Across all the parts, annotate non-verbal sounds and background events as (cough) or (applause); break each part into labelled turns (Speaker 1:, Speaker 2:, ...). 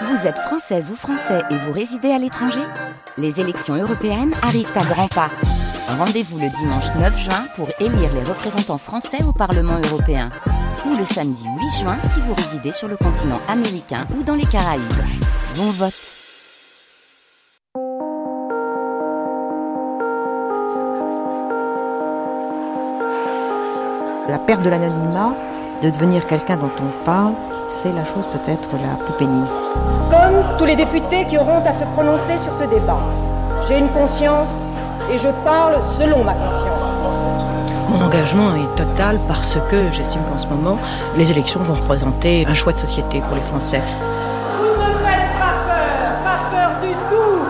Speaker 1: Vous êtes française ou français et vous résidez à l'étranger Les élections européennes arrivent à grands pas. Rendez-vous le dimanche 9 juin pour élire les représentants français au Parlement européen. Ou le samedi 8 juin si vous résidez sur le continent américain ou dans les Caraïbes. Bon vote
Speaker 2: La perte de l'anonymat, de devenir quelqu'un dont on parle, c'est la chose peut-être la plus pénible.
Speaker 3: Comme tous les députés qui auront à se prononcer sur ce débat, j'ai une conscience et je parle selon ma conscience.
Speaker 4: Mon engagement est total parce que j'estime qu'en ce moment, les élections vont représenter un choix de société pour les Français.
Speaker 3: Vous ne faites pas peur, pas peur du tout.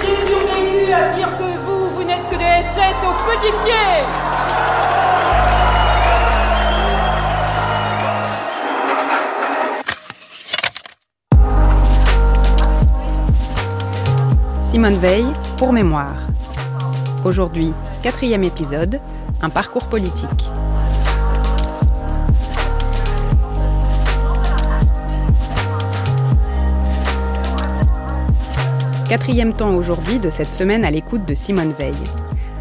Speaker 3: J'ai survécu à dire que vous, vous n'êtes que des SS au petit pied.
Speaker 5: Simone Veil, pour mémoire. Aujourd'hui, quatrième épisode, un parcours politique. Quatrième temps aujourd'hui de cette semaine à l'écoute de Simone Veil.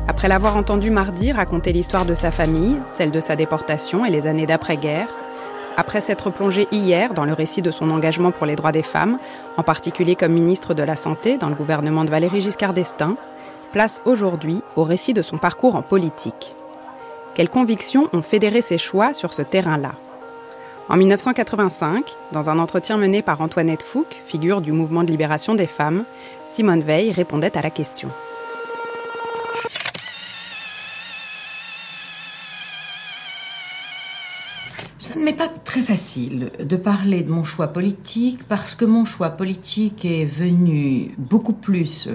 Speaker 5: Après l'avoir entendu mardi raconter l'histoire de sa famille, celle de sa déportation et les années d'après-guerre, après s'être plongée hier dans le récit de son engagement pour les droits des femmes, en particulier comme ministre de la Santé dans le gouvernement de Valéry Giscard d'Estaing, place aujourd'hui au récit de son parcours en politique. Quelles convictions ont fédéré ses choix sur ce terrain-là? En 1985, dans un entretien mené par Antoinette Fouque, figure du mouvement de libération des femmes, Simone Veil répondait à la question.
Speaker 2: Ça ne m'est pas très facile de parler de mon choix politique parce que mon choix politique est venu beaucoup plus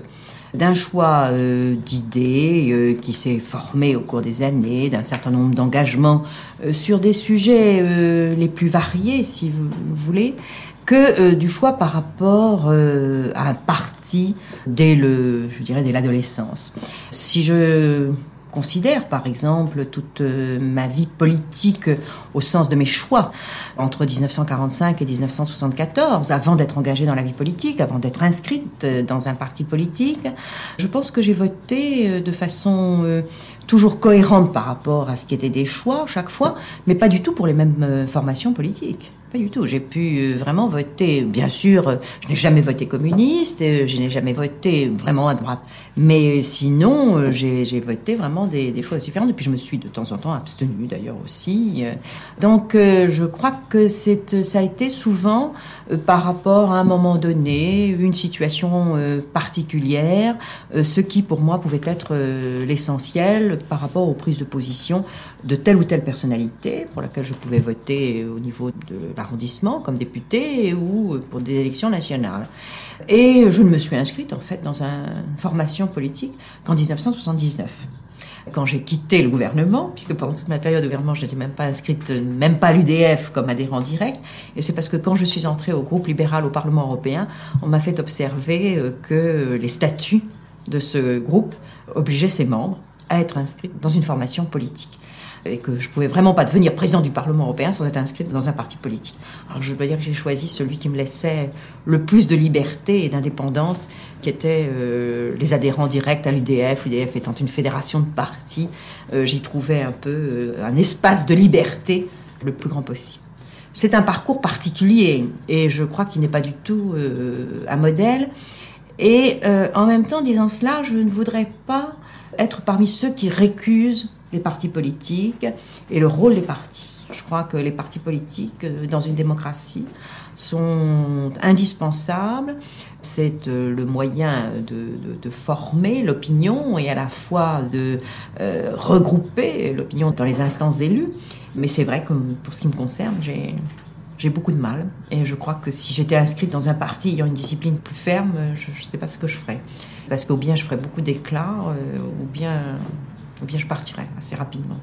Speaker 2: d'un choix euh, d'idées euh, qui s'est formé au cours des années, d'un certain nombre d'engagements euh, sur des sujets les plus variés, si vous voulez, que du choix par rapport à un parti dès le, je dirais, dès l'adolescence. Si je considère par exemple toute euh, ma vie politique au sens de mes choix entre 1945 et 1974, avant d'être engagée dans la vie politique, avant d'être inscrite euh, dans un parti politique, je pense que j'ai voté euh, de façon toujours cohérente par rapport à ce qui était des choix chaque fois, mais pas du tout pour les mêmes formations politiques. Pas du tout. J'ai pu euh, vraiment voter, bien sûr, euh, je n'ai jamais voté communiste, euh, je n'ai jamais voté vraiment à droite. Mais sinon, j'ai voté vraiment des, des choses différentes. Et puis je me suis de temps en temps abstenue d'ailleurs aussi. Donc je crois que ça a été souvent par rapport à un moment donné, une situation particulière, ce qui pour moi pouvait être l'essentiel par rapport aux prises de position de telle ou telle personnalité pour laquelle je pouvais voter au niveau de l'arrondissement comme député ou pour des élections nationales. Et je ne me suis inscrite en fait dans un- une formation politique qu'en 1979 quand j'ai quitté le gouvernement, puisque pendant toute ma période de gouvernement, je n'étais même pas inscrite, même pas à l'UDF comme adhérent direct. Et c'est parce que quand je suis entrée au groupe libéral au Parlement européen, on m'a fait observer euh, que les statuts de ce groupe obligeaient ses membres à être inscrits dans une formation politique. Et que je pouvais vraiment pas devenir président du Parlement européen sans être inscrite dans un parti politique. Alors je dois dire que j'ai choisi celui qui me laissait le plus de liberté et d'indépendance, qui était euh, les adhérents directs à l'UDF. L'UDF étant une fédération de partis, euh, j'y trouvais un peu euh, un espace de liberté le plus grand possible. C'est un parcours particulier et je crois qu'il n'est pas du tout un modèle. Et en même temps, disant cela, je ne voudrais pas être parmi ceux qui récusent les partis politiques et le rôle des partis. Je crois que les partis politiques, euh, dans une démocratie, sont indispensables. C'est euh, le moyen de, former l'opinion et à la fois de euh, regrouper l'opinion dans les instances élues. Mais c'est vrai que pour ce qui me concerne, j'ai beaucoup de mal. Et je crois que si j'étais inscrite dans un parti ayant une discipline plus ferme, je ne sais pas ce que je ferais. Parce qu'au bien je ferais beaucoup d'éclats, ou, bien, ou bien je partirais assez rapidement.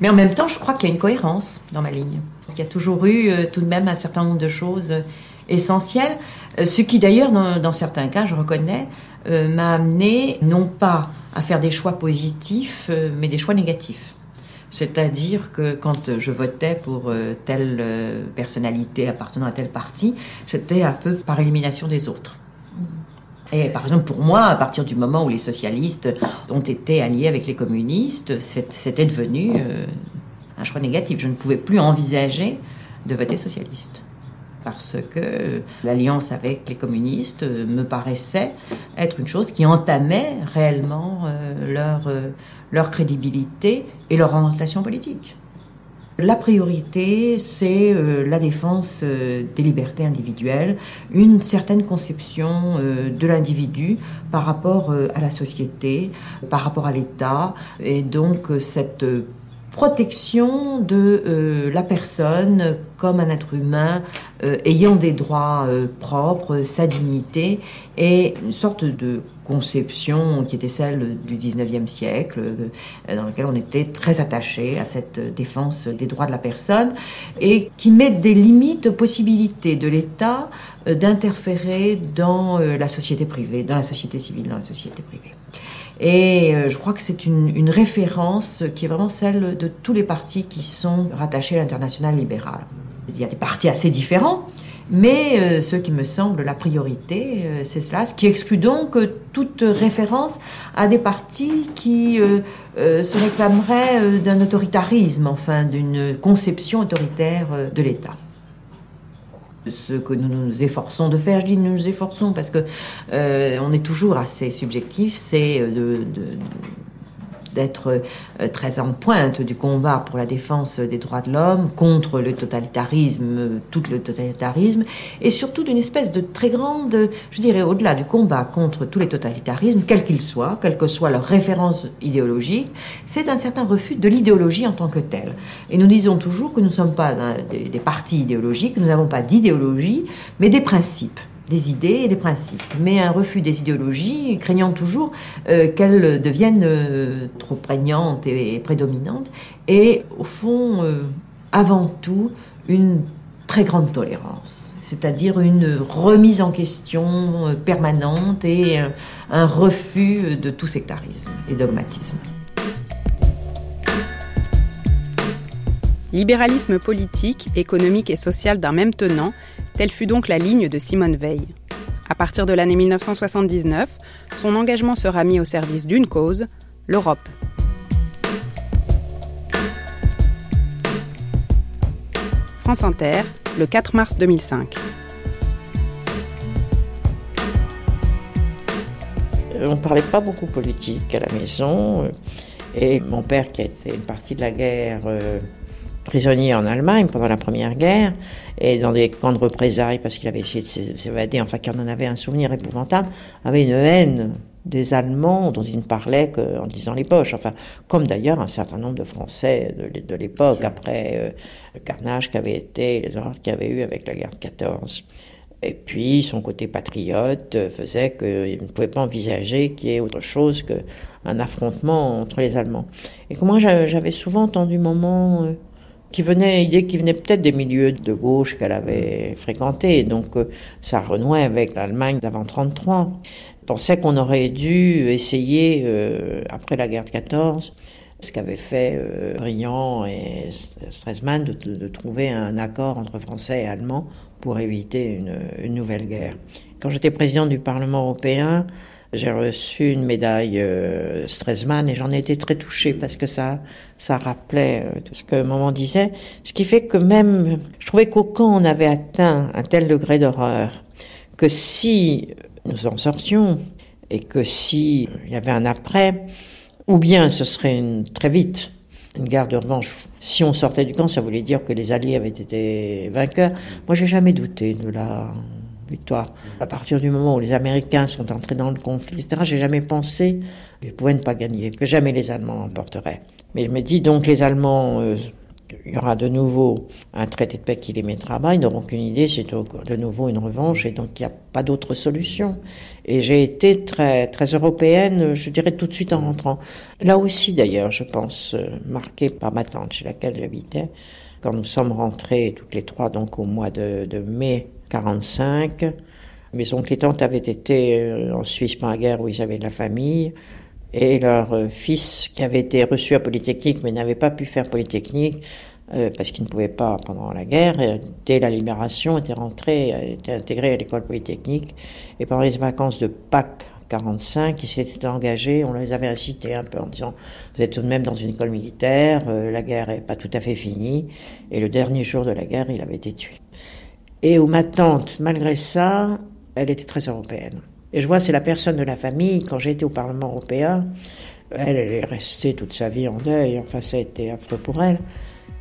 Speaker 2: Mais en même temps, je crois qu'il y a une cohérence dans ma ligne. Parce qu'il y a toujours eu euh, tout de même un certain nombre de choses euh, essentielles. Euh, ce qui d'ailleurs, dans, dans certains cas, je reconnais, m'a amené non pas à faire des choix positifs, mais des choix négatifs. C'est-à-dire que quand je votais pour telle personnalité appartenant à tel parti, c'était un peu par élimination des autres. Et par exemple, pour moi, à partir du moment où les socialistes ont été alliés avec les communistes, c'était devenu euh, un choix négatif. Je ne pouvais plus envisager de voter socialiste. Parce que l'alliance avec les communistes me paraissait être une chose qui entamait réellement leur leur crédibilité et leur orientation politique. La priorité, c'est euh, la défense euh, des libertés individuelles, une certaine conception euh, de l'individu par rapport à la société, par rapport à l'État, et donc cette protection de la personne comme un être humain ayant des droits propres, sa dignité, et une sorte de conception qui était celle du 19e siècle, dans laquelle on était très attaché à cette défense des droits de la personne, et qui met des limites aux possibilités de l'État d'interférer dans la société privée, dans la société civile, dans la société privée. Et euh, je crois que c'est une, référence qui est vraiment celle de tous les partis qui sont rattachés à l'international libéral. Il y a des partis assez différents, mais euh, ce qui me semble la priorité, euh, c'est cela, ce qui exclut donc toute référence à des partis qui se réclameraient d'un autoritarisme, enfin d'une conception autoritaire de l'État ce que nous nous efforçons de faire. Je dis nous nous efforçons parce que euh, on est toujours assez subjectif, c'est de, d'être euh, très en pointe du combat pour la défense des droits de l'homme, contre le totalitarisme, tout le totalitarisme, et surtout d'une espèce de très grande, je dirais, au-delà du combat contre tous les totalitarismes, quels qu'ils soient, quelle que soit leur référence idéologique, c'est un certain refus de l'idéologie en tant que telle. Et nous disons toujours que nous ne sommes pas des, des partis idéologiques, nous n'avons pas d'idéologie, mais des principes des idées et des principes, mais un refus des idéologies, craignant toujours euh, qu'elles deviennent euh, trop prégnantes et, prédominantes, et au fond, euh, avant tout, une très grande tolérance, c'est-à-dire une remise en question permanente et un refus de tout sectarisme et dogmatisme.
Speaker 5: Libéralisme politique, économique et social d'un même tenant, Telle fut donc la ligne de Simone Veil. À partir de l'année 1979, son engagement sera mis au service d'une cause, l'Europe. France Inter, le 4 mars 2005.
Speaker 6: On ne parlait pas beaucoup politique à la maison. Et mon père, qui a été une partie de la guerre, euh, prisonnier en Allemagne pendant la Première Guerre et dans des camps de représailles parce qu'il avait essayé de s'évader, enfin qu'il en avait un souvenir épouvantable, avait une haine des Allemands dont il ne parlait qu'en disant les poches. Enfin, comme d'ailleurs un certain nombre de Français de, l'époque, après euh, le carnage qu'avait été, les horreurs qu'il y avait eu avec la guerre de 14. Et puis, son côté patriote faisait qu'il ne pouvait pas envisager qu'il y ait autre chose qu'un affrontement entre les Allemands. Et que moi, j'avais souvent entendu moment euh, qui venait, idée qui venait peut-être des milieux de gauche qu'elle avait fréquentés. Donc euh, ça renouait avec l'Allemagne d'avant 33. Je pensais qu'on aurait dû essayer, euh, après la guerre de 14, ce qu'avaient fait euh, Briand et Stresemann, de, trouver un accord entre Français et Allemands pour éviter une, une nouvelle guerre. Quand j'étais président du Parlement européen, j'ai reçu une médaille euh, et j'en ai été très touchée parce que ça, ça rappelait euh, tout ce que maman disait. Ce qui fait que même, je trouvais qu'au camp on avait atteint un tel degré d'horreur que si nous en sortions et que si il y avait un après, ou bien ce serait une, très vite une guerre de revanche. Si on sortait du camp, ça voulait dire que les Alliés avaient été vainqueurs. Moi, j'ai jamais douté de la victoire. À partir du moment où les Américains sont entrés dans le conflit, etc., j'ai jamais pensé qu'ils pouvaient ne pas gagner, que jamais les Allemands l'emporteraient. Mais je me dis donc les Allemands, euh, il y aura de nouveau un traité de paix qui les mettra à bas, ils n'auront qu'une idée, c'est de nouveau une revanche, et donc il n'y a pas d'autre solution. Et j'ai été très, très européenne, je dirais tout de suite en rentrant. Là aussi d'ailleurs, je pense, euh, marquée par ma tante chez laquelle j'habitais, quand nous sommes rentrés toutes les trois, donc au mois de, de mai 45. Mes oncles et tantes avaient été euh, en Suisse pendant la guerre où ils avaient de la famille. et leur euh, fils qui avait été reçu à Polytechnique mais n'avait pas pu faire Polytechnique euh, parce qu'il ne pouvait pas pendant la guerre, dès la libération, était rentré, était intégré à l'école Polytechnique et pendant les vacances de Pâques 45, ils s'étaient engagés, on les avait incités un peu en disant vous êtes tout de même dans une école militaire, la guerre n'est pas tout à fait finie, et le dernier jour de la guerre, il avait été tué. Et où ma tante, malgré ça, elle était très européenne. Et je vois, c'est la personne de la famille, quand j'ai été au Parlement européen, elle, elle est restée toute sa vie en deuil, enfin ça a été affreux pour elle,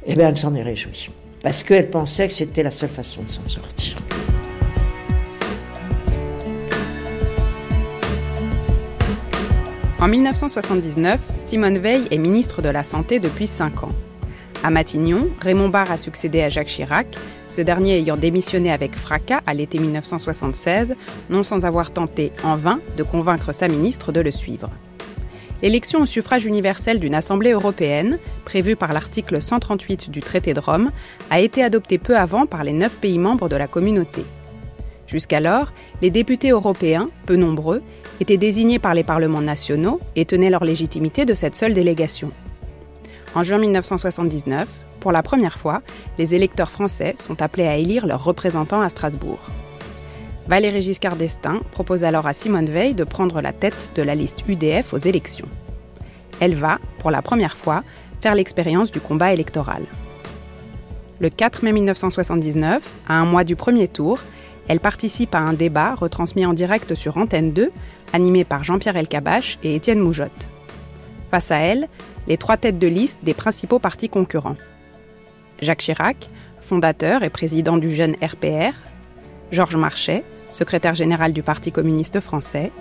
Speaker 6: et eh bien elle s'en est réjouie. Parce qu'elle pensait que c'était la seule façon de s'en sortir.
Speaker 5: En 1979, Simone Veil est ministre de la Santé depuis 5 ans. À Matignon, Raymond Barre a succédé à Jacques Chirac, ce dernier ayant démissionné avec fracas à l'été 1976, non sans avoir tenté en vain de convaincre sa ministre de le suivre. L'élection au suffrage universel d'une Assemblée européenne, prévue par l'article 138 du traité de Rome, a été adoptée peu avant par les neuf pays membres de la communauté. Jusqu'alors, les députés européens, peu nombreux, étaient désignés par les parlements nationaux et tenaient leur légitimité de cette seule délégation. En juin 1979, pour la première fois, les électeurs français sont appelés à élire leurs représentants à Strasbourg. Valéry Giscard d'Estaing propose alors à Simone Veil de prendre la tête de la liste UDF aux élections. Elle va, pour la première fois, faire l'expérience du combat électoral. Le 4 mai 1979, à un mois du premier tour, elle participe à un débat retransmis en direct sur Antenne 2, animé par Jean-Pierre Elkabach et Étienne Moujotte. Face à elle, les trois têtes de liste des principaux partis concurrents. Jacques Chirac, fondateur et président du jeune RPR, Georges Marchais, secrétaire général du Parti communiste français,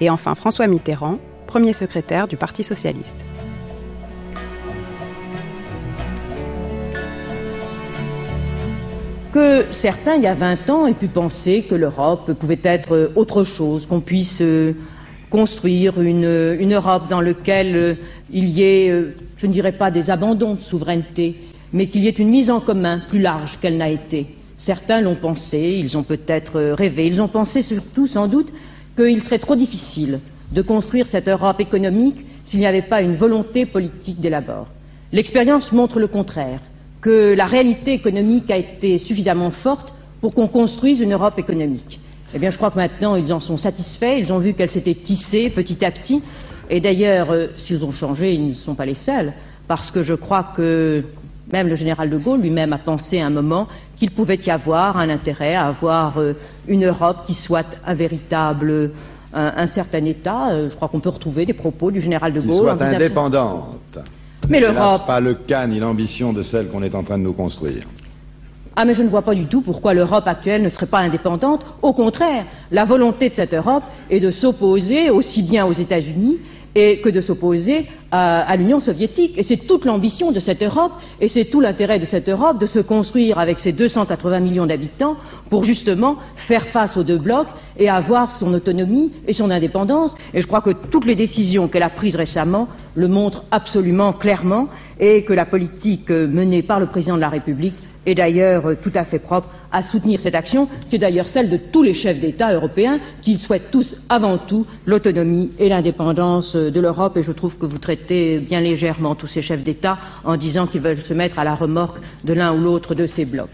Speaker 5: et enfin François Mitterrand, premier secrétaire du Parti socialiste.
Speaker 7: que certains, il y a 20 ans, aient pu penser que l'Europe pouvait être autre chose, qu'on puisse euh, construire une, Europe dans laquelle euh, il y ait, euh, je ne dirais pas des abandons de souveraineté, mais qu'il y ait une mise en commun plus large qu'elle n'a été. Certains l'ont pensé, ils ont peut-être rêvé, ils ont pensé surtout, sans doute, qu'il serait trop difficile de construire cette Europe économique s'il n'y avait pas une volonté politique dès. L'expérience montre le contraire que la réalité économique a été suffisamment forte pour qu'on construise une Europe économique. Eh bien, je crois que maintenant, ils en sont satisfaits. Ils ont vu qu'elle s'était tissée petit à petit. Et d'ailleurs, euh, s'ils ont changé, ils ne sont pas les seuls, parce que je crois que même le général de Gaulle lui-même a pensé à un moment qu'il pouvait y avoir un intérêt à avoir euh, une Europe qui soit un véritable, un, certain État. Euh, je crois qu'on peut retrouver des propos du général de Gaulle. Qui
Speaker 8: soit indépendante.
Speaker 7: Mais l'Europe.
Speaker 8: pas le cas ni l'ambition de celle qu'on est en train de nous construire.
Speaker 7: Ah, mais je ne vois pas du tout pourquoi l'Europe actuelle ne serait pas indépendante. Au contraire, la volonté de cette Europe est de s'opposer aussi bien aux États-Unis et que de s'opposer à, l'Union soviétique. Et c'est toute l'ambition de cette Europe, et c'est tout l'intérêt de cette Europe de se construire avec ses 280 millions d'habitants pour justement faire face aux deux blocs et avoir son autonomie et son indépendance. Et je crois que toutes les décisions qu'elle a prises récemment le montrent absolument clairement et que la politique menée par le président de la République est d'ailleurs euh, tout à fait propre à soutenir cette action, qui est d'ailleurs celle de tous les chefs d'État européens, qui souhaitent tous avant tout l'autonomie et l'indépendance euh, de l'Europe. Et je trouve que vous traitez bien légèrement tous ces chefs d'État en disant qu'ils veulent se mettre à la remorque de l'un ou l'autre de ces blocs.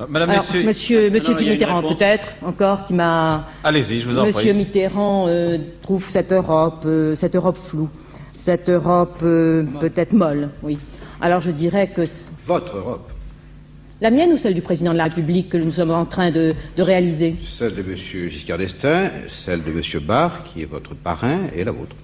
Speaker 9: Euh, Madame,
Speaker 7: Alors, monsieur, monsieur, Mitterrand, peut-être encore, qui m'a.
Speaker 9: Allez-y, je vous en
Speaker 7: monsieur
Speaker 9: prie.
Speaker 7: Monsieur Mitterrand trouve cette Europe, cette Europe floue, cette Europe peut-être molle, oui. Alors je dirais que.
Speaker 8: Votre Europe
Speaker 7: la mienne ou celle du président de la République que nous sommes en train de, réaliser?
Speaker 8: Celle de M. Giscard d'Estaing, celle de M. Barr, qui est votre parrain, et la vôtre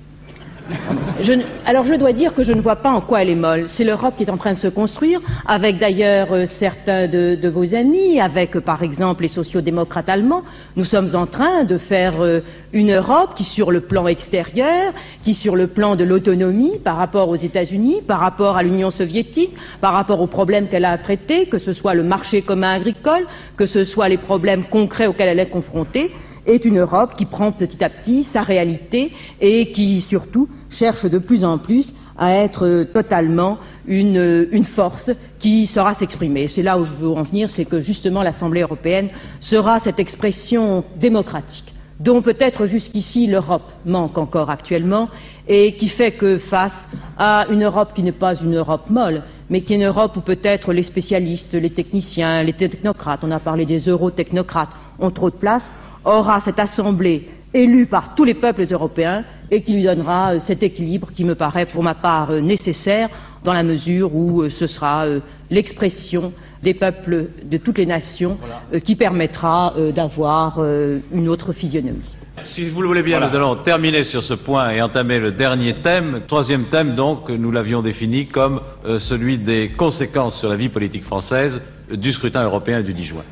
Speaker 7: alors je dois dire que je ne vois pas en quoi elle est molle. C'est l'Europe qui est en train de se construire, avec d'ailleurs euh, certains de, vos amis, avec euh, par exemple les sociodémocrates allemands. Nous sommes en train de faire euh, une Europe qui, sur le plan extérieur, qui, sur le plan de l'autonomie par rapport aux États-Unis, par rapport à l'Union soviétique, par rapport aux problèmes qu'elle a à traiter, que ce soit le marché commun agricole, que ce soit les problèmes concrets auxquels elle est confrontée, est une Europe qui prend petit à petit sa réalité et qui surtout cherche de plus en plus à être totalement une, force qui saura s'exprimer. C'est là où je veux en venir, c'est que justement l'Assemblée européenne sera cette expression démocratique
Speaker 4: dont peut-être jusqu'ici l'Europe manque encore actuellement et qui fait que face à une Europe qui n'est pas une Europe molle, mais qui est une Europe où peut-être les spécialistes, les techniciens, les technocrates, on a parlé des eurotechnocrates, ont trop de place, aura cette assemblée élue par tous les peuples européens et qui lui donnera euh, cet équilibre qui me paraît pour ma part euh, nécessaire dans la mesure où euh, ce sera l'expression des peuples de toutes les nations qui permettra d'avoir une autre physionomie.
Speaker 9: Si vous le voulez bien, nous allons terminer sur ce point et entamer le dernier thème. Troisième thème, donc, nous l'avions défini comme celui des conséquences sur la vie politique française du scrutin européen du 10 juin.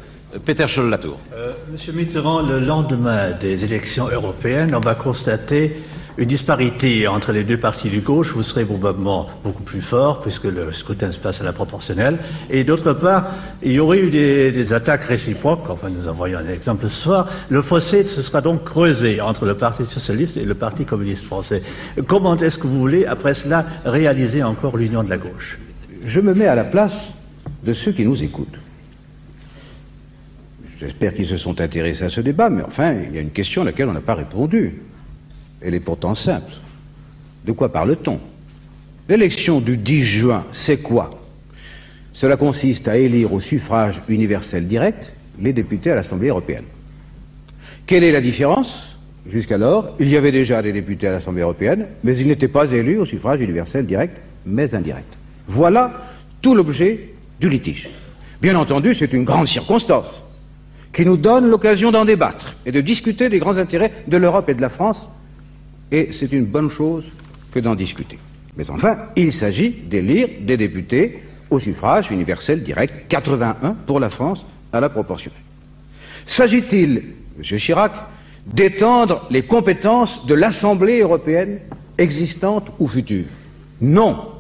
Speaker 9: Peter Scholl-Latour.
Speaker 10: Monsieur Mitterrand, le lendemain des élections européennes, on va constater une disparité entre les deux partis du gauche, vous serez probablement beaucoup plus fort puisque le scrutin se passe à la proportionnelle. Et d'autre part, il y aurait eu des, attaques réciproques, enfin nous en voyons un exemple ce soir. Le fossé se sera donc creusé entre le Parti socialiste et le Parti communiste français. Comment est-ce que vous voulez, après cela, réaliser encore l'union de la gauche?
Speaker 8: Je me mets à la place de ceux qui nous écoutent. J'espère qu'ils se sont intéressés à ce débat, mais enfin, il y a une question à laquelle on n'a pas répondu. Elle est pourtant simple. De quoi parle-t-on? L'élection du 10 juin, c'est quoi? Cela consiste à élire au suffrage universel direct les députés à l'Assemblée européenne. Quelle est la différence? Jusqu'alors, il y avait déjà des députés à l'Assemblée européenne, mais ils n'étaient pas élus au suffrage universel direct, mais indirect. Voilà tout l'objet du litige. Bien entendu, c'est une grande circonstance qui nous donne l'occasion d'en débattre et de discuter des grands intérêts de l'Europe et de la France et c'est une bonne chose que d'en discuter. Mais enfin, il s'agit d'élire des députés au suffrage universel direct, 81 pour la France à la proportionnelle. S'agit-il, M. Chirac, d'étendre les compétences de l'Assemblée européenne existante ou future? Non.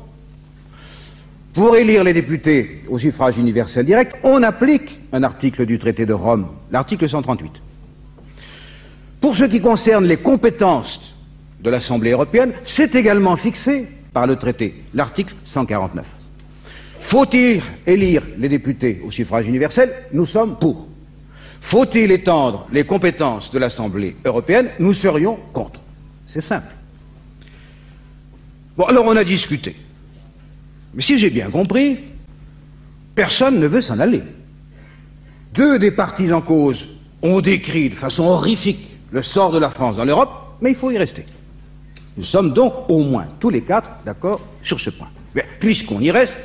Speaker 8: Pour élire les députés au suffrage universel direct, on applique un article du traité de Rome, l'article 138. Pour ce qui concerne les compétences de l'Assemblée européenne, c'est également fixé par le traité, l'article 149. Faut-il élire les députés au suffrage universel? Nous sommes pour. Faut-il étendre les compétences de l'Assemblée européenne? Nous serions contre. C'est simple. Bon, alors on a discuté. Mais si j'ai bien compris, personne ne veut s'en aller. Deux des partis en cause ont décrit de façon horrifique le sort de la France dans l'Europe, mais il faut y rester. Nous sommes donc au moins tous les quatre d'accord sur ce point. Puisqu'on y reste,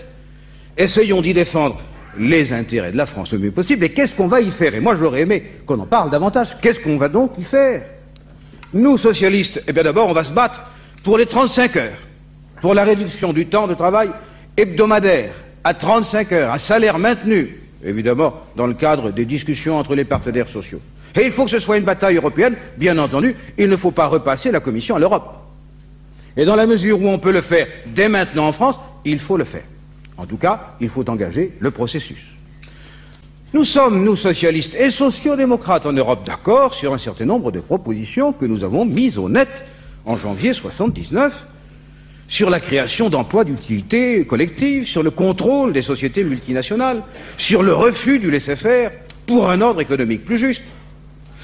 Speaker 8: essayons d'y défendre les intérêts de la France le mieux possible. Et qu'est-ce qu'on va y faire? Et moi, j'aurais aimé qu'on en parle davantage. Qu'est-ce qu'on va donc y faire? Nous, socialistes, eh bien d'abord, on va se battre pour les 35 heures, pour la réduction du temps de travail hebdomadaire à 35 heures, à salaire maintenu, évidemment, dans le cadre des discussions entre les partenaires sociaux. Et il faut que ce soit une bataille européenne, bien entendu, il ne faut pas repasser la Commission à l'Europe. Et dans la mesure où on peut le faire dès maintenant en France, il faut le faire. En tout cas, il faut engager le processus. Nous sommes, nous socialistes et sociodémocrates en Europe, d'accord sur un certain nombre de propositions que nous avons mises au net en janvier 1979 sur la création d'emplois d'utilité collective, sur le contrôle des sociétés multinationales, sur le refus du laisser-faire pour un ordre économique plus juste,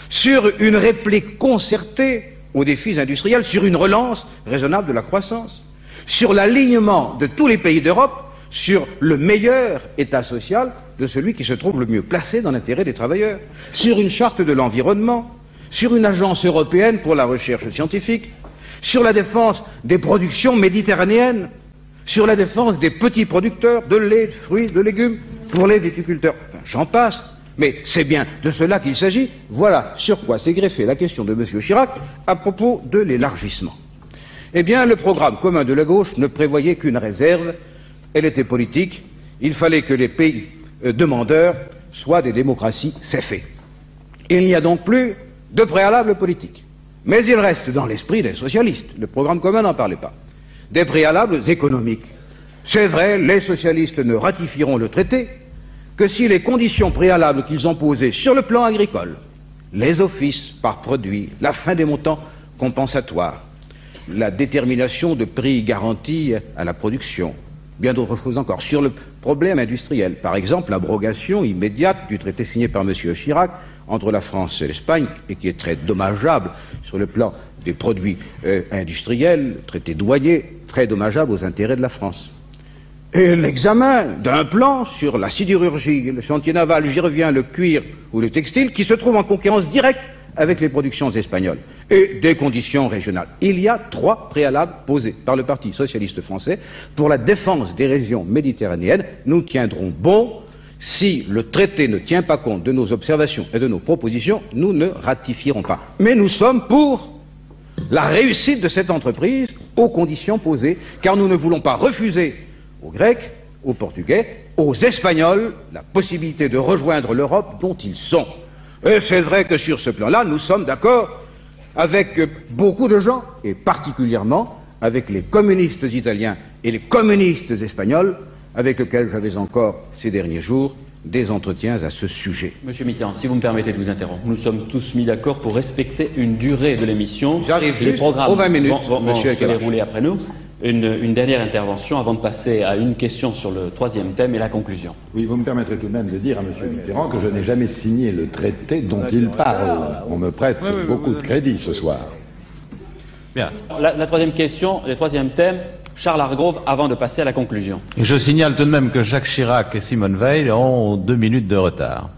Speaker 8: sur une réplique concertée aux défis industriels, sur une relance raisonnable de la croissance, sur l'alignement de tous les pays d'Europe sur le meilleur état social de celui qui se trouve le mieux placé dans l'intérêt des travailleurs, sur une charte de l'environnement, sur une agence européenne pour la recherche scientifique, sur la défense des productions méditerranéennes, sur la défense des petits producteurs de lait, de fruits, de légumes, pour les viticulteurs. J'en passe. Mais c'est bien de cela qu'il s'agit. Voilà sur quoi s'est greffée la question de M. Chirac à propos de l'élargissement. Eh bien, le programme commun de la gauche ne prévoyait qu'une réserve. Elle était politique. Il fallait que les pays euh, demandeurs soient des démocraties, c'est fait. Il n'y a donc plus de préalable politique. Mais il reste dans l'esprit des socialistes. Le programme commun n'en parlait pas. Des préalables économiques. C'est vrai, les socialistes ne ratifieront le traité que si les conditions préalables qu'ils ont posées sur le plan agricole, les offices par produit, la fin des montants compensatoires, la détermination de prix garantis à la production, bien d'autres choses encore. Sur le problème industriel, par exemple, l'abrogation immédiate du traité signé par M. Chirac entre la France et l'Espagne, et qui est très dommageable sur le plan des produits euh, industriels, traité douanier, très dommageable aux intérêts de la France. Et l'examen d'un plan sur la sidérurgie, le chantier naval, j'y reviens, le cuir ou le textile, qui se trouve en concurrence directe avec les productions espagnoles et des conditions régionales. Il y a trois préalables posés par le Parti socialiste français pour la défense des régions méditerranéennes. Nous tiendrons bon. Si le traité ne tient pas compte de nos observations et de nos propositions, nous ne ratifierons pas. Mais nous sommes pour la réussite de cette entreprise aux conditions posées, car nous ne voulons pas refuser aux Grecs, aux Portugais, aux Espagnols la possibilité de rejoindre l'Europe dont ils sont. Et c'est vrai que sur ce plan-là, nous sommes d'accord avec beaucoup de gens, et particulièrement avec les communistes italiens et les communistes espagnols, avec lesquels j'avais encore ces derniers jours des entretiens à ce sujet.
Speaker 11: Monsieur Mitterrand, si vous me permettez de vous interrompre, nous sommes tous mis d'accord pour respecter une durée de l'émission.
Speaker 8: J'arrive juste
Speaker 11: programmes
Speaker 8: aux 20 minutes,
Speaker 11: vont, vont-
Speaker 8: monsieur
Speaker 11: dérouler après nous. Une, une dernière intervention avant de passer à une question sur le troisième thème et la conclusion.
Speaker 12: Oui, vous me permettrez tout de même de dire à M. Mitterrand que je n'ai jamais signé le traité dont il parle. On me prête
Speaker 11: Oui, oui,
Speaker 12: beaucoup
Speaker 11: oui,
Speaker 12: de crédit ce soir.
Speaker 11: Bien. La, la troisième question, le troisième thème, Charles Hargrove, avant de passer à la conclusion.
Speaker 9: Et je signale tout de même que Jacques Chirac et Simone Veil ont deux minutes de retard.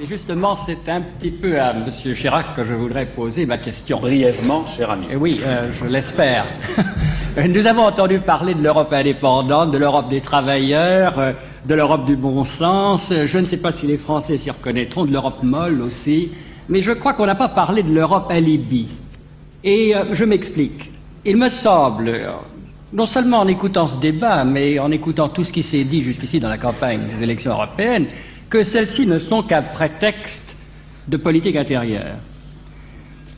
Speaker 13: Et justement, c'est un petit peu à M. Chirac que je voudrais poser ma question.
Speaker 11: Brièvement, cher ami.
Speaker 13: Eh oui, euh, je l'espère. (laughs) Nous avons entendu parler de l'Europe indépendante, de l'Europe des travailleurs, euh, de l'Europe du bon sens. Je ne sais pas si les Français s'y reconnaîtront, de l'Europe molle aussi. Mais je crois qu'on n'a pas parlé de l'Europe alibi. Et euh, je m'explique. Il me semble, non seulement en écoutant ce débat, mais en écoutant tout ce qui s'est dit jusqu'ici dans la campagne des élections européennes, que celles-ci ne sont qu'un prétexte de politique intérieure.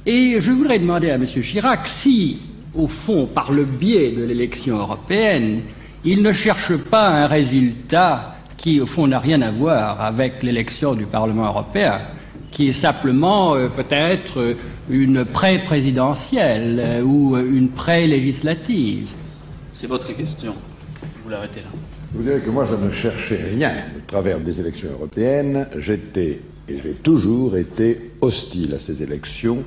Speaker 13: Et je voudrais demander à M. Chirac si, au fond, par le biais de l'élection européenne, il ne cherche pas un résultat qui, au fond, n'a rien à voir avec l'élection du Parlement européen, qui est simplement euh, peut-être une pré-présidentielle euh, ou une pré-législative.
Speaker 11: C'est votre question. Vous l'arrêtez là.
Speaker 12: Je vous dirais que moi, je ne cherchais rien au travers des élections européennes. J'étais, et j'ai toujours été, hostile à ces élections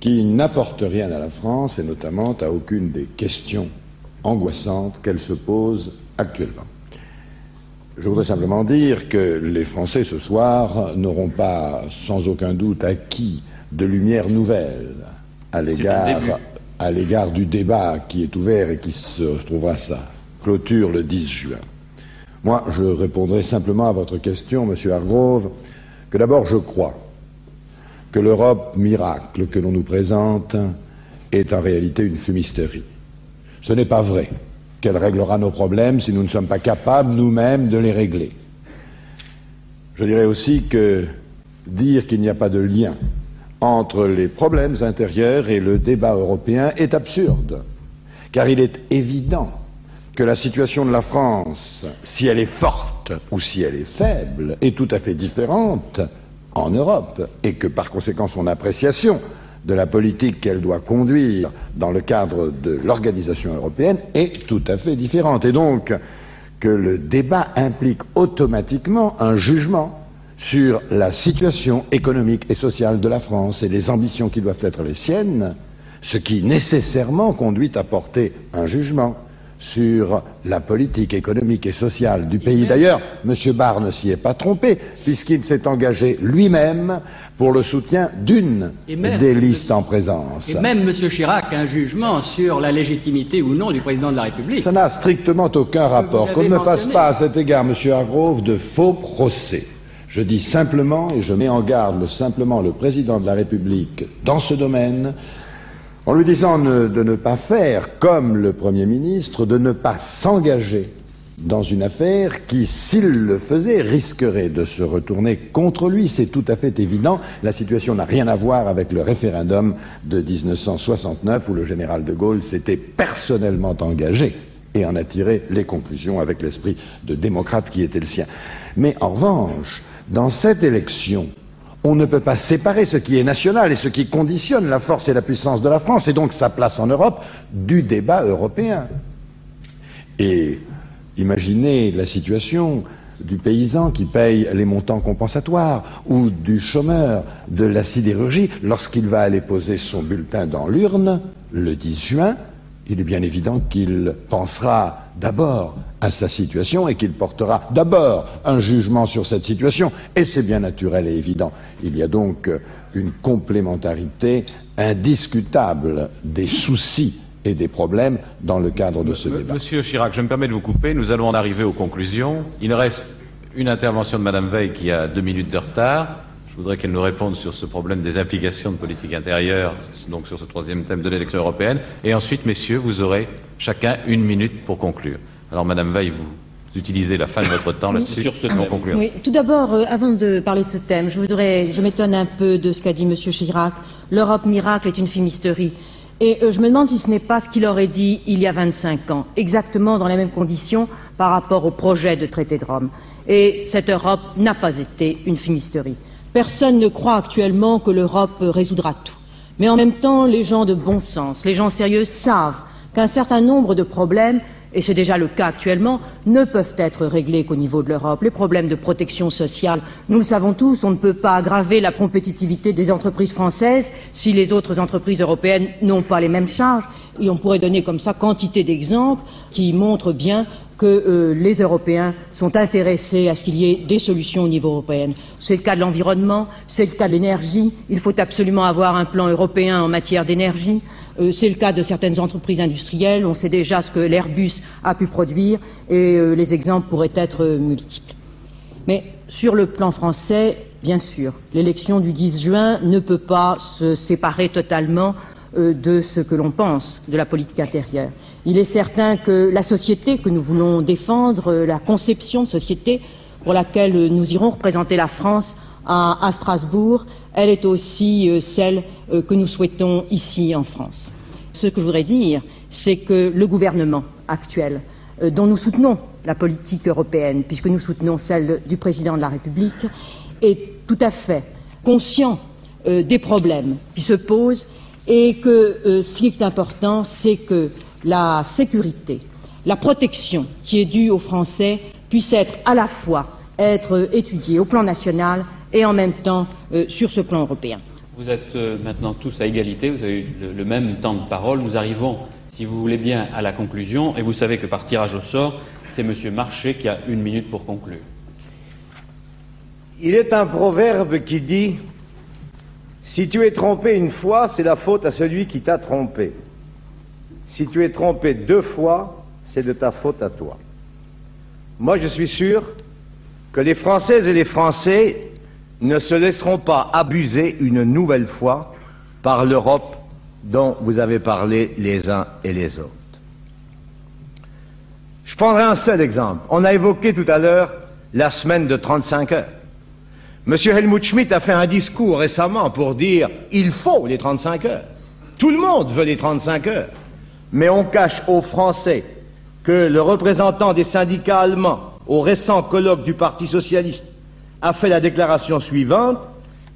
Speaker 12: qui n'apportent rien à la France et notamment à aucune des questions angoissantes qu'elle se pose actuellement. Je voudrais simplement dire que les Français ce soir n'auront pas sans aucun doute acquis de lumière nouvelle à l'égard. À l'égard du débat qui est ouvert et qui se trouvera sa clôture le 10 juin. Moi, je répondrai simplement à votre question, Monsieur Hargrove, que d'abord je crois que l'Europe miracle que l'on nous présente est en réalité une fumisterie. Ce n'est pas vrai qu'elle réglera nos problèmes si nous ne sommes pas capables nous-mêmes de les régler. Je dirais aussi que dire qu'il n'y a pas de lien entre les problèmes intérieurs et le débat européen est absurde, car il est évident que la situation de la France, si elle est forte ou si elle est faible, est tout à fait différente en Europe, et que par conséquent son appréciation de la politique qu'elle doit conduire dans le cadre de l'organisation européenne est tout à fait différente. Et donc que le débat implique automatiquement un jugement sur la situation économique et sociale de la France et les ambitions qui doivent être les siennes, ce qui nécessairement conduit à porter un jugement sur la politique économique et sociale du pays. D'ailleurs, M. Barr ne s'y est pas trompé, puisqu'il s'est engagé lui-même pour le soutien d'une des listes en présence.
Speaker 13: Et même M. Chirac un jugement sur la légitimité ou non du président de la République.
Speaker 12: Ça n'a strictement aucun rapport. Qu'on ne fasse pas à cet égard, Monsieur Hargrove, de faux procès. Je dis simplement, et je mets en garde le- simplement le président de la République dans ce domaine, en lui disant de ne pas faire comme le Premier ministre, de ne pas s'engager dans une affaire qui, s'il le faisait, risquerait de se retourner contre lui. C'est tout à fait évident. La situation n'a rien à voir avec le référendum de 1969 où le général de Gaulle s'était personnellement engagé et en a tiré les conclusions avec l'esprit de démocrate qui était le sien. Mais en revanche, dans cette élection, on ne peut pas séparer ce qui est national et ce qui conditionne la force et la puissance de la France et donc sa place en Europe du débat européen. Et imaginez la situation du paysan qui paye les montants compensatoires ou du chômeur de la sidérurgie lorsqu'il va aller poser son bulletin dans l'urne le 10 juin, il est bien évident qu'il pensera d'abord à sa situation et qu'il portera d'abord un jugement sur cette situation. Et c'est bien naturel et évident. Il y a donc une complémentarité indiscutable des soucis et des problèmes dans le cadre de ce débat.
Speaker 9: Monsieur Chirac, je me permets de vous couper. Nous allons en arriver aux conclusions. Il reste une intervention de Madame Veil qui a deux minutes de retard. Je voudrais qu'elle nous réponde sur ce problème des implications de politique intérieure, donc sur ce troisième thème de l'élection européenne. Et ensuite, messieurs, vous aurez chacun une minute pour conclure. Alors, Madame Veil, vous utilisez la fin de votre temps là-dessus pour conclure.
Speaker 7: Oui, tout d'abord, euh, avant de parler de ce thème, je voudrais, je m'étonne un peu de ce qu'a dit Monsieur Chirac. L'Europe miracle est une fumisterie. Et euh, je me demande si ce n'est pas ce qu'il aurait dit il y a 25 ans, exactement dans les mêmes conditions par rapport au projet de traité de Rome. Et cette Europe n'a pas été une fumisterie. Personne ne croit actuellement que l'Europe résoudra tout. Mais en même temps, les gens de bon sens, les gens sérieux savent qu'un certain nombre de problèmes, et c'est déjà le cas actuellement, ne peuvent être réglés qu'au niveau de l'Europe. Les problèmes de protection sociale, nous le savons tous, on ne peut pas aggraver la compétitivité des entreprises françaises si les autres entreprises européennes n'ont pas les mêmes charges. Et on pourrait donner comme ça quantité d'exemples qui montrent bien que euh, les Européens sont intéressés à ce qu'il y ait des solutions au niveau européen. C'est le cas de l'environnement, c'est le cas de l'énergie. Il faut absolument avoir un plan européen en matière d'énergie. Euh, c'est le cas de certaines entreprises industrielles. On sait déjà ce que l'Airbus a pu produire et euh, les exemples pourraient être multiples. Mais sur le plan français, bien sûr, l'élection du 10 juin ne peut pas se séparer totalement de ce que l'on pense de la politique intérieure. Il est certain que la société que nous voulons défendre, euh, la conception de société pour laquelle nous irons représenter la France à, Strasbourg, elle est aussi euh, celle euh, que nous souhaitons ici en France. Ce que je voudrais dire, c'est que le gouvernement actuel, dont nous soutenons la politique européenne, puisque nous soutenons celle du président de la République, est tout à fait conscient des problèmes qui se posent et que ce qui est important, c'est que la sécurité, la protection qui est due aux Français puisse être à la fois être étudiée au plan national et en même temps euh, sur ce plan européen.
Speaker 11: Vous êtes euh, maintenant tous à égalité, vous avez eu le, même temps de parole. Nous arrivons, si vous voulez bien, à la conclusion et vous savez que par tirage au sort, c'est M. Marché qui a une minute pour conclure.
Speaker 8: Il est un proverbe qui dit Si tu es trompé une fois, c'est la faute à celui qui t'a trompé. Si tu es trompé deux fois, c'est de ta faute à toi. Moi, je suis sûr que les Françaises et les Français ne se laisseront pas abuser une nouvelle fois par l'Europe dont vous avez parlé les uns et les autres. Je prendrai un seul exemple. On a évoqué tout à l'heure la semaine de 35 heures. Monsieur Helmut Schmidt a fait un discours récemment pour dire il faut les 35 heures. Tout le monde veut les 35 heures mais on cache aux Français que le représentant des syndicats allemands au récent colloque du Parti socialiste a fait la déclaration suivante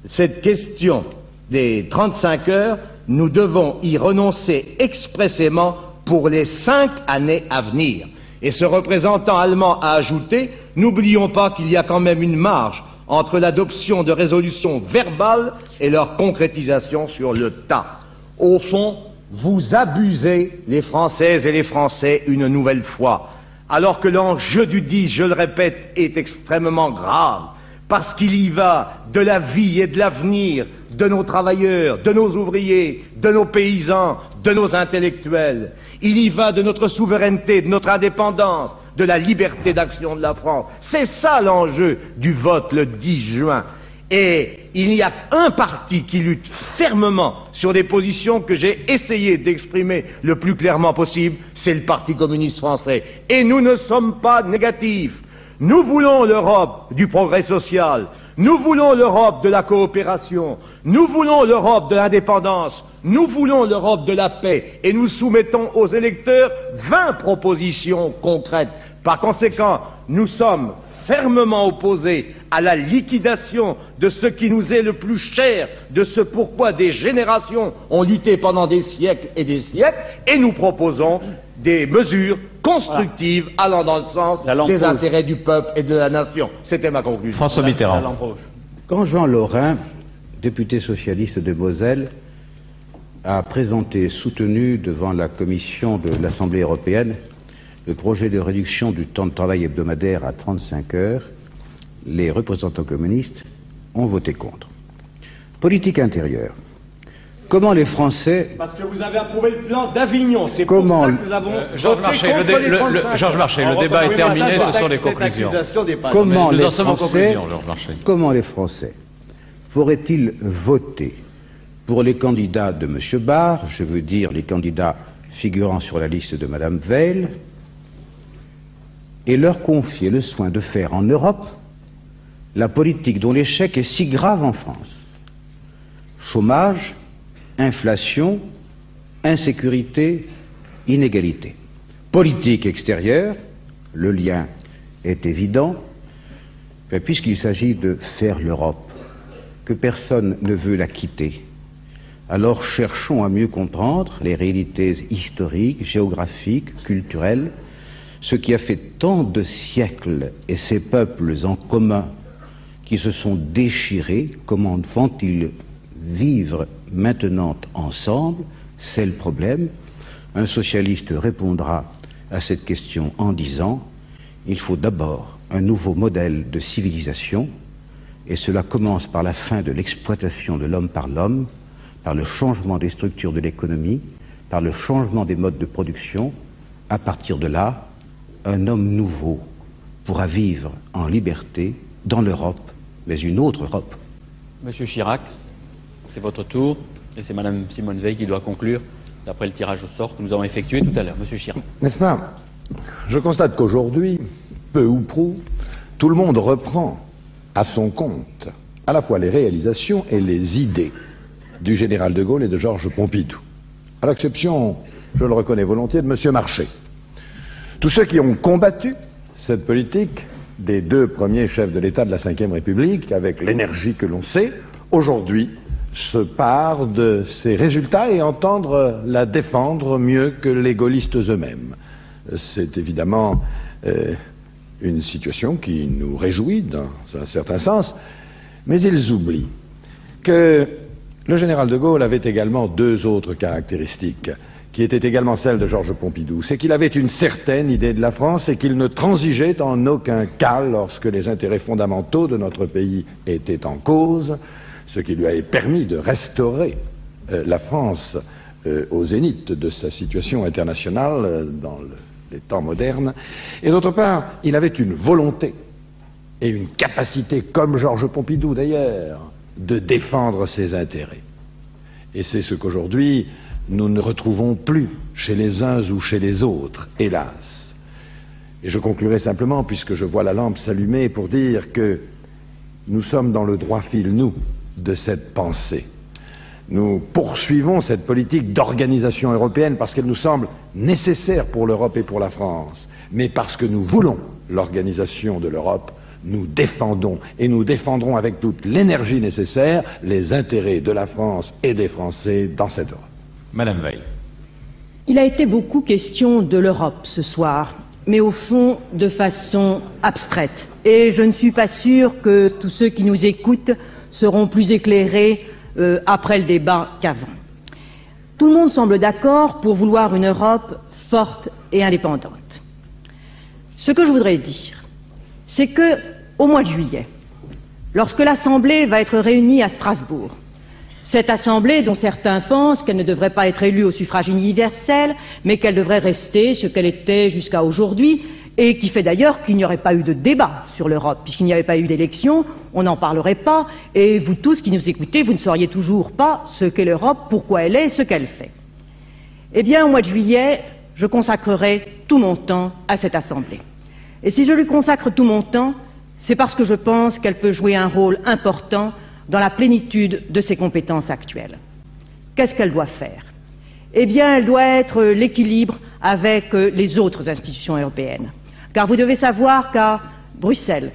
Speaker 8: cette question des 35 heures, nous devons y renoncer expressément pour les cinq années à venir. Et ce représentant allemand a ajouté N'oublions pas qu'il y a quand même une marge entre l'adoption de résolutions verbales et leur concrétisation sur le tas. Au fond, vous abusez les Françaises et les Français une nouvelle fois, alors que l'enjeu du 10, je le répète, est extrêmement grave, parce qu'il y va de la vie et de l'avenir de nos travailleurs, de nos ouvriers, de nos paysans, de nos intellectuels. Il y va de notre souveraineté, de notre indépendance, de la liberté d'action de la France. C'est ça l'enjeu du vote le 10 juin. Et il y a un parti qui lutte fermement sur des positions que j'ai essayé d'exprimer le plus clairement possible, c'est le Parti communiste français. Et nous ne sommes pas négatifs. Nous voulons l'Europe du progrès social, nous voulons l'Europe de la coopération, nous voulons l'Europe de l'indépendance, nous voulons l'Europe de la paix, et nous soumettons aux électeurs vingt propositions concrètes. Par conséquent, nous sommes
Speaker 14: fermement opposé à la liquidation de ce qui nous est le plus cher, de ce pourquoi des générations ont lutté pendant des siècles et des siècles, et nous proposons des mesures constructives allant dans le sens des intérêts du peuple et de la nation. C'était ma conclusion.
Speaker 9: François Mitterrand.
Speaker 8: Quand Jean Lorrain, député socialiste de Moselle, a présenté, soutenu devant la commission de l'Assemblée européenne, le projet de réduction du temps de travail hebdomadaire à 35 heures, les représentants communistes ont voté contre. Politique intérieure. Comment les Français.
Speaker 14: Parce que vous avez approuvé le plan d'Avignon, c'est pour
Speaker 8: Comment
Speaker 14: ça que nous avons.
Speaker 9: Euh, Georges
Speaker 14: voté
Speaker 9: Marchais,
Speaker 14: contre
Speaker 9: le dé-
Speaker 14: les
Speaker 9: le-
Speaker 14: 35
Speaker 9: le- Georges Marchais, le débat est terminé, ce sont les conclusions.
Speaker 8: Comment les Français,
Speaker 9: conclusions,
Speaker 8: comment les Français pourraient-ils voter pour les candidats de M. Barr, je veux dire les candidats figurant sur la liste de Mme Veil, et leur confier le soin de faire en Europe la politique dont l'échec est si grave en France Chômage, inflation, insécurité, inégalité. Politique extérieure, le lien est évident, puisqu'il s'agit de faire l'Europe, que personne ne veut la quitter, alors cherchons à mieux comprendre les réalités historiques, géographiques, culturelles, ce qui a fait tant de siècles et ces peuples en commun qui se sont déchirés, comment vont-ils vivre maintenant ensemble C'est le problème. Un socialiste répondra à cette question en disant il faut d'abord un nouveau modèle de civilisation, et cela commence par la fin de l'exploitation de l'homme par l'homme, par le changement des structures de l'économie, par le changement des modes de production. À partir de là, un homme nouveau pourra vivre en liberté dans l'Europe, mais une autre Europe.
Speaker 11: Monsieur Chirac, c'est votre tour, et c'est Madame Simone Veil qui doit conclure, d'après le tirage au sort que nous avons effectué tout à l'heure. Monsieur Chirac.
Speaker 12: N'est-ce pas? Je constate qu'aujourd'hui, peu ou prou, tout le monde reprend à son compte à la fois les réalisations et les idées du général de Gaulle et de Georges Pompidou, à l'exception, je le reconnais volontiers, de M. Marché. Tous ceux qui ont combattu cette politique des deux premiers chefs de l'État de la Ve République, avec l'énergie que l'on sait, aujourd'hui se parent de ces résultats et entendre la défendre mieux que les gaullistes eux-mêmes. C'est évidemment euh, une situation qui nous réjouit dans un certain sens, mais ils oublient que le général de Gaulle avait également deux autres caractéristiques qui étaient également celles de Georges Pompidou. C'est qu'il avait une certaine idée de la France et qu'il ne transigeait en aucun cas lorsque les intérêts fondamentaux de notre pays étaient en cause, ce qui lui avait permis de restaurer euh, la France euh, au zénith de sa situation internationale euh, dans le- les temps modernes. Et d'autre part, il avait une volonté et une capacité, comme Georges Pompidou d'ailleurs, de défendre ses intérêts. Et c'est ce qu'aujourd'hui nous ne retrouvons plus chez les uns ou chez les autres, hélas. Et je conclurai simplement, puisque je vois la lampe s'allumer, pour dire que nous sommes dans le droit fil, nous, de cette pensée. Nous poursuivons cette politique d'organisation européenne parce qu'elle nous semble nécessaire pour l'Europe et pour la France, mais parce que nous voulons l'organisation de l'Europe, nous défendons et nous défendrons avec toute l'énergie nécessaire les intérêts de la France et des Français dans cette Europe.
Speaker 9: Madame Veil.
Speaker 7: Il a été beaucoup question de l'Europe ce soir, mais au fond de façon abstraite. Et je ne suis pas sûre que tous ceux qui nous écoutent seront plus éclairés euh, après le débat qu'avant. Tout le monde semble d'accord pour vouloir une Europe forte et indépendante. Ce que je voudrais dire, c'est que au mois de juillet, lorsque l'Assemblée va être réunie à Strasbourg, cette Assemblée dont certains pensent qu'elle ne devrait pas être élue au suffrage universel, mais qu'elle devrait rester ce qu'elle était jusqu'à aujourd'hui, et qui fait d'ailleurs qu'il n'y aurait pas eu de débat sur l'Europe, puisqu'il n'y avait pas eu d'élection, on n'en parlerait pas, et vous tous qui nous écoutez, vous ne sauriez toujours pas ce qu'est l'Europe, pourquoi elle est, ce qu'elle fait. Eh bien, au mois de juillet, je consacrerai tout mon temps à cette Assemblée. Et si je lui consacre tout mon temps, c'est parce que je pense qu'elle peut jouer un rôle important dans la plénitude de ses compétences actuelles. Qu'est-ce qu'elle doit faire? Eh bien, elle doit être l'équilibre avec euh, les autres institutions européennes. Car vous devez savoir qu'à Bruxelles,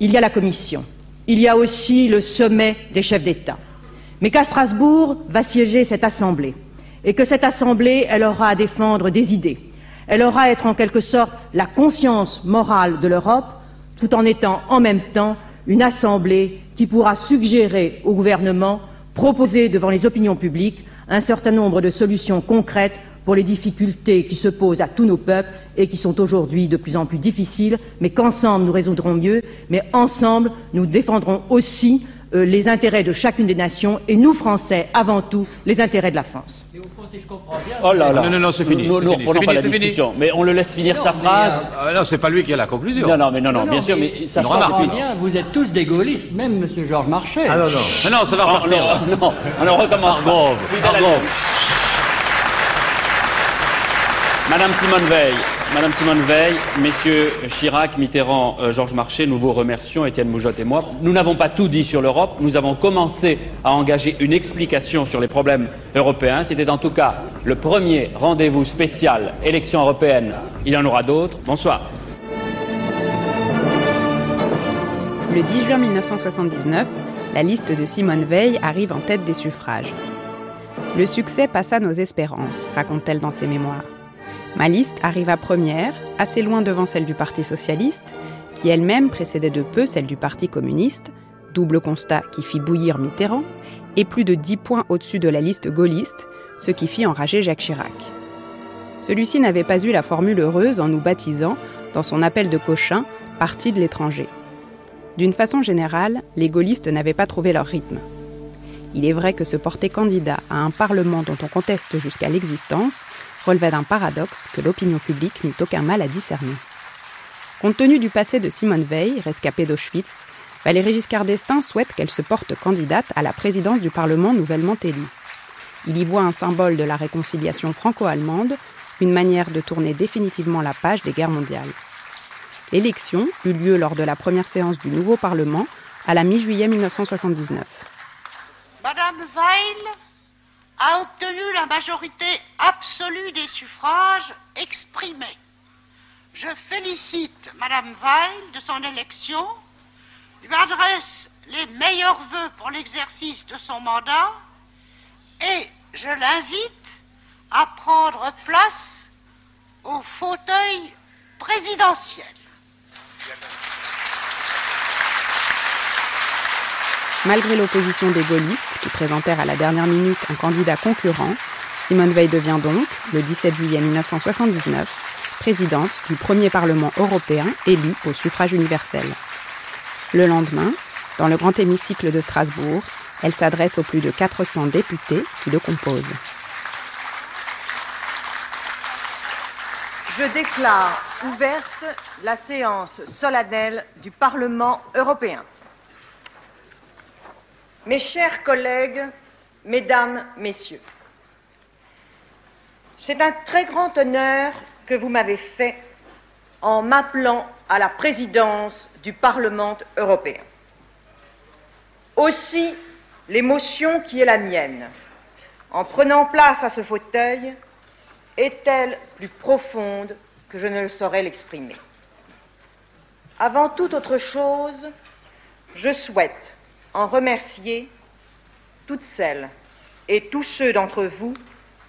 Speaker 7: il y a la Commission, il y a aussi le sommet des chefs d'État, mais qu'à Strasbourg va siéger cette Assemblée, et que cette Assemblée, aura à défendre des idées, elle aura à être en quelque sorte la conscience morale de l'Europe, tout en étant en même temps une Assemblée qui pourra suggérer au gouvernement, proposer devant les opinions publiques un certain nombre de solutions concrètes pour les difficultés qui se posent à tous nos peuples et qui sont aujourd'hui de plus en plus difficiles, mais qu'ensemble nous résoudrons mieux, mais ensemble nous défendrons aussi euh, les intérêts de chacune des nations et nous, Français, avant tout, les intérêts de la France.
Speaker 11: Oh là là.
Speaker 9: Non, non, non, c'est fini.
Speaker 11: Nous,
Speaker 9: fini,
Speaker 11: reprenons
Speaker 9: c'est
Speaker 11: pas
Speaker 9: fini,
Speaker 11: la. Mais on le laisse finir sa phrase.
Speaker 9: Ah, non, c'est pas lui qui a la conclusion.
Speaker 11: Non, non, mais non, non, bien sûr, mais ça
Speaker 9: remarque.
Speaker 13: Bien, vous êtes tous des gaullistes, même M. Georges Marchais.
Speaker 11: Ah non, non.
Speaker 9: Non, non, ça va
Speaker 11: Non,
Speaker 9: repartir.
Speaker 11: non, non, alors on recommence Fidèle à
Speaker 9: Argrove.
Speaker 11: lui. Madame Simone Veil, Madame Messieurs Chirac, Mitterrand, euh, Georges Marchais, nous vous remercions, Étienne Moujotte et moi. Nous n'avons pas tout dit sur l'Europe, nous avons commencé à engager une explication sur les problèmes européens. C'était en tout cas le premier rendez-vous spécial élection européenne. Il y en aura d'autres. Bonsoir.
Speaker 5: Le 10 juin 1979, la liste de Simone Veil arrive en tête des suffrages. Le succès passa nos espérances, raconte-t-elle dans ses mémoires. Ma liste arriva première, assez loin devant celle du Parti socialiste, qui elle-même précédait de peu celle du Parti communiste, double constat qui fit bouillir Mitterrand, et plus de 10 points au-dessus de la liste gaulliste, ce qui fit enrager Jacques Chirac. Celui-ci n'avait pas eu la formule heureuse en nous baptisant, dans son appel de Cochin, Parti de l'étranger. D'une façon générale, les gaullistes n'avaient pas trouvé leur rythme. Il est vrai que se porter candidat à un Parlement dont on conteste jusqu'à l'existence relevait d'un paradoxe que l'opinion publique n'eut aucun mal à discerner. Compte tenu du passé de Simone Veil, rescapée d'Auschwitz, Valéry Giscard d'Estaing souhaite qu'elle se porte candidate à la présidence du Parlement nouvellement élu. Il y voit un symbole de la réconciliation franco-allemande, une manière de tourner définitivement la page des guerres mondiales. L'élection eut lieu lors de la première séance du nouveau Parlement à la mi-juillet 1979.
Speaker 15: Madame Weil a obtenu la majorité absolue des suffrages exprimés. Je félicite Madame Weil de son élection, lui adresse les meilleurs vœux pour l'exercice de son mandat et je l'invite à prendre place au fauteuil présidentiel.
Speaker 5: Malgré l'opposition des gaullistes, qui présentèrent à la dernière minute un candidat concurrent, Simone Veil devient donc, le 17 juillet 1979, présidente du premier Parlement européen élu au suffrage universel. Le lendemain, dans le grand hémicycle de Strasbourg, elle s'adresse aux plus de 400 députés qui le composent.
Speaker 7: Je déclare ouverte la séance solennelle du Parlement européen. Mes chers collègues, mesdames, messieurs, c'est un très grand honneur que vous m'avez fait en m'appelant à la présidence du Parlement européen. Aussi, l'émotion qui est la mienne en prenant place à ce fauteuil est-elle plus profonde que je ne le saurais l'exprimer. Avant toute autre chose, je souhaite en remercier toutes celles et tous ceux d'entre vous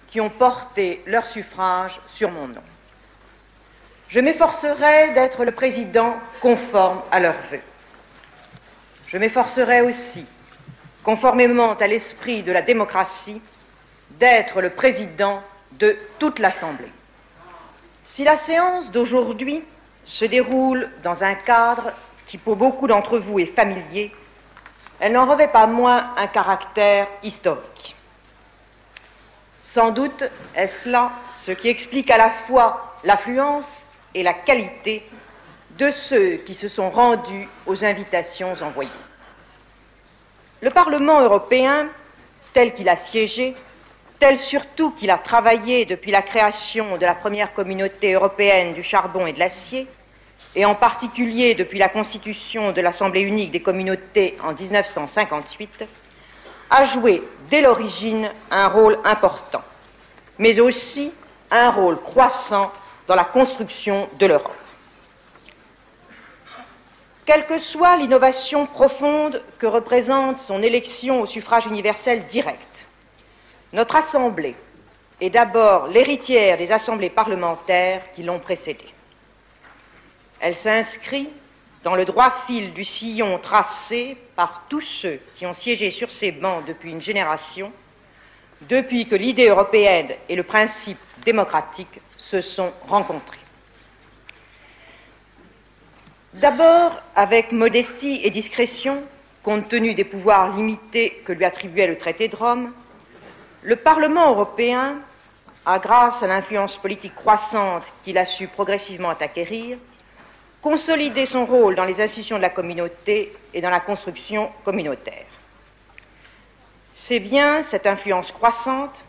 Speaker 7: qui ont porté leur suffrage sur mon nom. Je m'efforcerai d'être le président conforme à leurs vœux. Je m'efforcerai aussi, conformément à l'esprit de la démocratie, d'être le président de toute l'Assemblée. Si la séance d'aujourd'hui se déroule dans un cadre qui pour beaucoup d'entre vous est familier, elle n'en revêt pas moins un caractère historique. Sans doute est-ce là ce qui explique à la fois l'affluence et la qualité de ceux qui se sont rendus aux invitations envoyées. Le Parlement européen, tel qu'il a siégé, tel surtout qu'il a travaillé depuis la création de la première communauté européenne du charbon et de l'acier, et en particulier depuis la constitution de l'Assemblée unique des communautés en 1958, a joué dès l'origine un rôle important, mais aussi un rôle croissant dans la construction de l'Europe. Quelle que soit l'innovation profonde que représente son élection au suffrage universel direct, notre Assemblée est d'abord l'héritière des assemblées parlementaires qui l'ont précédée. Elle s'inscrit dans le droit fil du sillon tracé par tous ceux qui ont siégé sur ces bancs depuis une génération, depuis que l'idée européenne et le principe démocratique se sont rencontrés. D'abord, avec modestie et discrétion, compte tenu des pouvoirs limités que lui attribuait le traité de Rome, le Parlement européen a, grâce à l'influence politique croissante qu'il a su progressivement acquérir, consolider son rôle dans les institutions de la communauté et dans la construction communautaire. C'est bien cette influence croissante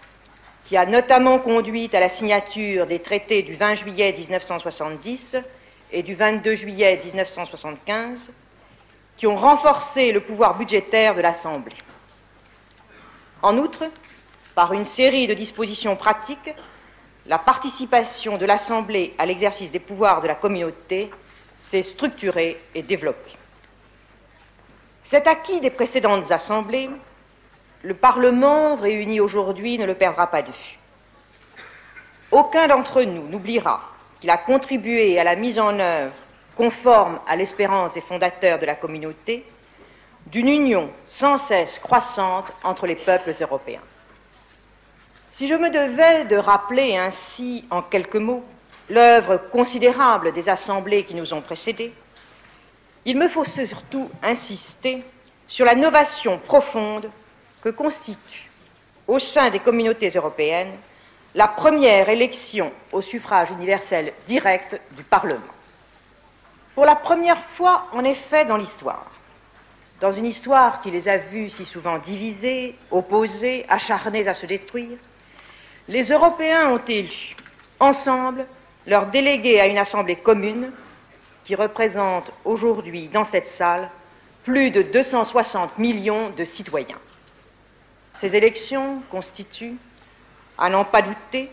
Speaker 7: qui a notamment conduit à la signature des traités du 20 juillet 1970 et du 22 juillet 1975 qui ont renforcé le pouvoir budgétaire de l'Assemblée. En outre, par une série de dispositions pratiques, la participation de l'Assemblée à l'exercice des pouvoirs de la communauté s'est structuré et développé. Cet acquis des précédentes assemblées, le Parlement réuni aujourd'hui ne le perdra pas de vue. Aucun d'entre nous n'oubliera qu'il a contribué à la mise en œuvre, conforme à l'espérance des fondateurs de la communauté, d'une union sans cesse croissante entre les peuples européens. Si je me devais de rappeler ainsi en quelques mots l'œuvre considérable des assemblées qui nous ont précédés, il me faut surtout insister sur la novation profonde que constitue, au sein des communautés européennes, la première élection au suffrage universel direct du Parlement. Pour la première fois, en effet, dans l'histoire, dans une histoire qui les a vus si souvent divisés, opposés, acharnés à se détruire, les Européens ont élu, ensemble, leur déléguer à une assemblée commune qui représente aujourd'hui dans cette salle plus de 260 millions de citoyens. Ces élections constituent, à n'en pas douter,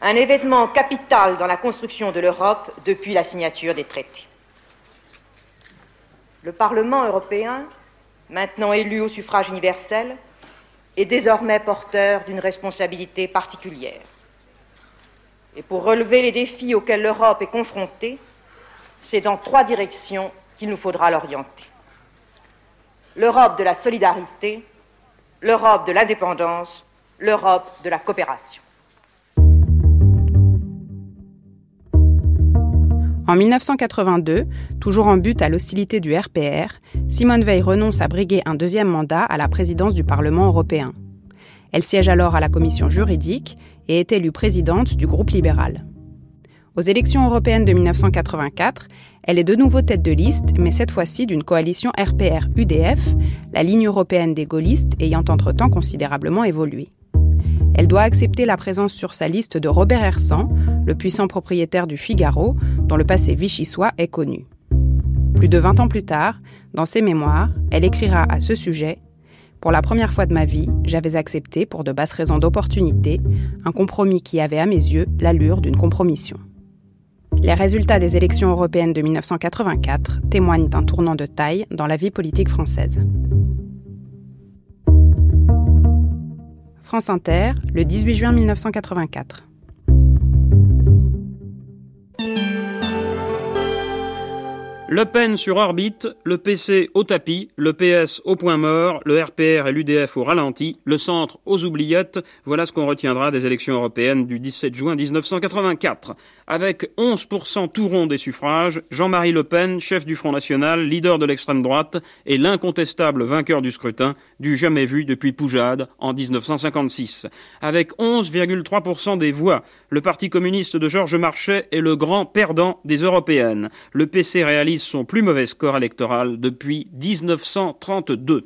Speaker 7: un événement capital dans la construction de l'Europe depuis la signature des traités. Le Parlement européen, maintenant élu au suffrage universel, est désormais porteur d'une responsabilité particulière. Et pour relever les défis auxquels l'Europe est confrontée, c'est dans trois directions qu'il nous faudra l'orienter. L'Europe de la solidarité, l'Europe de l'indépendance, l'Europe de la coopération.
Speaker 5: En 1982, toujours en but à l'hostilité du RPR, Simone Veil renonce à briguer un deuxième mandat à la présidence du Parlement européen. Elle siège alors à la commission juridique et est élue présidente du groupe libéral. Aux élections européennes de 1984, elle est de nouveau tête de liste, mais cette fois-ci d'une coalition RPR-UDF, la ligne européenne des gaullistes ayant entre-temps considérablement évolué. Elle doit accepter la présence sur sa liste de Robert Hersan, le puissant propriétaire du Figaro, dont le passé vichysois est connu. Plus de 20 ans plus tard, dans ses mémoires, elle écrira à ce sujet pour la première fois de ma vie, j'avais accepté, pour de basses raisons d'opportunité, un compromis qui avait à mes yeux l'allure d'une compromission. Les résultats des élections européennes de 1984 témoignent d'un tournant de taille dans la vie politique française. France Inter, le 18 juin 1984.
Speaker 16: Le Pen sur orbite, le PC au tapis, le PS au point mort, le RPR et l'UDF au ralenti, le centre aux oubliettes, voilà ce qu'on retiendra des élections européennes du 17 juin 1984. Avec 11% tout rond des suffrages, Jean-Marie Le Pen, chef du Front National, leader de l'extrême droite, est l'incontestable vainqueur du scrutin, du jamais vu depuis Poujade en 1956. Avec 11,3% des voix, le Parti communiste de Georges Marchais est le grand perdant des européennes. Le PC réalise son plus mauvais score électoral depuis 1932.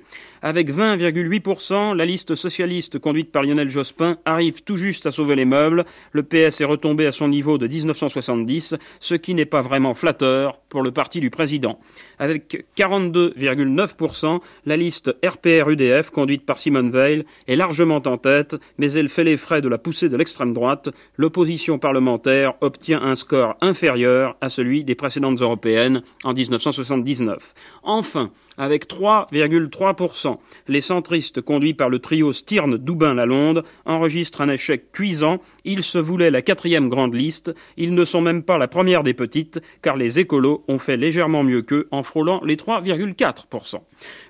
Speaker 16: Avec 20,8%, la liste socialiste conduite par Lionel Jospin arrive tout juste à sauver les meubles. Le PS est retombé à son niveau de 1970, ce qui n'est pas vraiment flatteur pour le parti du président. Avec 42,9%, la liste RPR-UDF conduite par Simone Veil est largement en tête, mais elle fait les frais de la poussée de l'extrême droite. L'opposition parlementaire obtient un score inférieur à celui des précédentes européennes en 1979. Enfin, avec 3,3%. Les centristes conduits par le trio Stirne-Doubin-Lalonde enregistrent un échec cuisant. Ils se voulaient la quatrième grande liste. Ils ne sont même pas la première des petites, car les écolos ont fait légèrement mieux qu'eux en frôlant les 3,4%.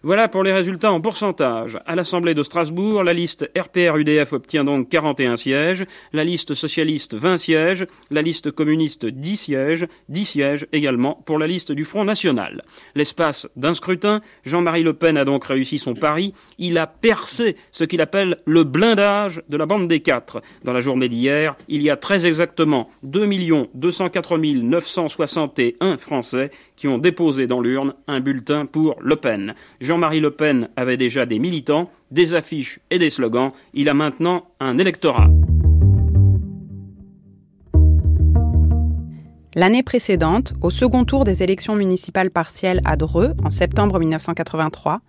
Speaker 16: Voilà pour les résultats en pourcentage. À l'Assemblée de Strasbourg, la liste RPR-UDF obtient donc 41 sièges, la liste socialiste 20 sièges, la liste communiste 10 sièges, 10 sièges également pour la liste du Front National. L'espace d'un scrutin Jean-Marie Le Pen a donc réussi son pari. Il a percé ce qu'il appelle le blindage de la bande des quatre. Dans la journée d'hier, il y a très exactement 2 204 961 Français qui ont déposé dans l'urne un bulletin pour Le Pen. Jean-Marie Le Pen avait déjà des militants, des affiches et des slogans. Il a maintenant un électorat.
Speaker 5: L'année précédente, au second tour des élections municipales partielles à Dreux, en septembre 1983,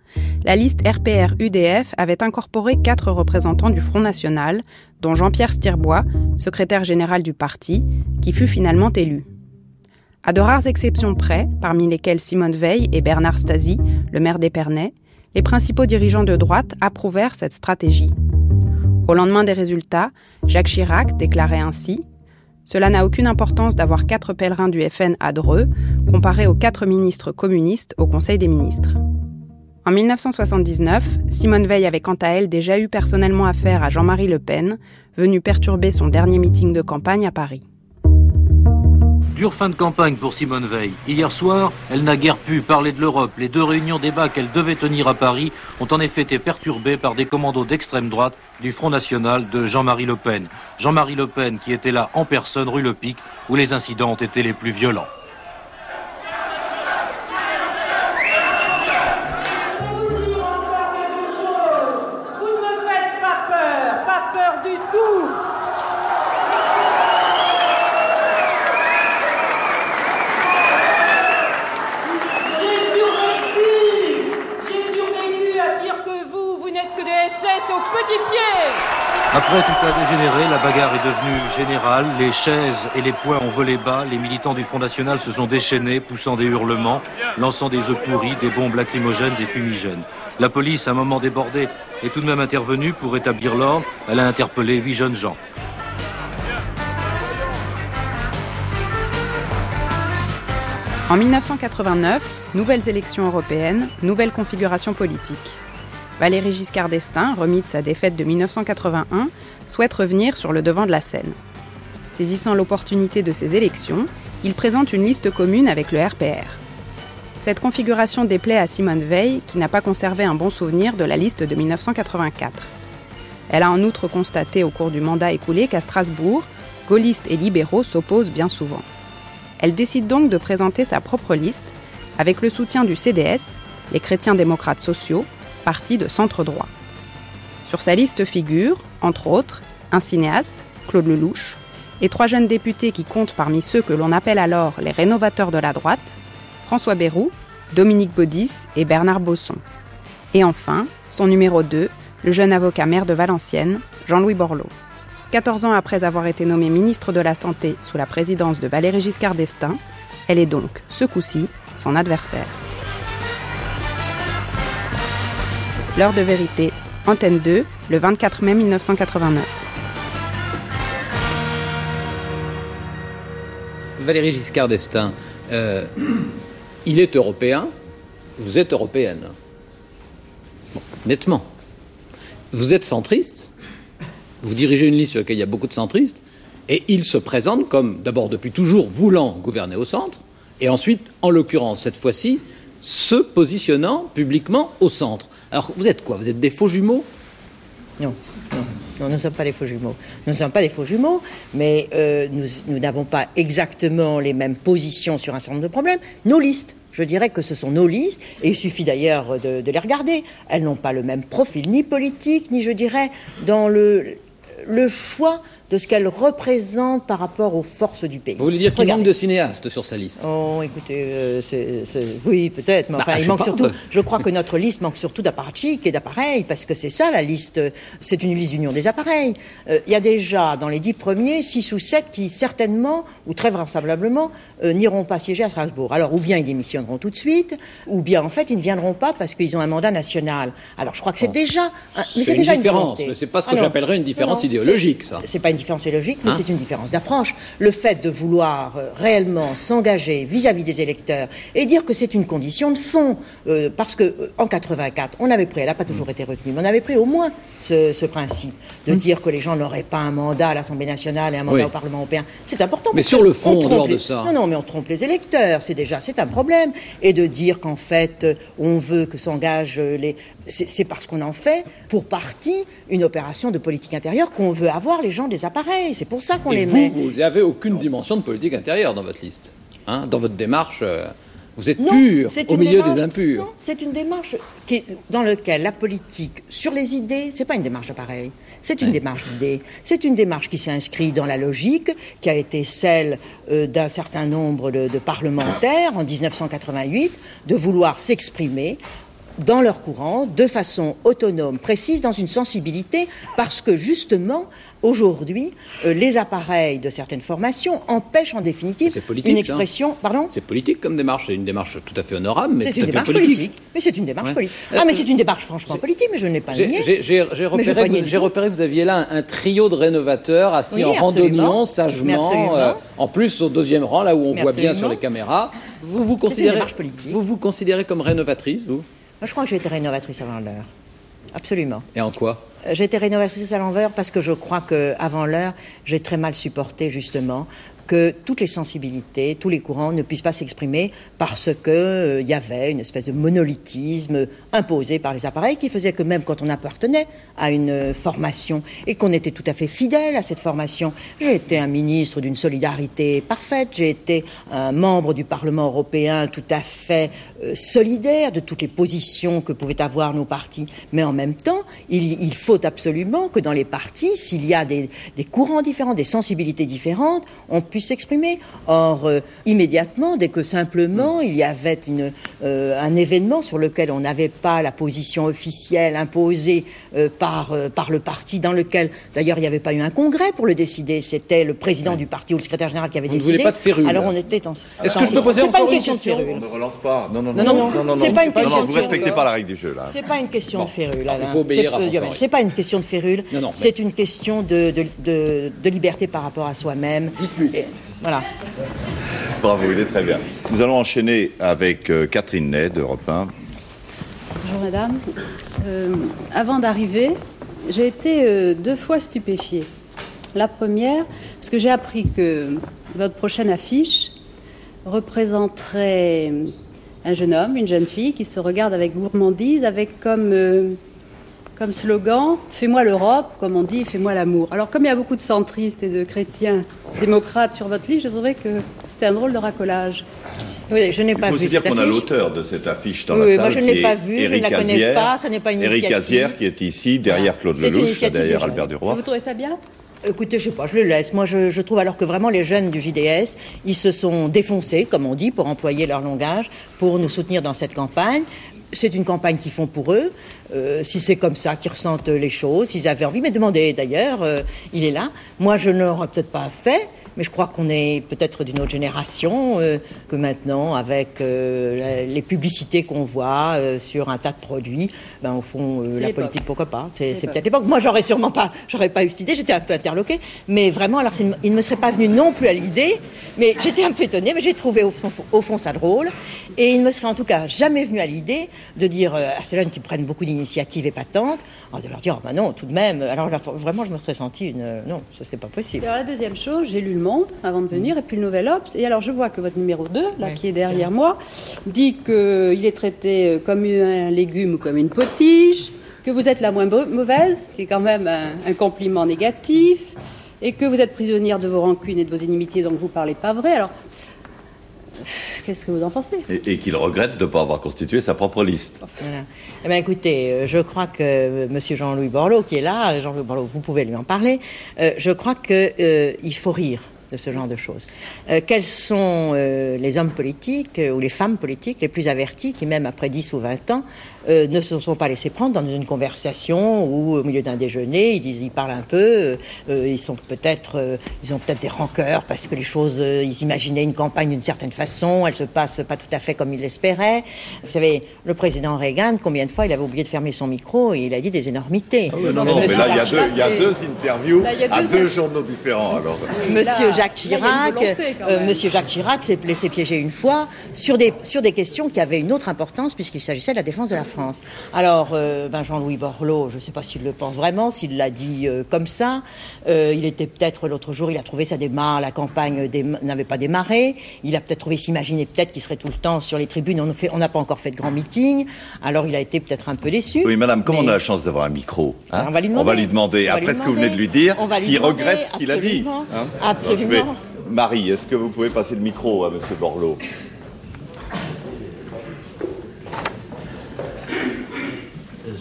Speaker 5: la liste RPR-UDF avait incorporé quatre représentants du Front National, dont Jean-Pierre Stirbois, secrétaire général du parti, qui fut finalement élu. À de rares exceptions près, parmi lesquelles Simone Veil et Bernard Stasi, le maire d'Épernay, les principaux dirigeants de droite approuvèrent cette stratégie. Au lendemain des résultats, Jacques Chirac déclarait ainsi cela n'a aucune importance d'avoir quatre pèlerins du FN à Dreux, comparé aux quatre ministres communistes au Conseil des ministres. En 1979, Simone Veil avait quant à elle déjà eu personnellement affaire à Jean-Marie Le Pen, venu perturber son dernier meeting de campagne à Paris.
Speaker 17: Dure fin de campagne pour Simone Veil. Hier soir, elle n'a guère pu parler de l'Europe. Les deux réunions débat qu'elle devait tenir à Paris ont en effet été perturbées par des commandos d'extrême droite du Front National de Jean-Marie Le Pen. Jean-Marie Le Pen qui était là en personne rue Le Pic où les incidents ont été les plus violents. Après tout a dégénéré, la bagarre est devenue générale, les chaises et les poings ont volé bas, les militants du Front National se sont déchaînés, poussant des hurlements, lançant des œufs pourris, des bombes lacrymogènes, des fumigènes. La police, à un moment débordé, est tout de même intervenue pour rétablir l'ordre. Elle a interpellé huit jeunes gens.
Speaker 5: En 1989, nouvelles élections européennes, nouvelle configuration politique. Valéry Giscard d'Estaing, remis de sa défaite de 1981, souhaite revenir sur le devant de la scène. Saisissant l'opportunité de ces élections, il présente une liste commune avec le RPR. Cette configuration déplaît à Simone Veil, qui n'a pas conservé un bon souvenir de la liste de 1984. Elle a en outre constaté au cours du mandat écoulé qu'à Strasbourg, gaullistes et libéraux s'opposent bien souvent. Elle décide donc de présenter sa propre liste, avec le soutien du CDS, les chrétiens démocrates sociaux, parti de centre droit. Sur sa liste figurent, entre autres, un cinéaste, Claude Lelouch, et trois jeunes députés qui comptent parmi ceux que l'on appelle alors les rénovateurs de la droite, François Bayrou, Dominique Baudis et Bernard Bosson. Et enfin, son numéro 2, le jeune avocat maire de Valenciennes, Jean-Louis Borloo. 14 ans après avoir été nommée ministre de la Santé sous la présidence de Valéry Giscard d'Estaing, elle est donc, ce coup-ci, son adversaire. L'heure de vérité, Antenne 2, le 24 mai 1989.
Speaker 18: Valérie Giscard d'Estaing, euh, il est européen, vous êtes européenne. nettement. Vous êtes centriste, vous dirigez une liste sur laquelle il y a beaucoup de centristes, et il se présente comme, d'abord depuis toujours, voulant gouverner au centre, et ensuite, en l'occurrence, cette fois-ci, se positionnant publiquement au centre. Alors, vous êtes quoi? Vous êtes des faux jumeaux?
Speaker 19: Non.
Speaker 7: Non, nous ne sommes pas des faux jumeaux. Nous ne sommes pas des faux jumeaux, mais euh, nous n'avons pas exactement les mêmes positions sur un certain nombre de problèmes. Nos listes, je dirais que ce sont nos listes, et il suffit d'ailleurs de, les regarder. Elles n'ont pas le même profil, ni politique, ni, je dirais, dans le choix de ce qu'elle représente par rapport aux forces du pays.
Speaker 18: Vous voulez dire qu'il manque de cinéastes sur sa liste?
Speaker 7: Oh, écoutez, euh, c'est, oui, peut-être, mais enfin, bah, il manque surtout. Je crois que notre liste manque surtout d'apparatchiks et d'appareils, parce que c'est ça la liste. C'est une liste d'union des appareils. Euh, il y a déjà dans les dix premiers six ou sept qui certainement ou très vraisemblablement euh, n'iront pas siéger à Strasbourg. Alors, ou bien ils démissionneront tout de suite, ou bien en fait ils ne viendront pas parce qu'ils ont un mandat national. Alors, je crois que c'est déjà,
Speaker 18: mais c'est déjà une différence. c'est pas ce que j'appellerais une différence idéologique, ça.
Speaker 7: C'est pas une différence logique, mais hein c'est une différence d'approche. Le fait de vouloir euh, réellement s'engager vis-à-vis des électeurs et dire que c'est une condition de fond, euh, parce que euh, en 84, on avait pris, elle n'a pas toujours été retenue, mais on avait pris au moins ce, principe de hum. dire que les gens n'auraient pas un mandat à l'Assemblée nationale et un mandat au Parlement européen. C'est important.
Speaker 18: Mais sur le fond, dehors de ça.
Speaker 7: Non, non, mais on trompe les électeurs. C'est déjà, c'est un problème. Et de dire qu'en fait, on veut que s'engagent les, c'est parce qu'on en fait pour partie une opération de politique intérieure qu'on veut avoir les gens des appareils. C'est pour ça qu'on les
Speaker 18: vous,
Speaker 7: met.
Speaker 18: Vous n'avez aucune dimension de politique intérieure dans votre liste. Hein dans votre démarche, euh, vous êtes pur au milieu des impurs.
Speaker 7: c'est une démarche qui dans laquelle la politique, sur les idées, c'est pas une démarche d'appareil. C'est une démarche d'idées. C'est une démarche qui s'inscrit dans la logique qui a été celle euh, d'un certain nombre de, de, parlementaires en 1988 de vouloir s'exprimer dans leur courant, de façon autonome, précise, dans une sensibilité, parce que justement, aujourd'hui, euh, les appareils de certaines formations empêchent en définitive une expression. Pardon
Speaker 18: C'est politique comme démarche, c'est une démarche tout à fait honorable, mais
Speaker 7: tout une démarche politique. Mais c'est une démarche politique. Ah, mais c'est une démarche franchement politique, mais je ne l'ai pas nié.
Speaker 18: J'ai repéré, que vous aviez là un, trio de rénovateurs assis en randonnion, sagement, euh, en plus au deuxième rang, là où on voit bien sur les caméras. Vous vous considérez, vous vous considérez comme rénovatrice, vous?
Speaker 7: Je crois que j'ai été rénovatrice avant l'heure. Absolument.
Speaker 18: Et en quoi?
Speaker 7: Euh, J'ai été rénovatrice à l'envers parce que je crois qu'avant l'heure, j'ai très mal supporté justement que toutes les sensibilités, tous les courants ne puissent pas s'exprimer parce qu'il euh, y avait une espèce de monolithisme imposé par les appareils qui faisait que même quand on appartenait à une euh, formation et qu'on était tout à fait fidèle à cette formation, j'ai été un ministre d'une solidarité parfaite, j'ai été un membre du Parlement européen tout à fait euh, solidaire de toutes les positions que pouvaient avoir nos partis, mais en même temps, il, faut absolument que dans les partis, s'il y a des courants différents, des sensibilités différentes, on puisse s'exprimer. Or, euh, immédiatement, dès que simplement il y avait une, euh, un événement sur lequel on n'avait pas la position officielle imposée euh, par, par le parti, dans lequel, d'ailleurs, il n'y avait pas eu un congrès pour le décider, c'était le président du parti ou le secrétaire général qui avait décidé.
Speaker 18: Vous ne voulez pas de férule
Speaker 7: Alors on était en.
Speaker 18: Est-ce que je peux poser
Speaker 7: C'est pas une question de férule.
Speaker 19: On ne relance pas. Non, non,
Speaker 7: non. non, non, c'est pas une question.
Speaker 19: vous respectez pas la règle du jeu là.
Speaker 7: C'est pas une question de férule.
Speaker 18: Il faut obéir à
Speaker 7: C'est pas une question de férule. C'est une question de, de, de, liberté par rapport à soi-même.
Speaker 18: Dites-lui.
Speaker 7: Voilà.
Speaker 19: Bravo, il est très bien. Nous allons enchaîner avec euh, Catherine Ney d'Europe 1.
Speaker 20: Bonjour madame. Euh, avant d'arriver, j'ai été euh, deux fois stupéfiée. La première, parce que j'ai appris que votre prochaine affiche représenterait un jeune homme, une jeune fille qui se regarde avec gourmandise, avec comme comme slogan Fais-moi l'Europe, comme on dit, fais-moi l'amour. Alors, comme il y a beaucoup de centristes et de chrétiens démocrates sur votre liste, je trouvais que c'était un drôle de racolage.
Speaker 7: Oui, je n'ai pas
Speaker 19: vu.
Speaker 7: Il faut
Speaker 19: dire qu'on a l'auteur de cette affiche dans la salle.
Speaker 7: Moi, je ne l'ai pas vu, je ne la connais pas, ça n'est pas une
Speaker 19: Éric Azière, qui est ici, derrière Claude Lelouch, derrière Albert Duroy.
Speaker 20: Vous trouvez ça bien?
Speaker 7: Écoutez, je sais pas, je le laisse. Moi, je, je, trouve alors que vraiment les jeunes du JDS, ils se sont défoncés, comme on dit, pour employer leur langage, pour nous soutenir dans cette campagne c'est une campagne qu'ils font pour eux. Euh, si c'est comme ça qu'ils ressentent les choses, s'ils avaient envie, mais demandez d'ailleurs, euh, il est là. Moi, je ne l'aurais peut-être pas fait, mais je crois qu'on est peut-être d'une autre génération euh, que maintenant, avec euh, les publicités qu'on voit euh, sur un tas de produits, ben, au fond, la politique, pourquoi pas C'est peut-être l'époque. Moi, j'aurais sûrement pas, j'aurais pas eu cette idée, j'étais un peu interloquée, mais vraiment, alors il ne me serait pas venu non plus à l'idée, mais j'étais un peu étonnée, mais j'ai trouvé au fond, au fond, ça drôle, et il ne me serait en tout cas jamais venu à l'idée de dire à ces jeunes qui prennent beaucoup d'initiatives épatantes, de leur dire, oh, ben non, tout de même, alors vraiment, je me serais senti une, non, ça c'était pas possible.
Speaker 20: alors la deuxième chose, j'ai lu le avant de venir, et puis le Nouvel Obs. Et alors je vois que votre numéro 2, là, qui est derrière moi, dit qu'il est traité comme un légume ou comme une potiche, que vous êtes la moins mauvaise, ce qui est quand même un, un compliment négatif, et que vous êtes prisonnière de vos rancunes et de vos inimitiés, donc vous parlez pas vrai. Alors, qu'est-ce que vous en pensez?
Speaker 19: Et, et qu'il regrette de ne pas avoir constitué sa propre liste.
Speaker 7: Voilà. Eh bien, écoutez, euh, je crois que euh, Monsieur Jean-Louis Borloo, qui est là, euh, Jean-Louis Borloo, vous pouvez lui en parler, euh, je crois qu'il faut rire de ce genre de choses. Euh, quels sont euh, les hommes politiques euh, ou les femmes politiques les plus avertis qui, même après 10 ou 20 ans, euh, ne se sont pas laissés prendre dans une conversation ou au milieu d'un déjeuner, ils disent, ils parlent un peu, euh, euh, ils sont peut-être, euh, ils ont peut-être des rancœurs parce que les choses, euh, ils imaginaient une campagne d'une certaine façon, elle se passe pas tout à fait comme ils l'espéraient. Vous savez, le président Reagan, combien de fois il avait oublié de fermer son micro et il a dit des énormités.
Speaker 19: non, non, mais
Speaker 7: Monsieur
Speaker 19: là, il y a deux, y a deux interviews
Speaker 7: Là, il y a
Speaker 19: à
Speaker 7: deux-
Speaker 19: deux journaux différents. Alors.
Speaker 7: Monsieur
Speaker 20: là-
Speaker 7: Jacques
Speaker 20: là,
Speaker 7: Chirac,
Speaker 20: volonté,
Speaker 7: euh. Monsieur Jacques Chirac s'est laissé piéger une fois sur des, sur des questions qui avaient une autre importance puisqu'il s'agissait de la défense de la France. Alors, euh, ben Jean-Louis Borloo, je ne sais pas s'il le pense vraiment, s'il l'a dit euh, comme ça. Euh, il était peut-être l'autre jour, il a trouvé ça démarre, la campagne n'avait pas démarré. Il a peut-être trouvé, s'imaginer peut-être qu'il serait tout le temps sur les tribunes. On n'a pas encore fait de grands meetings. Alors, il a été peut-être un peu déçu.
Speaker 19: Oui, madame, comme
Speaker 7: Mais-
Speaker 19: on a la chance d'avoir un micro, hein,
Speaker 7: on va lui demander.
Speaker 19: demander,
Speaker 7: On va lui
Speaker 19: après ce que vous venez de lui
Speaker 7: demander.
Speaker 19: dire, s'il
Speaker 7: demander,
Speaker 19: regrette ce qu'il a dit.
Speaker 7: absolument.
Speaker 19: hein.
Speaker 7: Absolument.
Speaker 19: Alors, je vais- Marie, est-ce que vous pouvez passer le micro à monsieur Borloo?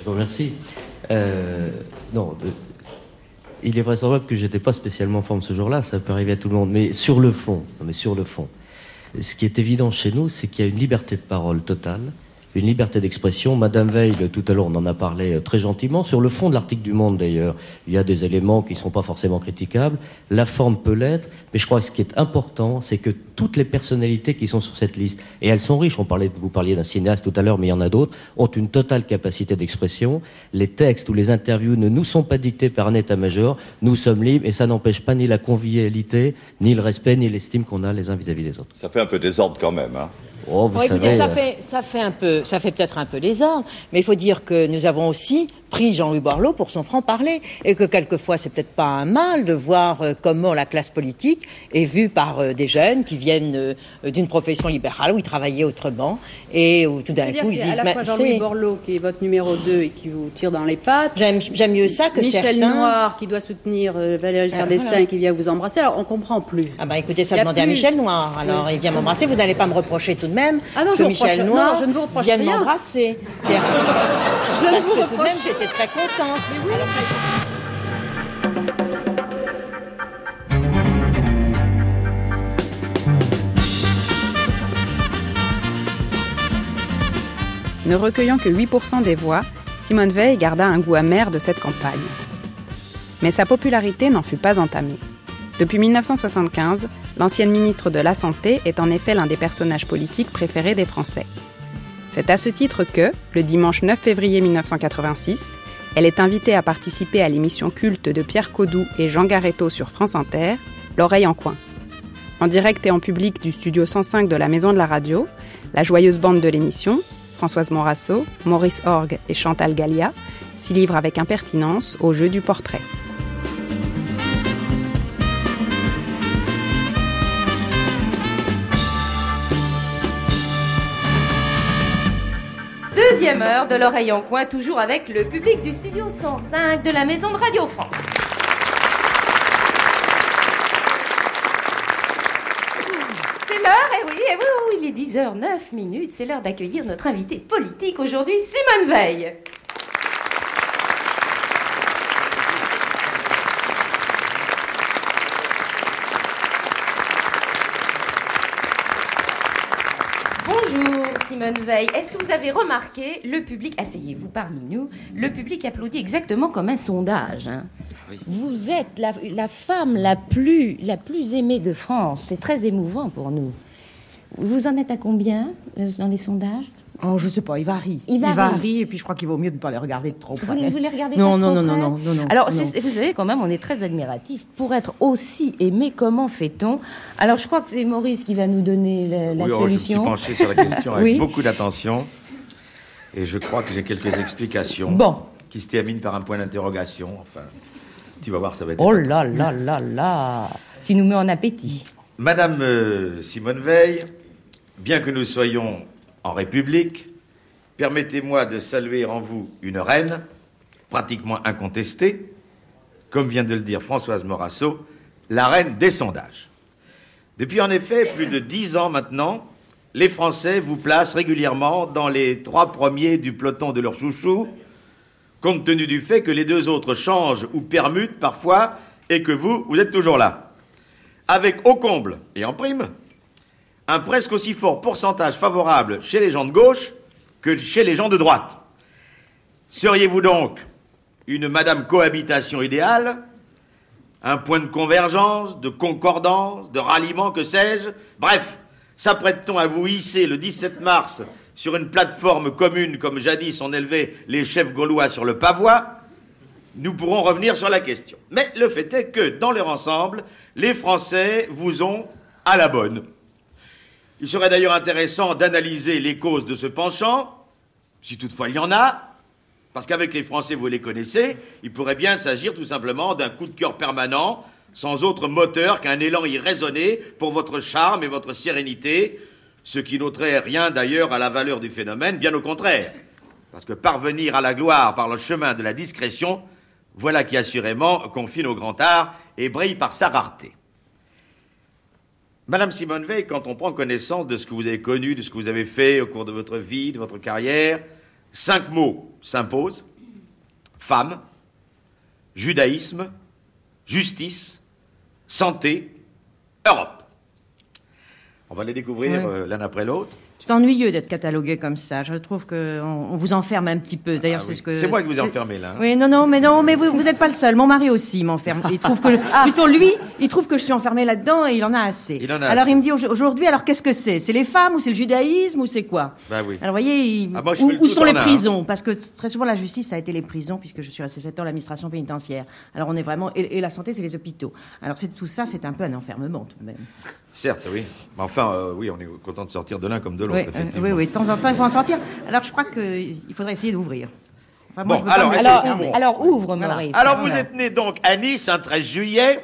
Speaker 21: Vous remercie. Euh, non, il est vraisemblable que j'étais pas spécialement en forme ce jour-là, ça peut arriver à tout le monde. Mais sur le fond, non, mais sur le fond, ce qui est évident chez nous, c'est qu'il y a une liberté de parole totale, une liberté d'expression. Madame Veil, tout à l'heure, on en a parlé euh, très gentiment. Sur le fond de l'article du Monde, d'ailleurs, il y a des éléments qui ne sont pas forcément critiquables. La forme peut l'être, mais je crois que ce qui est important, c'est que toutes les personnalités qui sont sur cette liste, et elles sont riches, on parlait, vous parliez d'un cinéaste tout à l'heure, mais il y en a d'autres, ont une totale capacité d'expression. Les textes ou les interviews ne nous sont pas dictés par un état-major. Nous sommes libres et ça n'empêche pas ni la convivialité, ni le respect, ni l'estime qu'on a les uns vis-à-vis des autres.
Speaker 19: Ça fait un peu désordre quand même. Hein.
Speaker 21: Oh, vous
Speaker 7: Bon, écoutez,
Speaker 21: savez,
Speaker 7: ça
Speaker 21: euh,
Speaker 7: fait, ça fait un peu, ça fait peut-être un peu désordre, mais il faut dire que nous avons aussi pris Jean-Louis Borloo pour son franc-parler et que quelquefois c'est peut-être pas un mal de voir euh, comment la classe politique est vue par euh, des jeunes qui viennent d'une profession libérale où ils travaillaient autrement et où tout d'un coup ils disent
Speaker 20: à la fois Jean-Louis Borloo, qui est votre numéro 2 et qui vous tire dans les pattes.
Speaker 7: J'aime, mieux ça que
Speaker 20: Michel
Speaker 7: certains.
Speaker 20: Noir, qui doit soutenir Valéry
Speaker 7: Ah,
Speaker 20: Giscard d'Estaing,
Speaker 7: voilà.
Speaker 20: qui vient vous embrasser. Alors, on comprend plus.
Speaker 7: Ah bah écoutez, ça demandait à Michel Noir. Alors
Speaker 20: Oui.
Speaker 7: il vient m'embrasser. Vous n'allez pas me reprocher tout de même
Speaker 20: Ah non,
Speaker 7: que
Speaker 20: je vous
Speaker 7: Michel
Speaker 20: reproche-
Speaker 7: Noir
Speaker 20: non, je ne vous reproche
Speaker 7: vienne m'embrasser.
Speaker 20: Je ne
Speaker 7: Parce
Speaker 20: vous
Speaker 7: que tout de
Speaker 20: reproche-
Speaker 7: même j'étais très contente. Alors, ça-
Speaker 5: Ne recueillant que 8% des voix, Simone Veil garda un goût amer de cette campagne. Mais sa popularité n'en fut pas entamée. Depuis 1975, l'ancienne ministre de la Santé est en effet l'un des personnages politiques préférés des Français. C'est à ce titre que, le dimanche 9 février 1986, elle est invitée à participer à l'émission culte de Pierre Caudoux et Jean Garetto sur France Inter, L'oreille en coin. En direct et en public du studio 105 de la Maison de la Radio, la joyeuse bande de l'émission, Françoise Morasso, Maurice Orgue et Chantal Gallia, s'y livrent avec impertinence au jeu du portrait.
Speaker 22: Deuxième heure de l'oreille en coin, toujours avec le public du studio 105 de la Maison de Radio France. C'est l'heure, eh oui, eh oui, oui, il est 10h09 minutes, c'est l'heure d'accueillir notre invité politique aujourd'hui, Simone Veil. Bonjour Simone Veil. Est-ce que vous avez remarqué le public, asseyez-vous parmi nous, le public applaudit exactement comme un sondage. hein? Vous êtes la, la femme la plus, la plus aimée de France. C'est très émouvant pour nous. Vous en êtes à combien euh, dans les sondages?
Speaker 7: Oh, je sais pas, il varie.
Speaker 22: Il varie.
Speaker 7: et puis je crois qu'il vaut mieux ne pas les regarder de trop
Speaker 22: Vous,
Speaker 7: près.
Speaker 22: vous les regardez
Speaker 7: non,
Speaker 22: pas
Speaker 7: non,
Speaker 22: trop
Speaker 7: non,
Speaker 22: près
Speaker 7: non, non, non, non.
Speaker 22: Alors,
Speaker 7: non.
Speaker 22: vous savez, quand même, on est très admiratif. Pour être aussi aimé, comment fait-on? Alors, je crois que c'est Maurice qui va nous donner la, la
Speaker 23: oui, oh,
Speaker 22: solution.
Speaker 23: je me suis penché sur la question avec (laughs)
Speaker 22: Oui.
Speaker 23: beaucoup d'attention. Et je crois que j'ai quelques explications.
Speaker 22: Bon.
Speaker 23: Qui se terminent par un point d'interrogation. Enfin, tu vas voir, ça va être.
Speaker 22: Oh là là là là Tu nous mets en appétit.
Speaker 23: Madame euh, Simone Veil, bien que nous soyons en République, permettez-moi de saluer en vous une reine pratiquement incontestée, comme vient de le dire Françoise Morasso, la reine des sondages. Depuis en effet plus de dix ans maintenant, les Français vous placent régulièrement dans les trois premiers du peloton de leur chouchou, compte tenu du fait que les deux autres changent ou permutent parfois et que vous, vous êtes toujours là. Avec au comble et en prime, un presque aussi fort pourcentage favorable chez les gens de gauche que chez les gens de droite. Seriez-vous donc une Madame Cohabitation idéale? Un point de convergence, de concordance, de ralliement, que sais-je? Bref, s'apprête-t-on à vous hisser le 17 mars sur une plateforme commune comme jadis on élevait les chefs gaulois sur le pavois? Nous pourrons revenir sur la question. Mais le fait est que, dans leur ensemble, les Français vous ont à la bonne. Il serait d'ailleurs intéressant d'analyser les causes de ce penchant, si toutefois il y en a, parce qu'avec les Français, vous les connaissez, il pourrait bien s'agir tout simplement d'un coup de cœur permanent, sans autre moteur qu'un élan irraisonné pour votre charme et votre sérénité, ce qui n'ôterait rien d'ailleurs à la valeur du phénomène, bien au contraire. Parce que parvenir à la gloire par le chemin de la discrétion, voilà qui assurément confine au grand art et brille par sa rareté. Madame Simone Veil, quand on prend connaissance de ce que vous avez connu, de ce que vous avez fait au cours de votre vie, de votre carrière, cinq mots s'imposent. Femme, judaïsme, justice, santé, Europe. On va les découvrir euh, l'un après l'autre.
Speaker 7: C'est ennuyeux d'être catalogué comme ça. Je trouve qu'on on vous enferme un petit peu. D'ailleurs,
Speaker 23: Ah
Speaker 7: c'est
Speaker 23: oui.
Speaker 7: ce que.
Speaker 23: C'est moi qui vous ai enfermé, là, hein.
Speaker 7: Oui, non, non, mais non, mais vous, vous n'êtes pas le seul. Mon mari aussi m'enferme. Il trouve que, je- plutôt lui, il trouve que je suis enfermée là-dedans et il en a assez.
Speaker 23: Il en a
Speaker 7: alors
Speaker 23: assez.
Speaker 7: il me dit au- aujourd'hui, alors qu'est-ce que c'est? C'est les femmes ou c'est le judaïsme ou c'est quoi?
Speaker 23: Bah oui.
Speaker 7: Alors vous voyez, il-
Speaker 23: Ah, moi,
Speaker 7: où,
Speaker 23: le
Speaker 7: sont les
Speaker 23: hein.
Speaker 7: prisons? Parce que très souvent la justice ça a été les prisons puisque je suis resté 7 ans à l'administration pénitentiaire. Alors on est vraiment et, et la santé c'est les hôpitaux. Alors c'est tout ça, c'est un peu un enfermement tout de même.
Speaker 23: Certes, oui. Mais enfin, euh, oui, on est content de sortir de l'un comme de l'autre,
Speaker 7: Oui, euh, oui, oui, de temps en temps, il faut en sortir. Alors, je crois qu'il faudrait essayer d'ouvrir. Enfin,
Speaker 23: Bon, alors,
Speaker 22: Alors,
Speaker 23: ouvrons.
Speaker 22: alors ouvre,
Speaker 7: Voilà.
Speaker 22: Maurice.
Speaker 23: Alors, vous
Speaker 7: Voilà.
Speaker 23: êtes né donc à Nice un 13 juillet,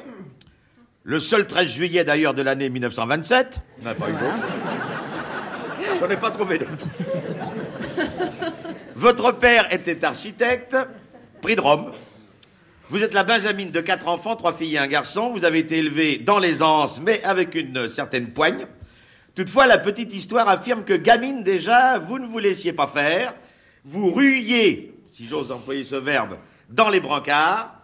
Speaker 23: le seul 13 juillet d'ailleurs de l'année 1927. On n'a pas eu d'autre. (laughs) J'en ai pas trouvé d'autre. Votre père était architecte, prix de Rome. Vous êtes la Benjamine de quatre enfants, trois filles et un garçon. Vous avez été élevé dans l'aisance, mais avec une certaine poigne. Toutefois, la petite histoire affirme que gamine déjà, vous ne vous laissiez pas faire. Vous ruiez, si j'ose employer ce verbe, dans les brancards.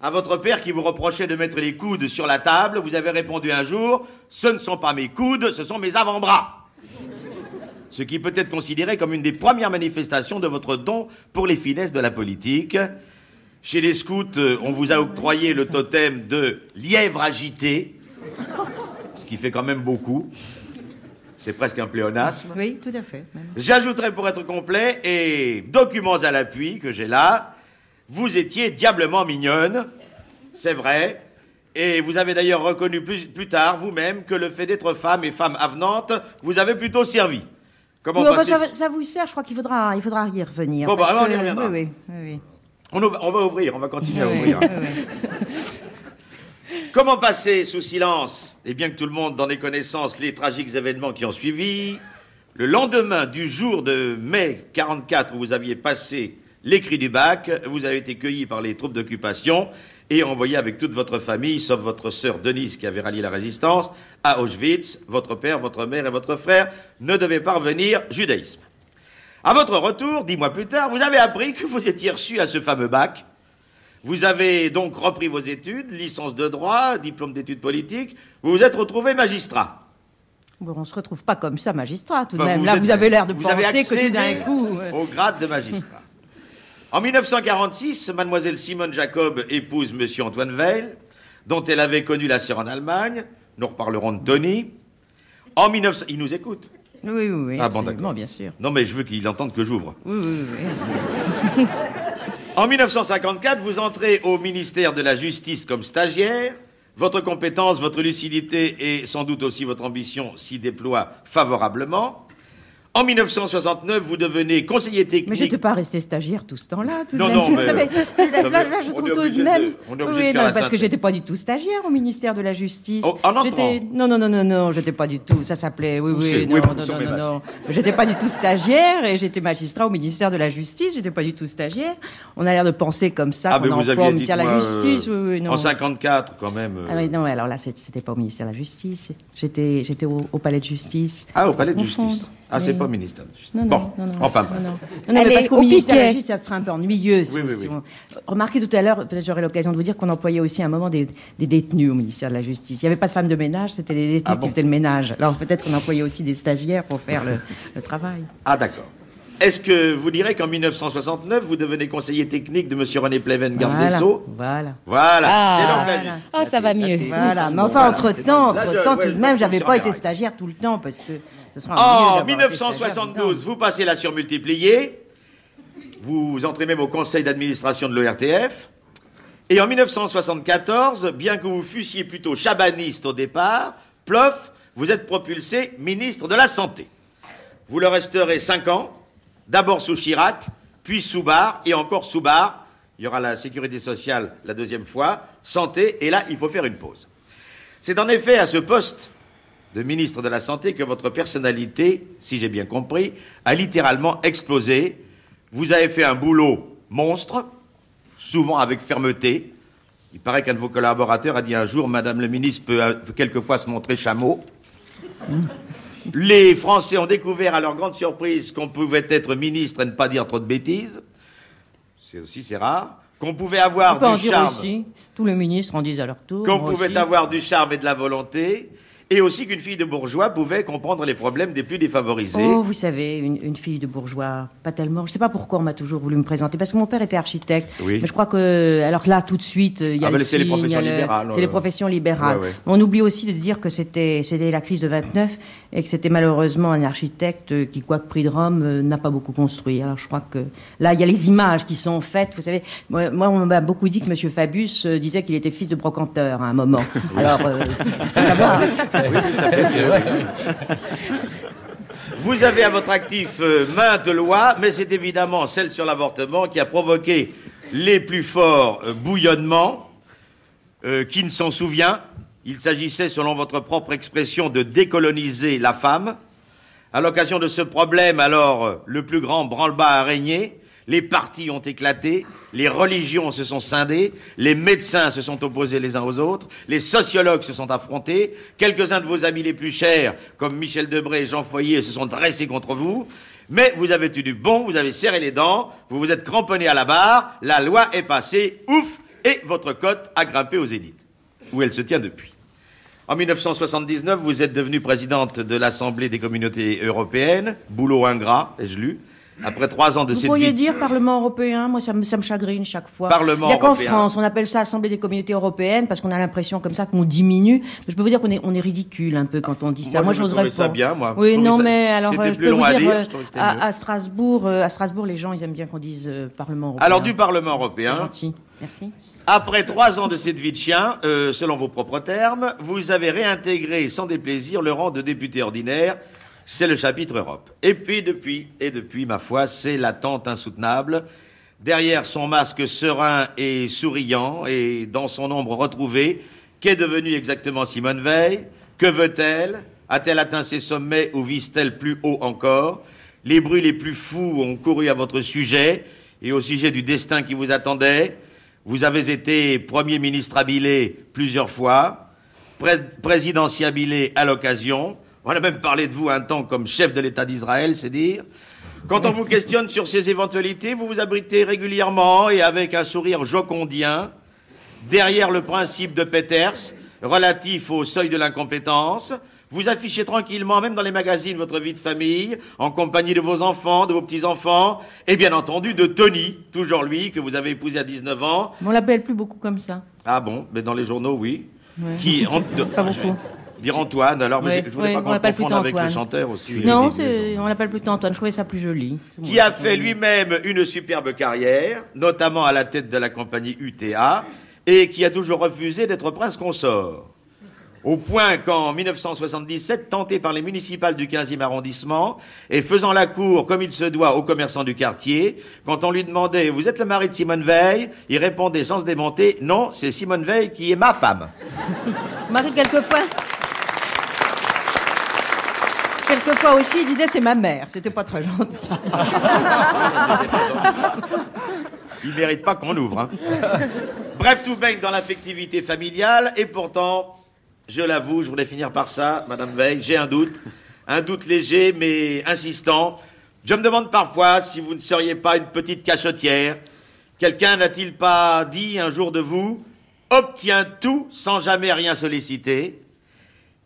Speaker 23: À votre père qui vous reprochait de mettre les coudes sur la table, vous avez répondu un jour Ce ne sont pas mes coudes, ce sont mes avant-bras. Ce qui peut être considéré comme une des premières manifestations de votre don pour les finesses de la politique. Chez les scouts, euh, on vous a octroyé le totem de lièvre agité, ce qui fait quand même beaucoup. C'est presque un pléonasme.
Speaker 7: Oui, tout à fait.
Speaker 23: J'ajouterai pour être complet, et documents à l'appui que j'ai là, vous étiez diablement mignonne, c'est vrai, et vous avez d'ailleurs reconnu plus, plus tard vous-même que le fait d'être femme et femme avenante vous avez plutôt servi. Comment
Speaker 7: Oui, enfin,
Speaker 23: passer
Speaker 7: ça, ça vous sert, je crois qu'il faudra, il faudra y revenir.
Speaker 23: Bon, bah, on y reviendra.
Speaker 7: Oui, oui,
Speaker 23: on, va ouvrir, on va continuer à
Speaker 7: Oui,
Speaker 23: ouvrir. Comment passer sous silence, et bien que tout le monde en ait connaissance, les tragiques événements qui ont suivi? Le lendemain du jour de mai 44 où vous aviez passé l'écrit du bac, vous avez été cueilli par les troupes d'occupation et envoyé avec toute votre famille, sauf votre sœur Denise qui avait rallié la résistance, à Auschwitz. Votre père, votre mère et votre frère ne devaient pas revenir judaïsme. À votre retour, dix mois plus tard, vous avez appris que vous étiez reçu à ce fameux bac. Vous avez donc repris vos études, licence de droit, diplôme d'études politiques. Vous vous êtes retrouvé magistrat.
Speaker 7: Bon, on se retrouve pas comme ça, magistrat, tout de
Speaker 23: Enfin,
Speaker 7: même.
Speaker 23: vous
Speaker 7: Là,
Speaker 23: êtes-
Speaker 7: vous avez l'air de
Speaker 23: vous
Speaker 7: penser
Speaker 23: avez
Speaker 7: que d'un coup. euh,
Speaker 23: Au grade de magistrat. En 1946, mademoiselle Simone Jacob épouse monsieur Antoine Veil, dont elle avait connu la sœur en Allemagne. Nous reparlerons de Tony. En 19... Il nous écoute
Speaker 7: Oui, oui, oui.
Speaker 23: Ah bon,
Speaker 7: absolument,
Speaker 23: d'accord.
Speaker 7: bien sûr.
Speaker 23: Non, mais je veux qu'il entende que j'ouvre.
Speaker 7: Oui, oui, oui. (laughs)
Speaker 23: En 1954, vous entrez au ministère de la Justice comme stagiaire. Votre compétence, votre lucidité et sans doute aussi votre ambition s'y déploient favorablement. En 1969, vous devenez conseiller technique.
Speaker 7: Mais je n'étais pas resté stagiaire tout ce temps-là. tout
Speaker 23: Non, non, mais- (laughs)
Speaker 7: là,
Speaker 23: Ça
Speaker 7: là, je trouve tout de même.
Speaker 23: de- on est obligé
Speaker 7: Oui,
Speaker 23: de faire
Speaker 7: non,
Speaker 23: la
Speaker 7: parce que j'étais pas du tout stagiaire au ministère de la Justice.
Speaker 23: Oh, en.
Speaker 7: J'étais- Non, non, non, non, non, j'étais pas du tout. Ça s'appelait. Oui, oui, non, non, non, non, non. J'étais pas du tout stagiaire et j'étais magistrat au ministère de la Justice. J'étais pas du tout stagiaire. On a l'air de penser comme ça
Speaker 23: Ah,
Speaker 7: qu'on
Speaker 23: mais
Speaker 7: emploi
Speaker 23: aviez
Speaker 7: au ministère de la
Speaker 23: moi,
Speaker 7: Justice.
Speaker 23: euh,
Speaker 7: Oui, oui, non.
Speaker 23: En 54, quand même. euh.
Speaker 7: Ah oui, non, alors là, c'était pas au ministère de la Justice. J'étais, j'étais au, au palais de justice.
Speaker 23: Ah, au palais de justice. Ah, c'est pas ministère de justice.
Speaker 7: Non,
Speaker 23: bon,
Speaker 7: non, non, non,
Speaker 23: enfin,
Speaker 7: non,
Speaker 23: bref.
Speaker 7: non. Non, non, mais parce qu'au
Speaker 22: au
Speaker 7: ministère de la. Justice, ça serait un peu ennuyeux.
Speaker 23: Oui, oui, oui.
Speaker 7: Remarquez tout à l'heure, peut-être j'aurai l'occasion de vous dire qu'on employait aussi à un moment des, des détenus au ministère de la Justice. Il n'y avait pas de femmes de ménage, c'était des détenus
Speaker 23: Ah bon
Speaker 7: qui faisaient le ménage. Alors peut-être qu'on employait aussi des stagiaires pour faire le, le travail. (laughs)
Speaker 23: Ah, d'accord. Est-ce que vous direz qu'en 1969, vous devenez conseiller technique de M. René Pleven, garde
Speaker 7: voilà,
Speaker 23: des Sceaux
Speaker 7: Voilà.
Speaker 23: Voilà,
Speaker 22: Ah,
Speaker 23: c'est donc la
Speaker 22: voilà.
Speaker 23: justice.
Speaker 22: Oh, ça va mieux.
Speaker 7: Voilà. Mais
Speaker 23: Bon,
Speaker 7: enfin, entre-temps, entre-temps, tout de même,
Speaker 23: je
Speaker 7: j'avais pas été stagiaire tout le temps parce que ce sera ennuyeux
Speaker 23: En
Speaker 7: d'avoir été stagiaire dix ans.
Speaker 23: 1972, vous passez la surmultipliée. Vous entrez même au conseil d'administration de l'ORTF. Et en 1974, bien que vous fussiez plutôt chabaniste au départ, plof, vous êtes propulsé ministre de la Santé. Vous le resterez cinq ans, d'abord sous Chirac, puis sous Barre, et encore sous Barre. Il y aura la sécurité sociale la deuxième fois, santé, et là, il faut faire une pause. C'est en effet à ce poste de ministre de la Santé que votre personnalité, si j'ai bien compris, a littéralement explosé. Vous avez fait un boulot monstre, souvent avec fermeté. Il paraît qu'un de vos collaborateurs a dit un jour, Madame le ministre peut, euh, peut quelquefois se montrer chameau. (laughs) Les Français ont découvert à leur grande surprise qu'on pouvait être ministre et ne pas dire trop de bêtises. C'est aussi, c'est rare. Qu'on pouvait
Speaker 7: On
Speaker 23: avoir
Speaker 7: en
Speaker 23: du
Speaker 7: dire
Speaker 23: charme.
Speaker 7: aussi. Tous les ministres en disent à leur tour.
Speaker 23: Qu'on pouvait
Speaker 7: aussi.
Speaker 23: avoir du charme et de la volonté. Et aussi qu'une fille de bourgeois pouvait comprendre les problèmes des plus défavorisés.
Speaker 7: Oh, vous savez, une, une fille de bourgeois, pas tellement. Je ne sais pas pourquoi on m'a toujours voulu me présenter, parce que mon père était architecte.
Speaker 23: Oui.
Speaker 7: Mais je crois que, alors là, tout de suite, il y a
Speaker 23: Ah, mais
Speaker 7: le
Speaker 23: c'est les professions
Speaker 7: le-
Speaker 23: libérales,
Speaker 7: C'est les
Speaker 23: euh.
Speaker 7: professions libérales.
Speaker 23: Ouais, ouais.
Speaker 7: On oublie aussi de dire que c'était, c'était la crise de 29 et que c'était malheureusement un architecte qui, quoique prix de Rome, euh, n'a pas beaucoup construit. Alors je crois que là, il y a les images qui sont faites. Vous savez, moi, on m'a beaucoup dit que M. Fabius euh, disait qu'il était fils de brocanteur à un moment. (laughs) Alors, euh, faut savoir.
Speaker 23: Vous avez à votre actif euh, maintes lois, mais c'est évidemment celle sur l'avortement qui a provoqué les plus forts euh, bouillonnements. Euh, qui ne s'en souvient Il s'agissait, selon votre propre expression, de décoloniser la femme. À l'occasion de ce problème, alors, euh, le plus grand branle-bas a régné. Les partis ont éclaté, les religions se sont scindées, les médecins se sont opposés les uns aux autres, les sociologues se sont affrontés, quelques-uns de vos amis les plus chers, comme Michel Debré et Jean Foyer, se sont dressés contre vous. Mais vous avez eu du bon, vous avez serré les dents, vous vous êtes cramponné à la barre, la loi est passée, ouf, et votre cote a grimpé au zénith, où elle se tient depuis. En 1979, vous êtes devenue présidente de l'Assemblée des communautés européennes, boulot ingrat, ai-je lu. Après trois ans de
Speaker 7: Vous
Speaker 23: cette
Speaker 7: pourriez
Speaker 23: vie.
Speaker 7: dire Parlement européen, moi ça me, ça me chagrine chaque fois.
Speaker 23: Parlement
Speaker 7: Il n'y a qu'en. France, on appelle ça Assemblée des communautés européennes parce qu'on a l'impression comme ça qu'on diminue. Mais je peux vous dire qu'on est, on est ridicule un peu quand on dit ça.
Speaker 23: Moi, je
Speaker 7: j'oserais
Speaker 23: trouvais ça
Speaker 7: pas.
Speaker 23: bien, moi. Je
Speaker 7: Oui, non,
Speaker 23: ça-
Speaker 7: mais alors euh, je peux vous
Speaker 23: à
Speaker 7: dire,
Speaker 23: dire,
Speaker 7: euh,
Speaker 23: je
Speaker 7: à, à Strasbourg, euh, à Strasbourg, les gens ils aiment bien qu'on dise euh, Parlement européen.
Speaker 23: Alors, du Parlement européen.
Speaker 7: C'est gentil. Merci.
Speaker 23: Après trois ans de cette vie de chien, euh, selon vos propres termes, vous avez réintégré sans déplaisir le rang de député ordinaire. C'est le chapitre Europe. Et puis, depuis, et depuis, ma foi, c'est l'attente insoutenable. Derrière son masque serein et souriant, et dans son ombre retrouvée, qu'est devenue exactement Simone Veil? Que veut-elle? A-t-elle atteint ses sommets ou vise-t-elle plus haut encore? Les bruits les plus fous ont couru à votre sujet et au sujet du destin qui vous attendait. Vous avez été Premier ministre habilé plusieurs fois, pré présidentiabilé à l'occasion. On a même parlé de vous un temps comme chef de l'État d'Israël, c'est dire. Quand on vous questionne sur ces éventualités, vous vous abritez régulièrement et avec un sourire jocondien derrière le principe de Peters relatif au seuil de l'incompétence. Vous affichez tranquillement, même dans les magazines, votre vie de famille, en compagnie de vos enfants, de vos petits-enfants, et bien entendu de Tony, toujours lui, que vous avez épousé à 19 ans.
Speaker 7: On l'appelle plus beaucoup comme ça.
Speaker 23: Ah bon, mais dans les journaux, oui.
Speaker 7: Ouais.
Speaker 23: Qui, (laughs) en-
Speaker 7: Pas beaucoup.
Speaker 23: Dire Antoine, alors, mais
Speaker 7: Ouais,
Speaker 23: je, voulais
Speaker 7: ouais,
Speaker 23: pas
Speaker 7: on
Speaker 23: qu'on le confonde
Speaker 7: plutôt
Speaker 23: avec le
Speaker 7: Antoine.
Speaker 23: chanteur aussi.
Speaker 7: Non, on l'appelle plutôt Antoine. Je trouvais ça plus joli.
Speaker 23: qui a fait lui-même une superbe carrière, notamment à la tête de la compagnie UTA, et qui a toujours refusé d'être prince consort. Au point qu'en 1977, tenté par les municipales du 15e arrondissement et faisant la cour comme il se doit aux commerçants du quartier, quand on lui demandait Vous êtes le mari de Simone Veil? il répondait sans se démonter Non, c'est Simone Veil qui est ma femme.
Speaker 7: Marie, quelquefois. Quelquefois aussi, il disait c'est ma mère. C'était pas très gentil. (laughs)
Speaker 23: Il mérite pas qu'on ouvre. hein. Bref, tout baigne dans l'affectivité familiale et pourtant, je l'avoue, je voulais finir par ça, Madame Veil, j'ai un doute. Un doute léger mais insistant. Je me demande parfois si vous ne seriez pas une petite cachotière. Quelqu'un n'a-t-il pas dit un jour de vous Obtient tout sans jamais rien solliciter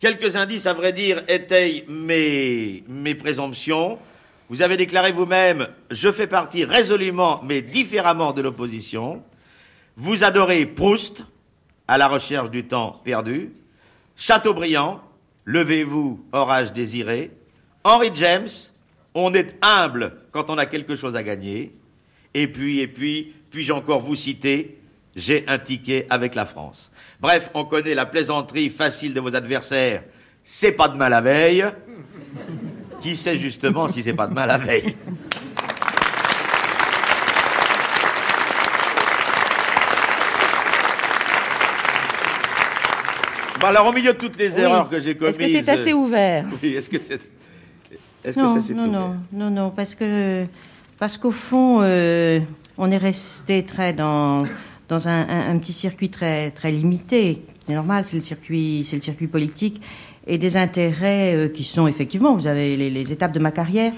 Speaker 23: Quelques indices, à vrai dire, étayent mes, présomptions. Vous avez déclaré vous-même Je fais partie résolument, mais différemment de l'opposition. Vous adorez Proust, à la recherche du temps perdu. Chateaubriand, Levez-vous, orage désiré. Henry James, On est humble quand on a quelque chose à gagner. Et puis, et puis, puis-je encore vous citer J'ai un ticket avec la France. Bref, on connaît la plaisanterie facile de vos adversaires. C'est pas demain la veille. Qui sait justement si c'est pas demain la veille? Alors, au milieu de toutes les
Speaker 22: Oui.
Speaker 23: erreurs que j'ai commises.
Speaker 22: Est-ce que c'est assez ouvert? (laughs)
Speaker 23: Oui, est-ce que c'est. Est-ce que
Speaker 7: non,
Speaker 23: ça c'est
Speaker 7: non, non, non, non, parce que parce qu'au fond, euh, on est resté très dans dans un, un- un petit circuit très très limité. C'est normal, c'est le circuit, c'est le circuit politique et des intérêts euh, qui sont effectivement. Vous avez les, les étapes de ma carrière.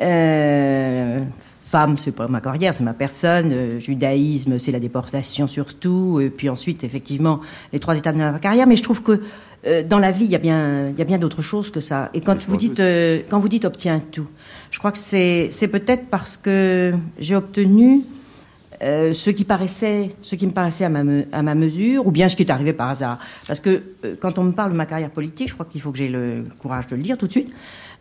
Speaker 7: Euh, femme, c'est pas ma carrière, c'est ma personne. Euh, judaïsme, c'est la déportation surtout. Et puis ensuite, effectivement, les trois étapes de ma carrière. Mais je trouve que dans la vie, il y a bien, il y a bien d'autres choses que ça. Et quand vous dites, quand vous dites obtient tout, je crois que c'est, c'est peut-être parce que j'ai obtenu euh, ce qui paraissait, ce qui me paraissait à ma, me- à ma mesure, ou bien ce qui est arrivé par hasard. Parce que euh, quand on me parle de ma carrière politique, je crois qu'il faut que j'ai le courage de le dire tout de suite.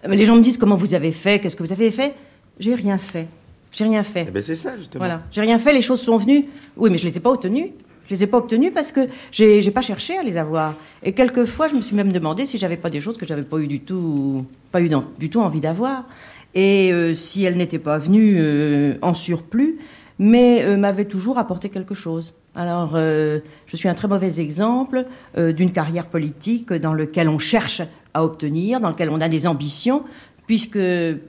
Speaker 7: Euh, Les gens me disent comment vous avez fait, qu'est-ce que vous avez fait? J'ai rien fait. J'ai rien fait.
Speaker 23: Eh ben, c'est ça, justement.
Speaker 7: Voilà. J'ai rien fait, les choses sont venues. Oui, mais je les ai pas obtenues. Je les ai pas obtenues parce que j'ai j'ai pas cherché à les avoir. Et quelquefois, je me suis même demandé si j'avais pas des choses que j'avais pas eu du tout, pas eu dans- du tout envie d'avoir. Et euh, si elles n'étaient pas venues en surplus, mais euh, m'avaient toujours apporté quelque chose. Alors, euh, je suis un très mauvais exemple euh, d'une carrière politique dans lequel on cherche à obtenir, dans lequel on a des ambitions, puisque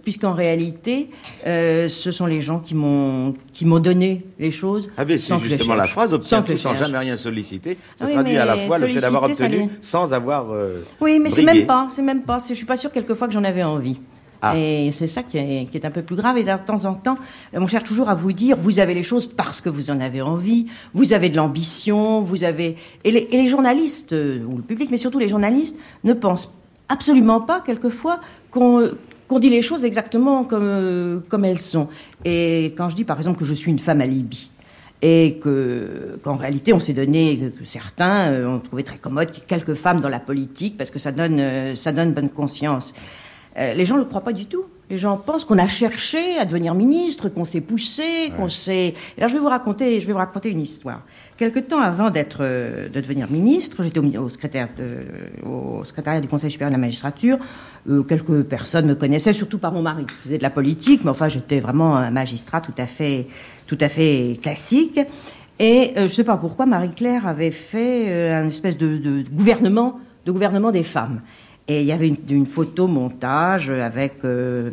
Speaker 7: puisqu'en réalité, euh, ce sont les gens qui m'ont qui m'ont donné les choses.
Speaker 23: Ah, mais c'est justement la phrase obtient
Speaker 7: Sans
Speaker 23: tout sans jamais rien solliciter. Ça
Speaker 7: Oui,
Speaker 23: traduit à la fois le fait d'avoir obtenu sans avoir. euh,
Speaker 7: Oui, mais c'est même pas, c'est même pas. Je suis pas sûre quelquefois que j'en avais envie.
Speaker 23: Ah.
Speaker 7: Et c'est ça qui est, un peu plus grave. Et de temps en temps, on cherche toujours à vous dire, vous avez les choses parce que vous en avez envie, vous avez de l'ambition, vous avez. Et les, journalistes, euh, ou le public, mais surtout les journalistes, ne pensent absolument pas, quelquefois, qu'on dit les choses exactement comme, euh, comme elles sont. Et quand je dis, par exemple, que je suis une femme à Libye, et que qu'en réalité on s'est donné que, certains euh, ont trouvé très commode quelques femmes dans la politique parce que ça donne euh, ça donne bonne conscience. Euh, les gens ne le croient pas du tout. Les gens pensent qu'on a cherché à devenir ministre, qu'on s'est poussé, qu'on s'est. Là, je vais vous raconter, je vais vous raconter une histoire. Quelque temps avant d'être, euh, de devenir ministre, j'étais au, mi- au secrétaire de- au secrétariat du Conseil supérieur de la magistrature. Euh, quelques personnes me connaissaient, surtout par mon mari, qui faisait de la politique, mais enfin, j'étais vraiment un magistrat tout à fait, tout à fait classique. Et euh, je ne sais pas pourquoi Marie-Claire avait fait euh, un espèce de, de gouvernement, de gouvernement des femmes. Et il y avait une, une photo montage avec euh,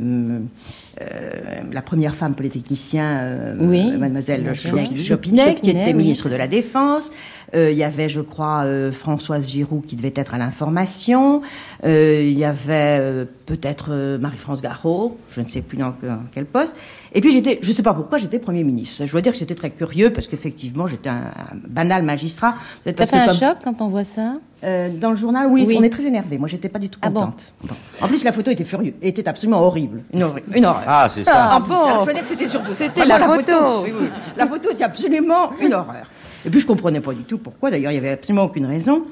Speaker 7: euh, la première femme polytechnicien, euh,
Speaker 22: Oui,
Speaker 7: mademoiselle Chopinet, qui était
Speaker 22: oui.
Speaker 7: ministre de la Défense. Euh, il y avait, je crois, euh, Françoise Giroud qui devait être à l'information. Euh, il y avait euh, peut-être euh, Marie-France Garot, je ne sais plus dans, que- dans quel poste. Et puis j'étais, je ne sais pas pourquoi, j'étais Premier ministre. Je dois dire que j'étais très curieux parce qu'effectivement, j'étais un, un banal magistrat.
Speaker 22: Ça fait
Speaker 7: que
Speaker 22: un
Speaker 7: comme-
Speaker 22: choc quand on voit ça?
Speaker 7: Euh, dans le journal, oui,
Speaker 22: Oui.
Speaker 7: on est très énervé. Moi, j'étais pas du tout
Speaker 22: Ah bon
Speaker 7: contente. Bon. En plus, la photo était furieuse, était absolument horrible, une, horreur.
Speaker 23: Ah, c'est ça.
Speaker 7: Ah, bon. Je veux dire que c'était surtout ça.
Speaker 22: C'était la photo.
Speaker 7: oui, oui. La photo était absolument une horreur. Et puis, je comprenais pas du tout pourquoi. D'ailleurs, il y avait absolument aucune raison.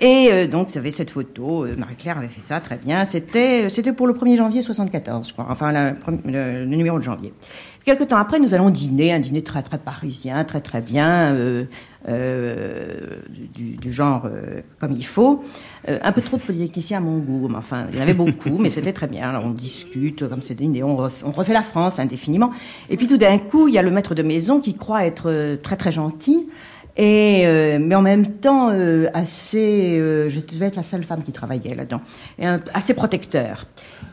Speaker 7: Et euh, donc, vous avez cette photo, euh, Marie-Claire avait fait ça très bien. C'était, euh, c'était pour le 1er janvier 74, je crois, enfin le, numéro de janvier. Quelque temps après, nous allons dîner, un dîner très très parisien, très très bien, du, genre comme il faut. Un peu trop de politiciens à mon goût, mais enfin, il y en avait beaucoup, mais c'était très bien. Alors, on discute comme c'est dîner, on refait, la France indéfiniment. Et puis tout d'un coup, il y a le maître de maison qui croit être très très gentil. Et euh, mais en même temps euh, assez, euh, je devais être la seule femme qui travaillait là-dedans, et un- assez protecteur,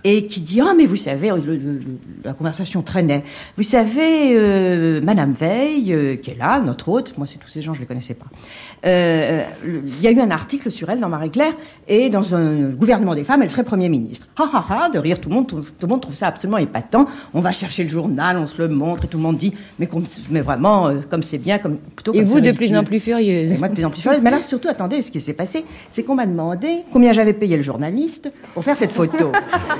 Speaker 7: et qui dit ah mais vous savez, le- le- le- la conversation traînait. Vous savez, euh, Madame Veil, euh, qui est là, notre hôte, moi c'est tous ces gens je les connaissais pas. euh, le- Il y a eu un article sur elle dans Marie-Claire, et dans un gouvernement des femmes, elle serait Premier ministre. Ha ha ha, de rire, tout le monde, tout, tout le monde trouve ça absolument épatant. On va chercher le journal, on se le montre, et tout le monde dit mais, mais vraiment euh, comme c'est bien, comme plutôt
Speaker 22: Et
Speaker 7: comme
Speaker 22: vous,
Speaker 7: c'est
Speaker 22: de
Speaker 7: ridicule.
Speaker 22: plus en plus furieuse.
Speaker 7: Et moi, de plus en plus furieuse. Mais là, surtout, attendez, ce qui s'est passé, c'est qu'on m'a demandé combien j'avais payé le journaliste pour faire cette photo.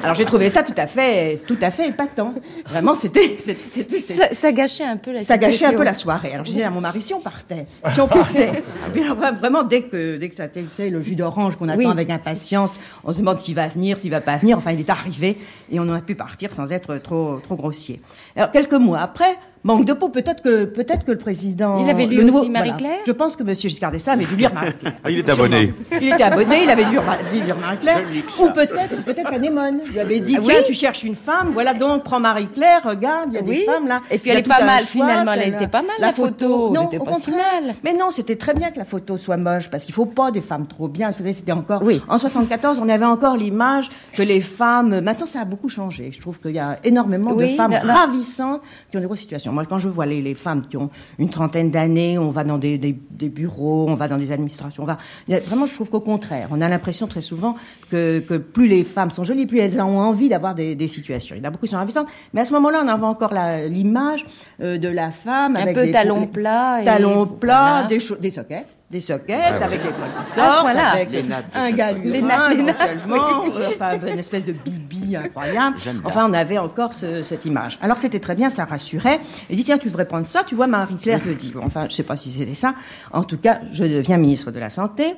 Speaker 7: Alors, (laughs) j'ai trouvé ça tout à fait, tout à fait épatant. Vraiment, c'était,
Speaker 22: Ça, ça gâchait un peu la
Speaker 7: ça gâchait un peu la soirée. Alors, je disais à mon mari, si on partait, si on partait. (laughs) Alors, vraiment, dès que, dès que ça, tu sais, le jus d'orange qu'on attend
Speaker 22: Oui.
Speaker 7: avec impatience, on se demande s'il va venir, s'il va pas venir. Enfin, il est arrivé et on a pu partir sans être trop, trop grossier. Alors, quelques mois après, manque de peau, peut-être que, peut-être que le président.
Speaker 22: Il avait lu
Speaker 7: nouveau-
Speaker 22: aussi Marie-Claire
Speaker 7: Je pense que Monsieur Giscard d'Estaing avait dû lire Marie-Claire.
Speaker 23: Ah, il est abonné.
Speaker 7: Il était abonné, il avait dû lire Marie-Claire. Ou peut-être, peut-être Anémone. Je lui avais dit,
Speaker 22: Ah
Speaker 7: tiens,
Speaker 22: oui
Speaker 7: tu cherches une femme, voilà donc, prends Marie-Claire, regarde, il y a
Speaker 22: Oui.
Speaker 7: des femmes là.
Speaker 22: Et puis elle est pas mal,
Speaker 7: choix,
Speaker 22: finalement, elle était pas mal, la photo. Elle
Speaker 7: Non,
Speaker 22: était
Speaker 7: au
Speaker 22: pas si
Speaker 7: contraire. Mais non, c'était très bien que la photo soit moche, parce qu'il faut pas des femmes trop bien. C'était encore. En 74, on avait encore l'image que les femmes. Maintenant, ça a beaucoup changé. Je trouve qu'il y a énormément
Speaker 22: Oui,
Speaker 7: de femmes
Speaker 22: là- là-
Speaker 7: ravissantes qui ont des grosses situations. Moi, quand je vois les, les femmes qui ont une trentaine d'années, on va dans des, des- des bureaux, on va dans des administrations, on va. Vraiment, je trouve qu'au contraire, on a l'impression très souvent que, que plus les femmes sont jolies, plus elles ont envie d'avoir des, des situations. Il y en a beaucoup qui sont ravissantes, mais à ce moment-là, on avait encore l'image euh, de la femme
Speaker 22: Un
Speaker 7: avec
Speaker 22: peu
Speaker 7: des
Speaker 22: talons plats
Speaker 7: talons plats,
Speaker 22: voilà.
Speaker 7: des, des soquettes. Des soquettes,
Speaker 22: Ah
Speaker 7: avec des poils qui sortent,
Speaker 22: voilà.
Speaker 7: avec
Speaker 22: Les nattes de
Speaker 7: un galurin,
Speaker 22: Les nattes- les nattes,
Speaker 7: éventuellement,
Speaker 22: oui. (laughs)
Speaker 7: enfin, une espèce de bibi incroyable. Enfin, on avait encore ce- cette image. Alors, c'était très bien, ça rassurait. Il dit, tiens, tu devrais prendre ça. Tu vois, Marie-Claire te dit, enfin, je sais pas si c'était ça. En tout cas, je deviens ministre de la Santé.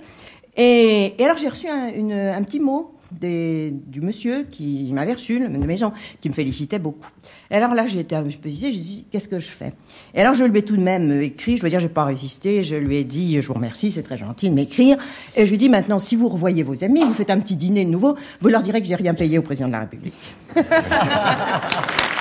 Speaker 7: Et, et alors, j'ai reçu un, une- un petit mot du monsieur qui m'avait reçu, le de maison, qui me félicitait beaucoup. Et alors là, j'ai été un peu hésitée, j'ai dit, qu'est-ce que je fais? Et alors, je lui ai tout de même écrit, je veux dire, j'ai pas résisté, je lui ai dit, je vous remercie, c'est très gentil de m'écrire. Et je lui ai dit, maintenant, si vous revoyez vos amis, vous faites un petit dîner de nouveau, vous leur direz que j'ai rien payé au président de la République. (laughs)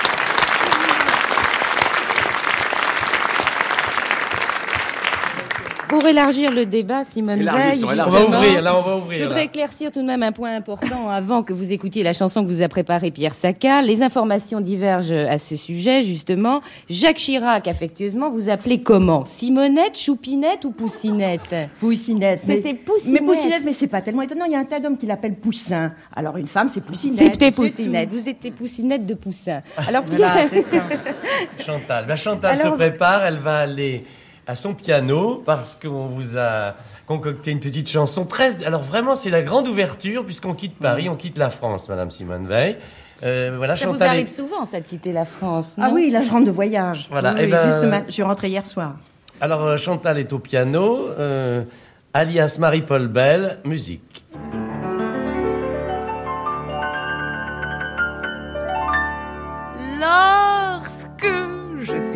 Speaker 22: Pour élargir le débat, Simone Veil,
Speaker 23: On va ouvrir, là, on va ouvrir,
Speaker 22: Je voudrais
Speaker 23: là.
Speaker 22: éclaircir tout de même un point important avant que vous écoutiez la chanson que vous a préparée Pierre Sacca. Les informations divergent à ce sujet, justement. Jacques Chirac, affectueusement, vous appelez comment? Simonette, Choupinette ou Poussinette?
Speaker 7: Poussinette.
Speaker 22: C'était Poussinette.
Speaker 7: Mais Poussinette, mais c'est pas tellement étonnant. Il y a un tas d'hommes qui l'appellent Poussin. Alors une femme, c'est Poussinette.
Speaker 22: C'était Poussinette. Vous étiez Poussinette de Poussin. (laughs) Alors,
Speaker 7: Voilà,
Speaker 22: Pierre-
Speaker 7: c'est ça. (laughs)
Speaker 24: Chantal. Ben, Chantal
Speaker 22: Alors-
Speaker 24: se prépare, elle va aller à son piano parce qu'on vous a concocté une petite chanson très. Alors vraiment, c'est la grande ouverture puisqu'on quitte Paris, on quitte la France, Madame Simone Veil. Euh, voilà,
Speaker 22: ça vous arrive souvent, ça, de quitter la France
Speaker 7: Ah oui, là je rentre de voyage.
Speaker 24: Voilà,
Speaker 7: Oui,
Speaker 24: eh
Speaker 7: oui,
Speaker 24: ben-
Speaker 7: juste je suis rentrée hier soir.
Speaker 24: Alors euh, Chantal est au piano, euh, alias Marie-Paul Bell, musique.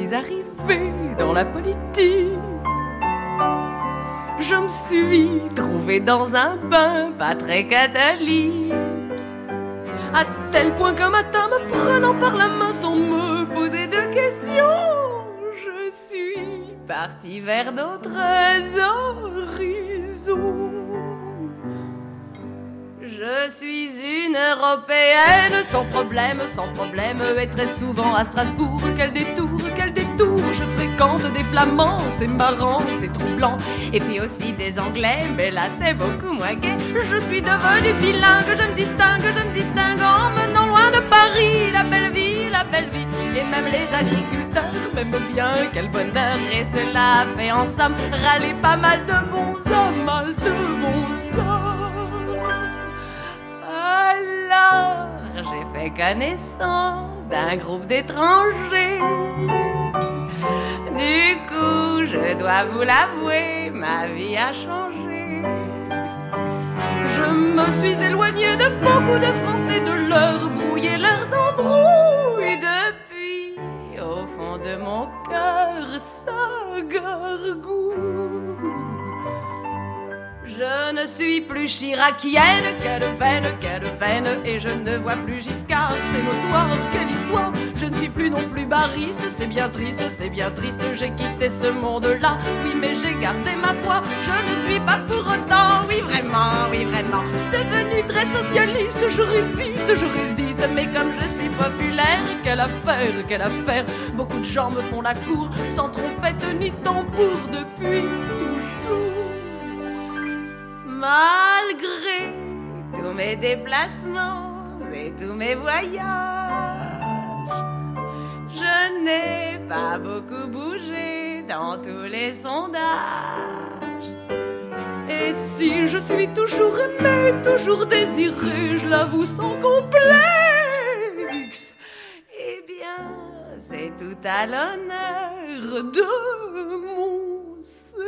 Speaker 25: Suis arrivée dans la politique, je me suis trouvée dans un bain pas très catholique. À tel point qu'un matin, me prenant par la main sans me poser de questions, je suis partie vers d'autres horizons. Je suis une Européenne sans problème, sans problème, et très souvent à Strasbourg. Quel détour, quel détour, je fréquente des Flamands, c'est marrant, c'est troublant. Et puis aussi des Anglais, mais là c'est beaucoup moins gai. Je suis devenue bilingue, je me distingue, je me distingue en menant loin de Paris la belle vie, la belle vie. Et même les agriculteurs m'aiment bien, quel bonheur. Et cela fait ensemble râler pas mal de bons hommes, mal de bons hommes. Alors, j'ai fait connaissance d'un groupe d'étrangers. Du coup, je dois vous l'avouer, ma vie a changé. me suis éloignée de beaucoup de Français, de leur brouiller leurs embrouilles. Depuis, au fond de mon cœur, ça gargouille. Je ne suis plus chiracienne, quelle veine, quelle veine, et je ne vois plus Giscard, c'est notoire, quelle histoire. Je ne suis plus non plus bariste, c'est bien triste, c'est bien triste, j'ai quitté ce monde-là, oui, mais j'ai gardé ma foi, je ne suis pas pour autant, oui, vraiment, oui, vraiment, devenu très socialiste, je résiste, je résiste, mais comme je suis populaire, quelle affaire, quelle affaire, beaucoup de gens me font la cour, sans trompette ni tambour depuis toujours. Malgré tous mes déplacements et tous mes voyages, je n'ai pas beaucoup bougé dans tous les sondages. Et si je suis toujours aimée, toujours désirée, je l'avoue sans complexe, eh bien, c'est tout à l'honneur de mon sexe.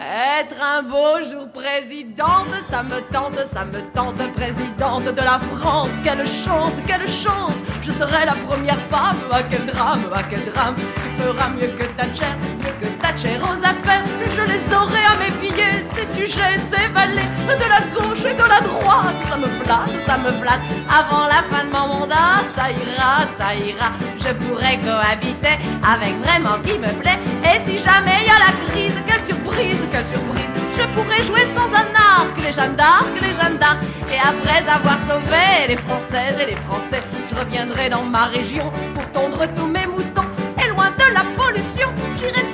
Speaker 25: Être un beau jour présidente, ça me tente, ça me tente, présidente de la France. Quelle chance, quelle chance, je serai la première femme. Ah, quel drame, ah, quel drame, tu feras mieux que Thatcher, mieux que Thatcher aux affaires. Je les aurai à mes pieds, ces sujets, valets, de la gauche et de la droite. Ça me flatte, ça me flatte. Avant la fin de mon mandat, ça ira, ça ira. Je pourrai cohabiter avec vraiment qui me plaît. Et si jamais il y a la crise, quelle surprise, quelle surprise. Je pourrais jouer sans un arc, les Jeanne d'Arc, les Jeanne d'Arc. Et après avoir sauvé les Françaises et les Français, je reviendrai dans ma région pour tondre tous mes moutons. Et loin de la pollution, j'irai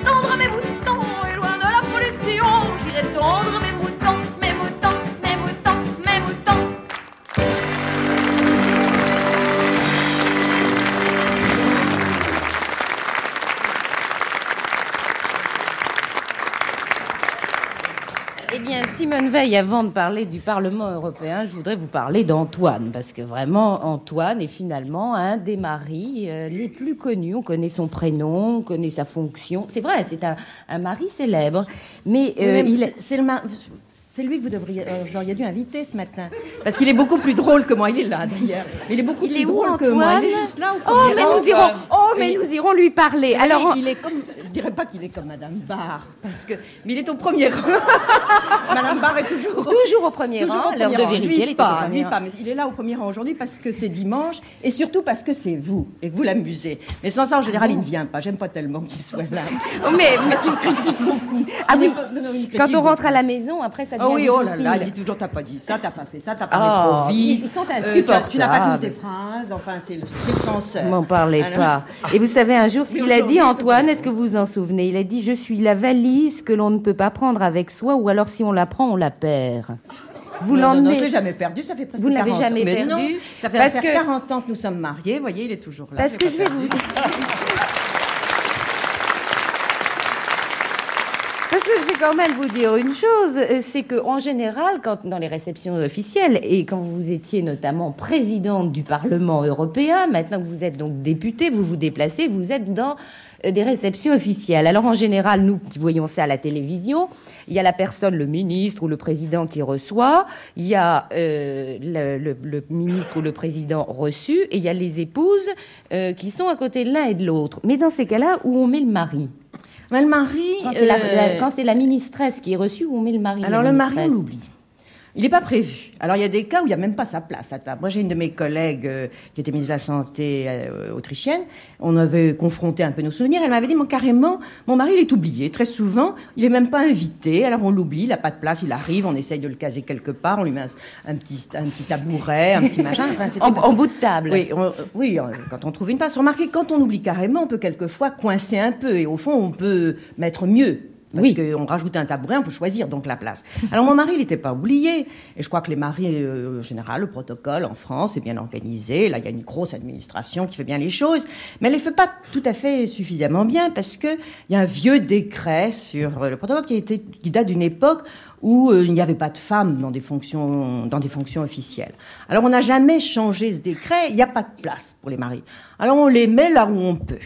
Speaker 22: Veil, avant de parler du Parlement européen, je voudrais vous parler d'Antoine, parce que vraiment, Antoine est finalement un des maris euh, les plus connus. On connaît son prénom, on connaît sa fonction. C'est vrai, c'est un, un mari célèbre, mais euh,
Speaker 7: mais
Speaker 22: il
Speaker 7: c'est- le c'est lui que vous devriez, euh, vous auriez dû inviter ce matin. Parce qu'il est beaucoup plus drôle que moi. Il est là, d'ailleurs. Il est beaucoup
Speaker 22: Il
Speaker 7: plus
Speaker 22: est où,
Speaker 7: drôle que moi. Il est juste là au
Speaker 22: Oh,
Speaker 7: premier
Speaker 22: mais
Speaker 7: rang.
Speaker 22: nous irons, oh, mais nous irons lui parler.
Speaker 7: Mais
Speaker 22: Alors,
Speaker 7: il est comme, je dirais pas qu'il est comme Madame Barr, parce que, mais il est au premier rang. (laughs) Madame Barr est toujours,
Speaker 22: Toujours au premier
Speaker 7: toujours
Speaker 22: rang, l'heure de vérité,
Speaker 7: Lui
Speaker 22: elle était
Speaker 7: pas,
Speaker 22: au premier
Speaker 7: lui
Speaker 22: rang.
Speaker 7: pas, mais il est là au premier rang aujourd'hui parce que c'est dimanche et surtout parce que c'est vous et que vous l'amusez. Mais sans ça, en général, il ne vient pas. J'aime pas tellement qu'il soit là.
Speaker 22: Oh, mais- (laughs)
Speaker 7: parce qu'il critique beaucoup.
Speaker 22: Ah oui, quand on rentre à la maison, après ça devient
Speaker 7: Ah oui, oh là là, il dit toujours t'as pas dit ça, t'as pas fait ça, t'as parlé
Speaker 22: Oh,
Speaker 7: trop vite.
Speaker 22: ils sont
Speaker 7: Euh, tu
Speaker 22: insupportables.
Speaker 7: tu n'as pas fini tes phrases, enfin c'est le, le censeur.
Speaker 22: M'en parlez
Speaker 7: Alors-
Speaker 22: pas. (laughs) Et vous savez un jour ce qu'il a dit, Antoine, est-ce que vous vous en souvenez? Il a dit Je suis la valise que l'on ne peut pas prendre avec soi, ou alors si on la prend, on la perd. Vous
Speaker 7: non, non, non,
Speaker 22: l'emmenez.
Speaker 7: je l'ai jamais perdu, ça fait presque
Speaker 22: Vous ne l'avez
Speaker 7: 40
Speaker 22: jamais
Speaker 7: ans. Mais
Speaker 22: perdu
Speaker 7: non, ça fait
Speaker 22: parce
Speaker 7: faire
Speaker 22: que-
Speaker 7: 40 ans que nous sommes mariés, vous voyez, il est toujours là.
Speaker 22: Parce que je vais vous. (laughs) Parce que je vais quand même vous dire une chose, euh, c'est que en général, quand dans les réceptions officielles et quand vous étiez notamment présidente du Parlement européen, maintenant que vous êtes donc députée, vous vous déplacez, vous êtes dans euh, des réceptions officielles. Alors en général, nous qui voyons ça à la télévision, il y a la personne, le ministre ou le président qui reçoit, il y a euh, le, ministre ou le président reçu, et il y a les épouses qui sont à côté de l'un et de l'autre. Mais dans ces cas-là, où on met le mari?
Speaker 7: Mais le mari.
Speaker 22: Quand c'est la, ministresse qui est reçue, on met le mari
Speaker 7: Alors le mari, on l'oublie. Il n'est pas prévu. Alors il y a des cas où il n'y a même pas sa place à table. Moi j'ai une de mes collègues euh, qui était ministre de la Santé euh, autrichienne. On avait confronté un peu nos souvenirs. Elle m'avait dit, moi carrément, mon mari il est oublié. Très souvent, il est même pas invité. Alors on l'oublie, il n'a pas de place, il arrive, on essaye de le caser quelque part, on lui met un, un petit, un petit tabouret, un petit machin. Enfin,
Speaker 22: En- bout de table.
Speaker 7: Oui, on- oui, euh, quand on trouve une place. Remarquez, quand on oublie carrément, on peut quelqueusfois coincer un peu. Et au fond, on peut mettre mieux. Parce
Speaker 22: Oui.
Speaker 7: qu'on rajoute un tabouret, on peut choisir donc la place. (laughs) Alors mon mari, il n'était pas oublié. Et je crois que les maris, euh, en général, le protocole en France est bien organisé. Là, il y a une grosse administration qui fait bien les choses. Mais elle ne les fait pas tout à fait suffisamment bien parce qu'il y a un vieux décret sur euh, le protocole qui, a été, qui date d'une époque où euh, il n'y avait pas de femmes dans des fonctions, dans des fonctions officielles. Alors on n'a jamais changé ce décret, il n'y a pas de place pour les maris. Alors on les met là où on peut.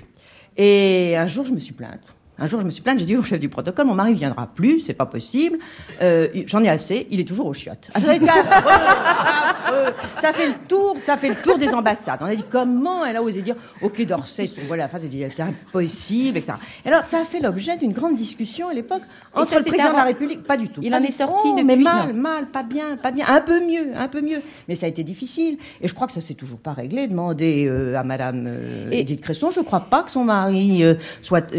Speaker 7: Et un jour, je me suis plainte. Un jour, je me suis plainte, j'ai dit au chef du protocole, mon mari viendra plus, c'est pas possible. Euh, J'en ai assez, il est toujours au chiottes. Ah, ça affreux. Ça fait le tour, ça fait le tour des ambassades. On a dit comment elle a osé dire Quai d'Orsay, son voilà, enfin, c'est impossible, etc. Et alors, ça a fait l'objet d'une grande discussion à l'époque entre
Speaker 22: ça,
Speaker 7: le président de la. République, pas du tout.
Speaker 22: Il en est sorti
Speaker 7: Oh,
Speaker 22: depuis,
Speaker 7: mais mal, mal, pas bien, pas bien, un peu mieux, un peu mieux. Mais ça a été difficile. Et je crois que ça s'est toujours pas réglé. Demander euh, à Madame euh, Edith Cresson, je crois pas que son mari soit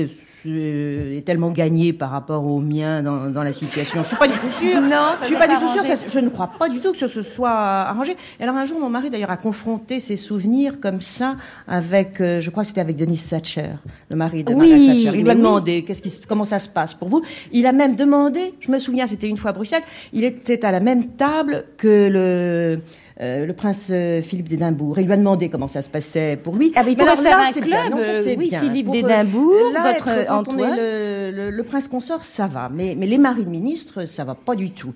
Speaker 7: euh, est tellement gagné par rapport au mien dans, dans la situation. Je suis pas du tout sûre.
Speaker 22: Non,
Speaker 7: je suis pas
Speaker 22: pas
Speaker 7: du tout sûre. ça- je ne crois pas du tout que ce se soit arrangé. Et alors un jour, mon mari d'ailleurs a confronté ses souvenirs comme ça avec, euh, je crois que c'était avec Denis Thatcher, le mari de
Speaker 22: Oui,
Speaker 7: Margaret Thatcher. Il lui a
Speaker 22: oui.
Speaker 7: demandé qu'est-ce qui, comment ça se passe pour vous. Il a même demandé, je me souviens, c'était une fois à Bruxelles, il était à la même table que le euh, le prince euh, Philippe d'Édimbourg. Il lui a demandé comment ça se passait pour lui.
Speaker 22: Ah, mais il
Speaker 7: Mais alors
Speaker 22: faire
Speaker 7: là,
Speaker 22: un club,
Speaker 7: bien. Non, ça,
Speaker 22: euh, oui,
Speaker 7: bien.
Speaker 22: Philippe d'Édimbourg, votre
Speaker 7: être-
Speaker 22: Antoine.
Speaker 7: le, le- le prince consort, ça va. Mais, mais les maris de ministres, ça va pas du tout.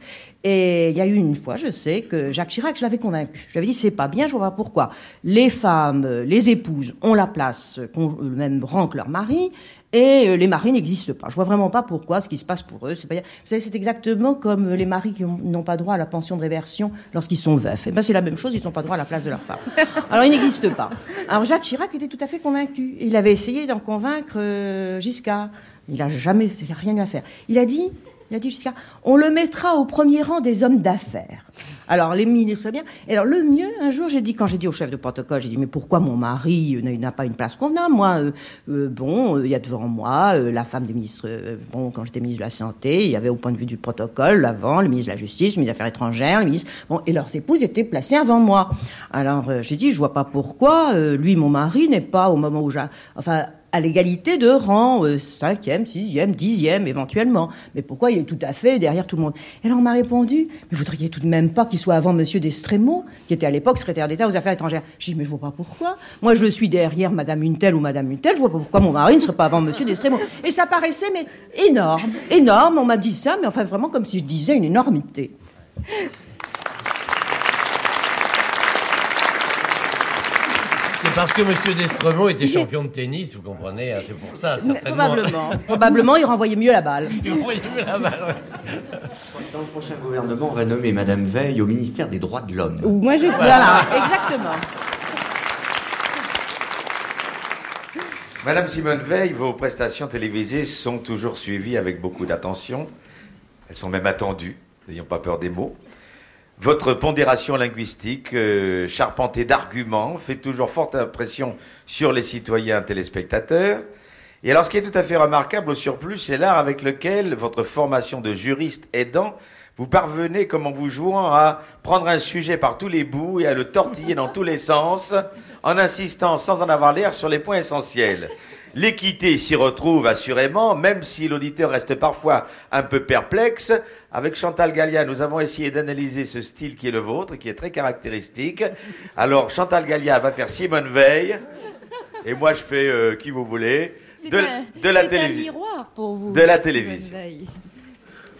Speaker 7: Et il y a eu une fois, je sais, que Jacques Chirac, je l'avais convaincu. Je lui avais dit, c'est pas bien, je vois pas pourquoi. Les femmes, euh, les épouses ont la place, euh, qu'ont le même rang que leur mari, et euh, les maris n'existent pas. Je vois vraiment pas pourquoi ce qui se passe pour eux. C'est pas bien. Vous savez, c'est exactement comme euh, les maris qui ont- n'ont pas droit à la pension de réversion lorsqu'ils sont veufs. Et ben, c'est la même chose, ils n'ont pas droit à la place de leur femme. (laughs) Alors, ils n'existent pas. Alors, Jacques Chirac était tout à fait convaincu. Il avait essayé d'en convaincre euh, Giscard. Il a jamais, il a rien eu à faire. Il a dit, il a dit Giscard, on le mettra au premier rang des hommes d'affaires. Alors, les ministres, c'est bien. Et alors, le mieux, un jour, j'ai dit, quand j'ai dit au chef de protocole, j'ai dit, mais pourquoi mon mari euh, n'a- pas une place convenable Moi, euh, euh, bon, il y a devant moi la femme des ministres, bon, quand j'étais ministre de la Santé, il y avait au point de vue du protocole, l'avant, le ministre de la Justice, le ministre des Affaires étrangères, le ministre, bon, et leurs épouses étaient placées avant moi. Alors, j'ai dit, je vois pas pourquoi, lui, mon mari, n'est pas au moment où j'ai, enfin, à l'égalité de rang, euh, cinquième, sixième, dixième, éventuellement. Mais pourquoi il est tout à fait derrière tout le monde? Et alors on m'a répondu, mais vous voudriez tout de même pas qu'il soit avant Monsieur d'Estremo, qui était à l'époque secrétaire d'État aux Affaires étrangères? J'ai dit, mais je vois pas pourquoi. Moi, je suis derrière Madame une ou Madame une telle, je vois pas pourquoi mon mari ne serait pas avant Monsieur d'Estremo. Et ça paraissait, mais énorme, énorme. On m'a dit ça, mais enfin vraiment comme si je disais une énormité.
Speaker 24: Parce que Monsieur Destremaux était champion de tennis, vous comprenez, hein, c'est pour ça, certainement.
Speaker 7: Probablement. Probablement, il renvoyait mieux la balle. (laughs)
Speaker 24: Il envoyait mieux la balle, ouais.
Speaker 26: Dans le prochain gouvernement, on va nommer Madame Veil au ministère des Droits de l'Homme.
Speaker 7: Moi, je. Voilà, exactement.
Speaker 23: Madame Simone Veil, vos prestations télévisées sont toujours suivies avec beaucoup d'attention. Elles sont même attendues, n'ayons pas peur des mots. Votre pondération linguistique, euh, charpentée d'arguments, fait toujours forte impression sur les citoyens téléspectateurs. Et alors, ce qui est tout à fait remarquable au surplus, c'est l'art avec lequel votre formation de juriste aidant, vous parvenez, comme en vous jouant, à prendre un sujet par tous les bouts et à le tortiller dans tous les sens, en insistant sans en avoir l'air sur les points essentiels. L'équité s'y retrouve assurément, même si l'auditeur reste parfois un peu perplexe. Avec Chantal Gallia, nous avons essayé d'analyser ce style qui est le vôtre, qui est très caractéristique. Alors, Chantal Gallia va faire Simone Veil, et moi je fais euh, qui vous voulez, de, de la télévision.
Speaker 22: miroir pour vous.
Speaker 23: De la télévision.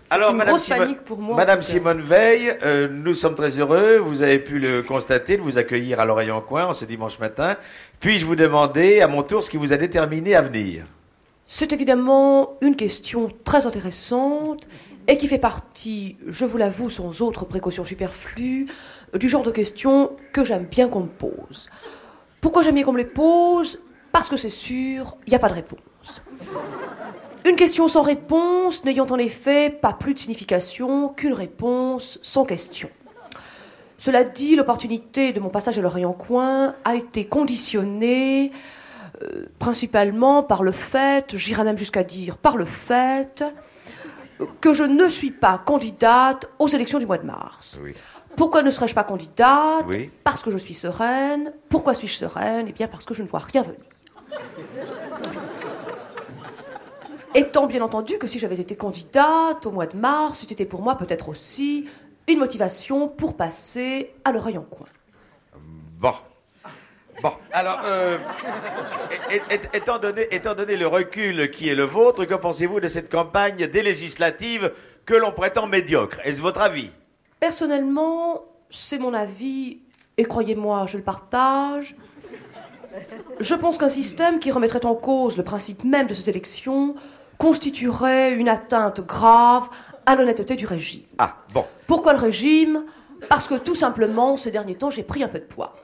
Speaker 23: Alors,
Speaker 22: une
Speaker 23: Madame,
Speaker 22: pour moi,
Speaker 23: Madame. Simone Veil, euh, nous sommes très heureux, vous avez pu le constater, de vous accueillir à l'oreille en coin en ce dimanche matin. Puis-je vous demander à mon tour ce qui vous a déterminé à venir?
Speaker 27: C'est évidemment une question très intéressante et qui fait partie, je vous l'avoue, sans autre précaution superflue, du genre de questions que j'aime bien qu'on me pose. Pourquoi j'aime bien qu'on me les pose? Parce que c'est sûr, il n'y a pas de réponse. Une question sans réponse n'ayant en effet pas plus de signification qu'une réponse sans question. Cela dit, l'opportunité de mon passage à l'Orient-Coin a été conditionnée euh, principalement par le fait, j'irais même jusqu'à dire par le fait, que je ne suis pas candidate aux élections du mois de mars.
Speaker 23: Oui.
Speaker 27: Pourquoi ne serais-je pas candidate
Speaker 23: Oui.
Speaker 27: Parce que je suis sereine. Pourquoi suis-je sereine? Eh bien parce que je ne vois rien venir. Étant bien entendu que si j'avais été candidate au mois de mars, c'était pour moi peut-être aussi une motivation pour passer à l'oreille en coin.
Speaker 23: Bon. Bon, alors, euh, étant, donné, étant donné le recul qui est le vôtre, que pensez-vous de cette campagne des législatives que l'on prétend médiocre? Est-ce votre avis?
Speaker 27: Personnellement, c'est mon avis, et croyez-moi, je le partage. Je pense qu'un système qui remettrait en cause le principe même de ces élections constituerait une atteinte grave à l'honnêteté du régime.
Speaker 23: Ah, bon.
Speaker 27: Pourquoi le régime? Parce que tout simplement, ces derniers temps, j'ai pris un peu de poids.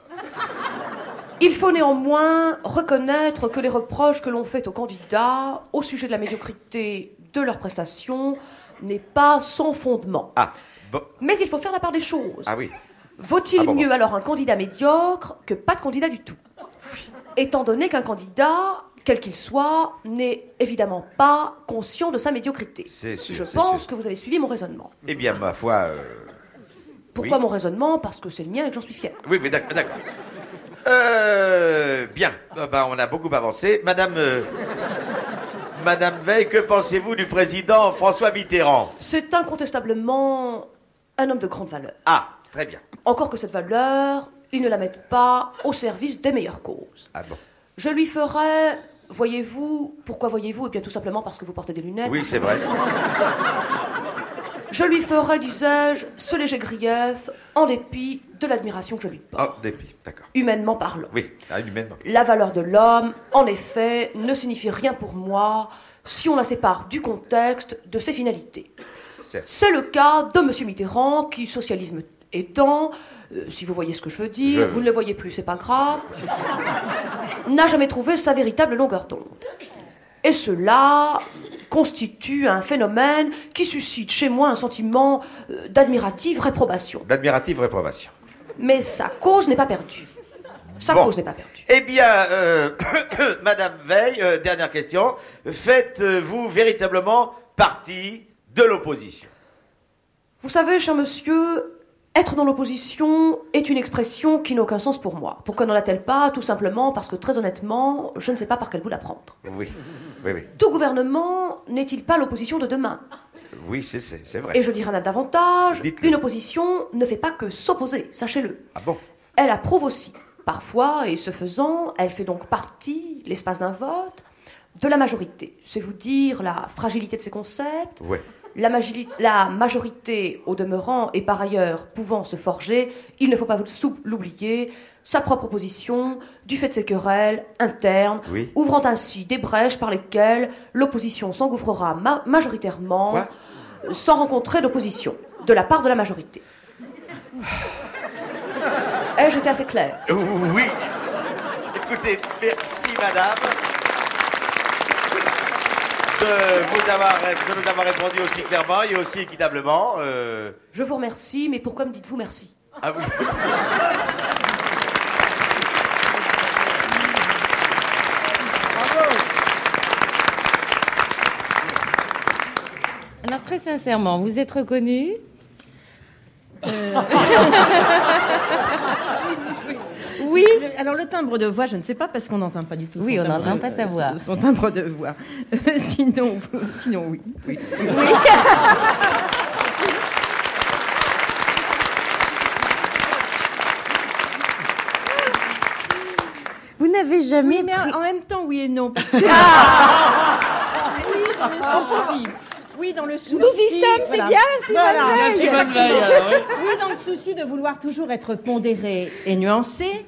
Speaker 27: Il faut néanmoins reconnaître que les reproches que l'on fait aux candidats au sujet de la médiocrité de leurs prestations n'est pas sans fondement.
Speaker 23: Ah, bon.
Speaker 27: Mais il faut faire la part des choses.
Speaker 23: Ah oui.
Speaker 27: Vaut-il
Speaker 23: Ah bon,
Speaker 27: mieux
Speaker 23: bon.
Speaker 27: alors un candidat médiocre que pas de candidat du tout? Étant donné qu'un candidat, quel qu'il soit, n'est évidemment pas conscient de sa médiocrité.
Speaker 23: C'est sûr,
Speaker 27: Je pense
Speaker 23: sûr.
Speaker 27: que vous avez suivi mon raisonnement.
Speaker 23: Eh bien, ma foi. euh,
Speaker 27: Pourquoi
Speaker 23: oui.
Speaker 27: mon raisonnement? Parce que c'est le mien et que j'en suis fier.
Speaker 23: Oui, mais d'ac- d'accord. Euh, bien. Ah ben, on a beaucoup avancé. Madame. euh, Madame Veil, que pensez-vous du président François Mitterrand?
Speaker 27: C'est incontestablement un homme de grande valeur.
Speaker 23: Ah, très bien.
Speaker 27: Encore que cette valeur, il ne la mette pas au service des meilleures causes.
Speaker 23: Ah bon.
Speaker 27: Je lui ferai, voyez-vous, pourquoi voyez-vous? Eh bien tout simplement parce que vous portez des lunettes.
Speaker 23: Oui, c'est vrai. (laughs)
Speaker 27: Je lui ferai, disais-je, ce léger grief, en dépit de l'admiration que je lui porte,
Speaker 23: dépit, d'accord.
Speaker 27: humainement parlant.
Speaker 23: Oui, ah, humainement.
Speaker 27: La valeur de l'homme, en effet, ne signifie rien pour moi si on la sépare du contexte de ses finalités. C'est le cas de M. Mitterrand, qui, socialisme étant, euh, si vous voyez ce que je veux dire,
Speaker 23: Je-
Speaker 27: vous ne le voyez plus, c'est pas grave, (laughs) n'a jamais trouvé sa véritable longueur d'onde. Et cela constitue un phénomène qui suscite chez moi un sentiment euh, d'admirative réprobation.
Speaker 23: D'admirative réprobation.
Speaker 27: Mais sa cause n'est pas perdue. Sa
Speaker 23: Bon.
Speaker 27: cause n'est pas perdue.
Speaker 23: Eh bien, euh, (coughs) Madame Veil, euh, dernière question. Faites-vous véritablement partie de l'opposition?
Speaker 27: Vous savez, cher monsieur, être dans l'opposition est une expression qui n'a aucun sens pour moi. Pourquoi n'en a-t-elle pas Tout simplement parce que, très honnêtement, je ne sais pas par quel bout la prendre.
Speaker 23: Oui, oui, oui.
Speaker 27: Tout gouvernement n'est-il pas l'opposition de demain?
Speaker 23: Oui, c'est- vrai.
Speaker 27: Et je dirais même davantage,
Speaker 23: Dites-le.
Speaker 27: une opposition ne fait pas que s'opposer, sachez-le.
Speaker 23: Ah bon?
Speaker 27: Elle approuve aussi. Parfois, et ce faisant, elle fait donc partie, l'espace d'un vote, de la majorité. C'est vous dire la fragilité de ces concepts,
Speaker 23: Ouais.
Speaker 27: La, majorité, au demeurant, et par ailleurs pouvant se forger, il ne faut pas l'oublier, sa propre position, du fait de ses querelles internes,
Speaker 23: Oui.
Speaker 27: ouvrant ainsi des brèches par lesquelles l'opposition s'engouffrera ma- majoritairement,
Speaker 23: Quoi?
Speaker 27: sans rencontrer d'opposition de la part de la majorité. (sighs) Ai-je été assez clair
Speaker 23: Oui. Écoutez, merci Madame de, vous avoir, de nous avoir répondu aussi clairement et aussi équitablement. euh,
Speaker 27: Je vous remercie, mais pourquoi me dites-vous merci
Speaker 23: à vous.
Speaker 22: Alors très sincèrement, vous êtes reconnu Euh, (laughs)
Speaker 7: Oui. Alors le timbre de voix, je ne sais pas parce qu'on n'entend pas du tout.
Speaker 22: Oui,
Speaker 7: son
Speaker 22: on
Speaker 7: timbre
Speaker 22: n'entend
Speaker 7: de-
Speaker 22: pas sa
Speaker 7: euh,
Speaker 22: voix.
Speaker 7: Son timbre de voix. (laughs) sinon, sinon oui. oui.
Speaker 22: Vous n'avez jamais.
Speaker 7: Oui, mais
Speaker 22: pris-
Speaker 7: en même temps, oui et non. Parce que... (laughs) oui, dans le souci. Oui, dans le souci.
Speaker 22: Nous y sommes, c'est bien, Simone Veil,
Speaker 24: alors, oui.
Speaker 7: Oui, dans le souci de vouloir toujours être pondéré et nuancé,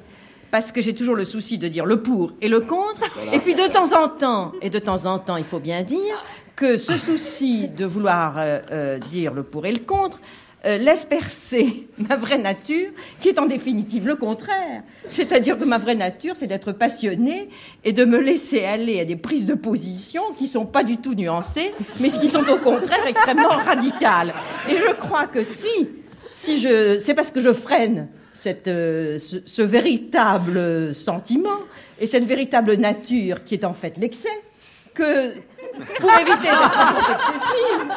Speaker 7: parce que j'ai toujours le souci de dire le pour et le contre. Et puis de temps en temps, et de temps en temps, il faut bien dire que ce souci de vouloir euh, euh, dire le pour et le contre euh, laisse percer (laughs) ma vraie nature, qui est en définitive le contraire. C'est-à-dire que ma vraie nature, c'est d'être passionnée et de me laisser aller à des prises de position qui sont pas du tout nuancées, mais qui sont au contraire extrêmement radicales. Et je crois que si, si je, c'est parce que je freine cette, euh, ce, véritable sentiment et cette véritable nature qui est en fait l'excès, que pour éviter d'être trop excessive,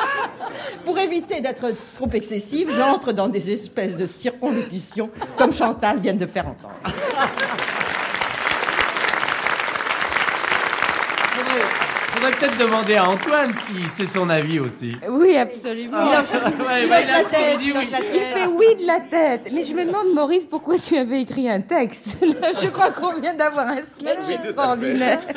Speaker 7: pour éviter d'être trop excessive, j'entre dans des espèces de circonlocutions comme Chantal vient de faire entendre.
Speaker 24: Faudrait peut-être demander à Antoine si c'est son avis aussi.
Speaker 22: Oui, absolument.
Speaker 24: Il
Speaker 22: fait oui de la tête. Mais je me demande, Maurice, pourquoi tu avais écrit un texte? (laughs) Je crois qu'on vient d'avoir un sketch
Speaker 24: Oui,
Speaker 22: extraordinaire. (laughs)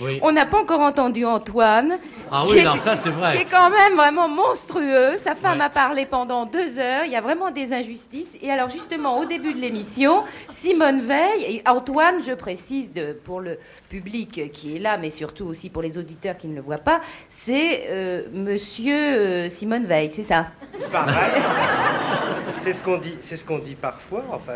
Speaker 24: Oui.
Speaker 22: On n'a pas encore entendu Antoine.
Speaker 24: Ah oui,
Speaker 22: qui est-
Speaker 24: alors ça, c'est vrai.
Speaker 22: Ce qui est quand même vraiment monstrueux. Sa femme
Speaker 24: Ouais.
Speaker 22: a parlé pendant deux heures. Il y a vraiment des injustices. Et alors, justement, au début de l'émission, Simone Veil et Antoine, je précise de- pour le public qui est là, mais surtout aussi pour les auditeurs qui ne le voient pas, c'est euh, Monsieur euh, Simone Veil, c'est ça?
Speaker 28: C'est ce qu'on dit, c'est ce qu'on dit parfois. Enfin,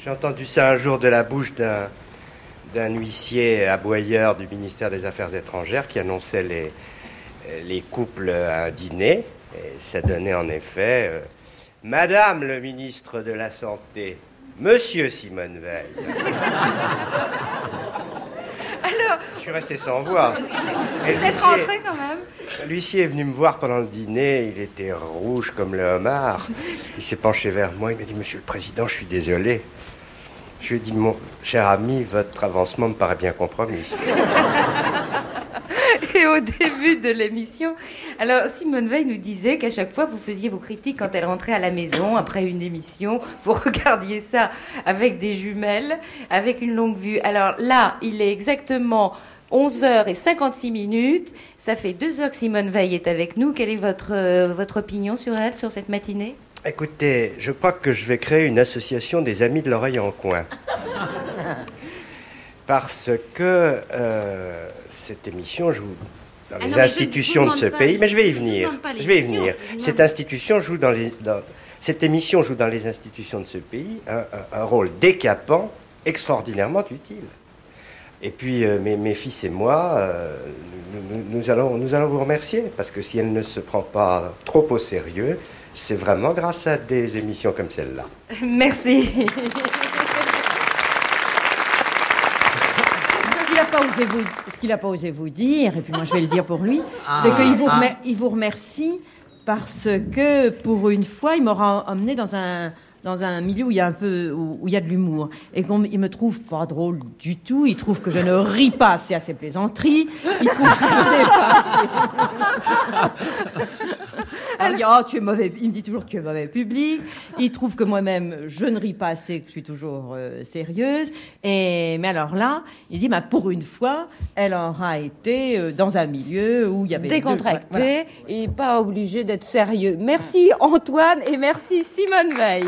Speaker 28: j'ai entendu ça un jour de la bouche d'un huissier aboyeur du ministère des Affaires étrangères qui annonçait les les couples à un dîner. Et ça donnait en effet euh, Madame le ministre de la Santé, Monsieur Simone Veil. Suis resté sans voix. Et
Speaker 22: vous êtes rentré quand même
Speaker 28: L'huissier est venu me voir pendant le dîner, il était rouge comme le homard. Il s'est penché vers moi, il m'a dit Monsieur le Président, je suis désolé. Je lui ai dit Mon cher ami, votre avancement me paraît bien compromis. (laughs)
Speaker 22: Et au début de l'émission, alors Simone Veil nous disait qu'à chaque fois vous faisiez vos critiques quand elle rentrait à la maison après une émission, vous (laughs) regardiez ça avec des jumelles, avec une longue vue. Alors là, il est exactement 11h56 minutes. Ça fait deux heures que Simone Veil est avec nous. Quelle est votre, euh, votre opinion sur elle, sur cette matinée?
Speaker 28: Écoutez, je crois que je vais créer une association des amis de l'oreille en coin. (laughs) Parce que euh, cette émission joue dans
Speaker 29: Ah
Speaker 28: les
Speaker 29: non,
Speaker 28: institutions de ce pays. Mais je vais y venir. Je vais y venir. Cette institution joue dans les. dans- cette émission joue dans les institutions de ce pays un, un- un rôle décapant extraordinairement utile. Et puis euh, mes, mes fils et moi, euh, nous, nous- nous allons, nous allons vous remercier parce que si elle ne se prend pas trop au sérieux, c'est vraiment grâce à des émissions comme celle-là. (laughs)
Speaker 22: Merci.
Speaker 24: Ce qu'il n'a pas, osé vous- ce qu'il a pas osé vous dire, et puis moi je vais le dire pour lui,
Speaker 30: Ah.
Speaker 24: c'est qu'il vous,
Speaker 30: Ah.
Speaker 24: il vous remercie parce que pour une fois, il m'aura emmené dans un, dans un milieu où il y a un peu où, il y a de l'humour et qu'il me trouve pas drôle du tout. Il trouve que je ne ris pas assez à ses plaisanteries. Il trouve que je n'ai pas assez. (laughs) Alors, il dit, Oh, tu es mauvais. Il me dit toujours tu es mauvais public. Il trouve que moi-même je ne ris pas assez, que je suis toujours euh, sérieuse. Et mais alors là, il dit bah, pour une fois, elle aura été euh, dans un milieu où il y avait
Speaker 22: Décontracté
Speaker 24: Voilà.
Speaker 22: et pas obligé d'être sérieux. Merci Antoine et merci Simone Veil.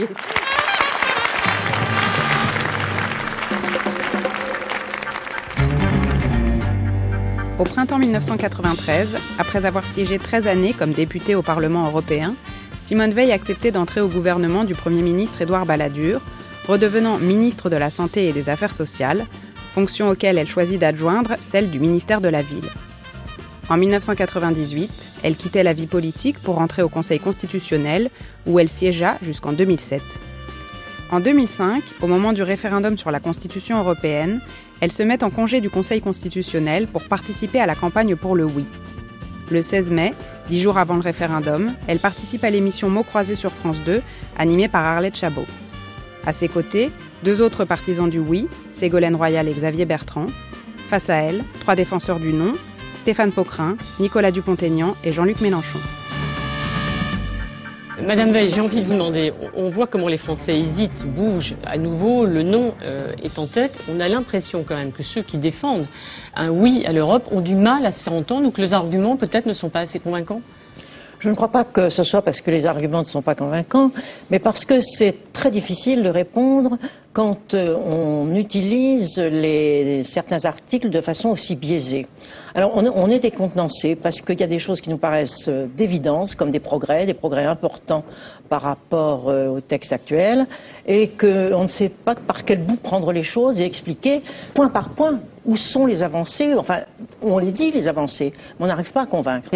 Speaker 5: Au printemps 1993, après avoir siégé 13 années comme députée au Parlement européen, Simone Veil acceptait d'entrer au gouvernement du Premier ministre Édouard Balladur, redevenant ministre de la Santé et des Affaires sociales, fonction auquel elle choisit d'adjoindre celle du ministère de la Ville. En 1998, elle quittait la vie politique pour entrer au Conseil constitutionnel, où elle siégea jusqu'en 2007. En 2005, au moment du référendum sur la Constitution européenne, elle se met en congé du Conseil constitutionnel pour participer à la campagne pour le oui. Le 16 mai, dix jours avant le référendum, elle participe à l'émission Mots croisés sur France 2, animée par Arlette Chabot. À ses côtés, deux autres partisans du oui, Ségolène Royal et Xavier Bertrand. Face à elle, trois défenseurs du non, Stéphane Poquelin, Nicolas Dupont-Aignan et Jean-Luc Mélenchon.
Speaker 31: Madame Veil, j'ai envie de vous demander, on voit comment les Français hésitent, bougent. À nouveau, le non euh, est en tête. On a l'impression quand même que ceux qui défendent un oui à l'Europe ont du mal à se faire entendre ou que les arguments peut-être ne sont pas assez convaincants.
Speaker 7: Je ne crois pas que ce soit parce que les arguments ne sont pas convaincants, mais parce que c'est très difficile de répondre quand euh, on utilise certains articles de façon aussi biaisée. Alors on, est décontenancé parce qu'il y a des choses qui nous paraissent euh, d'évidence, comme des progrès, des progrès importants par rapport euh, au texte actuel, et qu'on ne sait pas par quel bout prendre les choses et expliquer point par point où sont les avancées. Enfin, on les dit les avancées, mais on n'arrive pas à convaincre.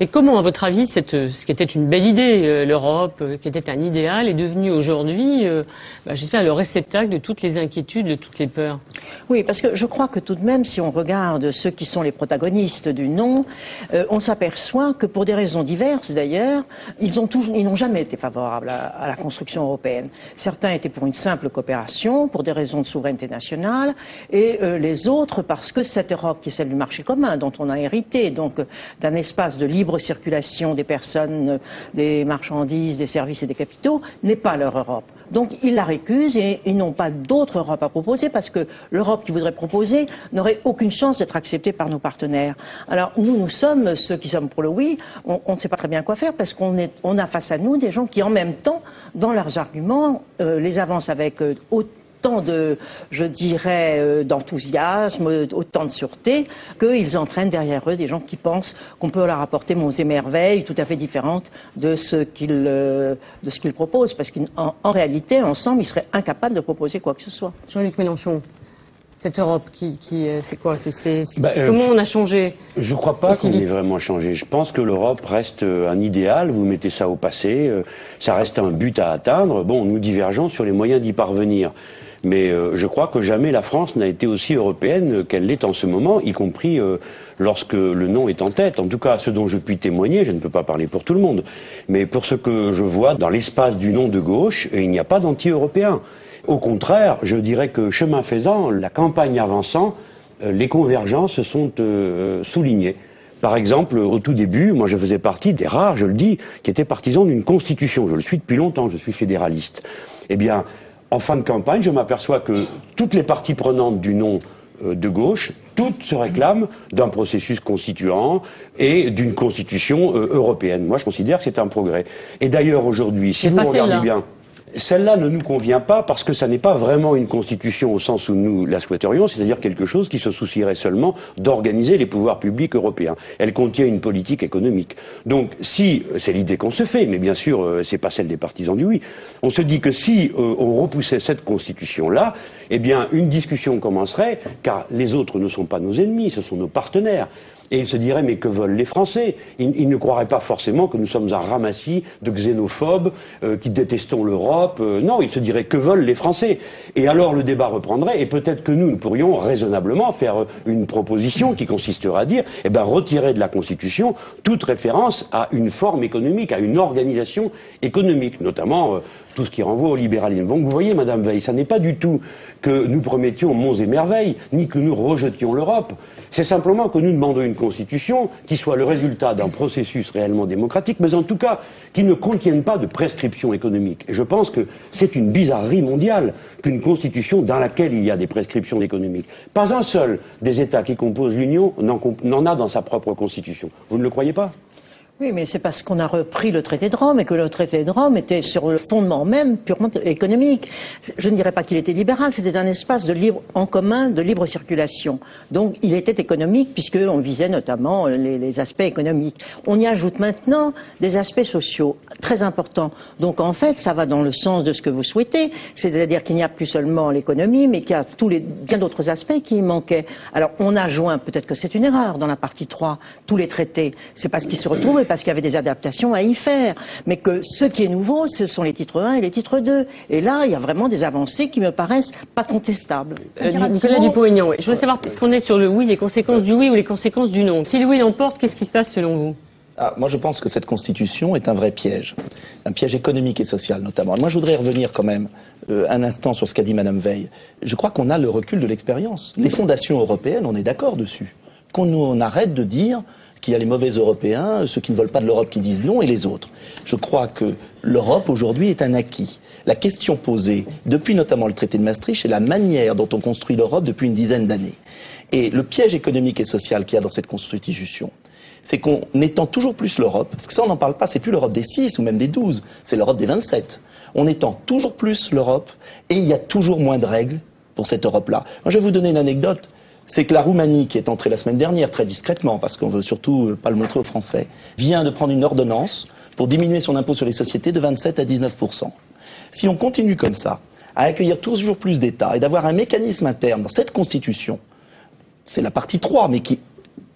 Speaker 31: Et comment, à votre avis, ce qui était une belle idée, l'Europe, qui était un idéal, est devenu aujourd'hui, euh, bah, j'espère, le réceptacle de toutes les inquiétudes, de toutes les peurs
Speaker 7: Oui, parce que je crois que tout de même, si on regarde ceux qui sont les protagonistes du non, euh, on s'aperçoit que pour des raisons diverses d'ailleurs, ils n'ont jamais été favorables à, la construction européenne. Certains étaient pour une simple coopération, pour des raisons de souveraineté nationale, et euh, les autres parce que cette Europe qui est celle du marché commun, dont on a hérité, donc euh, d'un espace de libre circulation des personnes, des marchandises, des services et des capitaux, n'est pas leur Europe. Donc ils la récusent et ils n'ont pas d'autre Europe à proposer parce que l'Europe qu'ils voudraient proposer n'aurait aucune chance d'être acceptée par nos partenaires. Alors nous, nous sommes ceux qui sommes pour le oui, on, ne sait pas très bien quoi faire parce qu'on on a face à nous des gens qui en même temps, dans leurs arguments, euh, les avancent avec euh, autant de, je dirais, euh, d'enthousiasme, autant de sûreté, qu'ils entraînent derrière eux des gens qui pensent qu'on peut leur apporter monts et merveilles tout à fait différentes de ce qu'ils euh, proposent, parce qu'en en réalité, ensemble, ils seraient incapables de proposer quoi que ce soit.
Speaker 31: Jean-Luc Mélenchon, cette Europe, qui, qui, euh, c'est quoi? C'est-
Speaker 32: Bah,
Speaker 31: Comment on a changé
Speaker 32: Je ne crois pas qu'on ait vraiment changé. Je pense que l'Europe reste un idéal. Vous mettez ça au passé. ça reste un but à atteindre. Bon, nous divergeons sur les moyens d'y parvenir. Mais euh, je crois que jamais la France n'a été aussi européenne qu'elle l'est en ce moment, y compris euh, lorsque le nom est en tête. En tout cas, ce dont je puis témoigner, je ne peux pas parler pour tout le monde, mais pour ce que je vois dans l'espace du nom de gauche, il n'y a pas d'anti-européens. Au contraire, je dirais que chemin faisant, la campagne avançant, euh, les convergences sont euh, soulignées. Par exemple, au tout début, moi je faisais partie des rares, je le dis, qui étaient partisans d'une constitution. Je le suis depuis longtemps, je suis fédéraliste. Eh bien, en fin de campagne, je m'aperçois que toutes les parties prenantes du nom euh, de gauche, toutes se réclament d'un processus constituant et d'une constitution euh, européenne. Moi, je considère que c'est un progrès. Et d'ailleurs, aujourd'hui, si vous regardez bien, celle-là ne nous convient pas parce que ça n'est pas vraiment une constitution au sens où nous la souhaiterions, c'est-à-dire quelque chose qui se soucierait seulement d'organiser les pouvoirs publics européens. Elle contient une politique économique. Donc, si c'est l'idée qu'on se fait, mais bien sûr, euh, c'est pas celle des partisans du oui. On se dit que si euh, on repoussait cette constitution-là, eh bien, une discussion commencerait, car les autres ne sont pas nos ennemis, ce sont nos partenaires. Et ils se diraient, mais que veulent les Français? Ils, ne croiraient pas forcément que nous sommes un ramassis de xénophobes euh, qui détestons l'Europe. Euh, non, ils se diraient, que veulent les Français? Et alors le débat reprendrait, et peut-être que nous, nous pourrions raisonnablement faire euh, une proposition qui consisterait à dire, eh ben, retirer de la Constitution toute référence à une forme économique, à une organisation économique, notamment tout ce qui renvoie au libéralisme. Donc vous voyez, Madame Veil, ça n'est pas du tout que nous promettions monts et merveilles, ni que nous rejetions l'Europe. C'est simplement que nous demandons une constitution qui soit le résultat d'un processus réellement démocratique, mais en tout cas qui ne contienne pas de prescriptions économiques. Et je pense que c'est une bizarrerie mondiale qu'une constitution dans laquelle il y a des prescriptions économiques. Pas un seul des États qui composent l'Union n'en a dans sa propre constitution. Vous ne le croyez pas?
Speaker 7: Oui, mais c'est parce qu'on a repris le traité de Rome et que le traité de Rome était sur le fondement même purement économique. Je ne dirais pas qu'il était libéral, c'était un espace de libre, en commun de libre circulation. Donc il était économique puisqu'on visait notamment les, aspects économiques. On y ajoute maintenant des aspects sociaux très importants. Donc en fait, ça va dans le sens de ce que vous souhaitez, c'est-à-dire qu'il n'y a plus seulement l'économie, mais qu'il y a bien d'autres aspects qui y manquaient. Alors on a joint, peut-être que c'est une erreur dans la partie 3, tous les traités. C'est parce qu'ils se retrouvaient, parce qu'il y avait des adaptations à y faire. Mais que ce qui est nouveau, ce sont les titres 1 et les titres 2. Et là, il y a vraiment des avancées qui me paraissent pas contestables.
Speaker 31: Euh, Nicolas Dupont-Aignan, oui. je voudrais savoir, puisqu'on est sur le oui, les conséquences du oui ou les conséquences du non. Si le oui l'emporte, qu'est-ce qui se passe selon vous?
Speaker 33: Ah, moi, je pense que cette constitution est un vrai piège, un piège économique et social notamment. Moi, je voudrais revenir quand même euh, un instant sur ce qu'a dit Madame Veil. Je crois qu'on a le recul de l'expérience. Les fondations européennes, on est d'accord dessus. Qu'on on arrête de dire qu'il y a les mauvais Européens, ceux qui ne veulent pas de l'Europe qui disent non, et les autres. Je crois que l'Europe aujourd'hui est un acquis. La question posée, depuis notamment le traité de Maastricht, c'est la manière dont on construit l'Europe depuis une dizaine d'années. Et le piège économique et social qu'il y a dans cette constitution, c'est qu'en étend toujours plus l'Europe, parce que ça on n'en parle pas, c'est plus l'Europe des 6 ou même des 12, c'est l'Europe des 27. On étend toujours plus l'Europe et il y a toujours moins de règles pour cette Europe-là. Je vais vous donner une anecdote, c'est que la Roumanie, qui est entrée la semaine dernière très discrètement, parce qu'on veut surtout euh, pas le montrer aux Français, vient de prendre une ordonnance pour diminuer son impôt sur les sociétés de 27 à 19% Si on continue comme ça, à accueillir toujours plus d'États et d'avoir un mécanisme interne dans cette constitution, c'est la partie 3, mais qui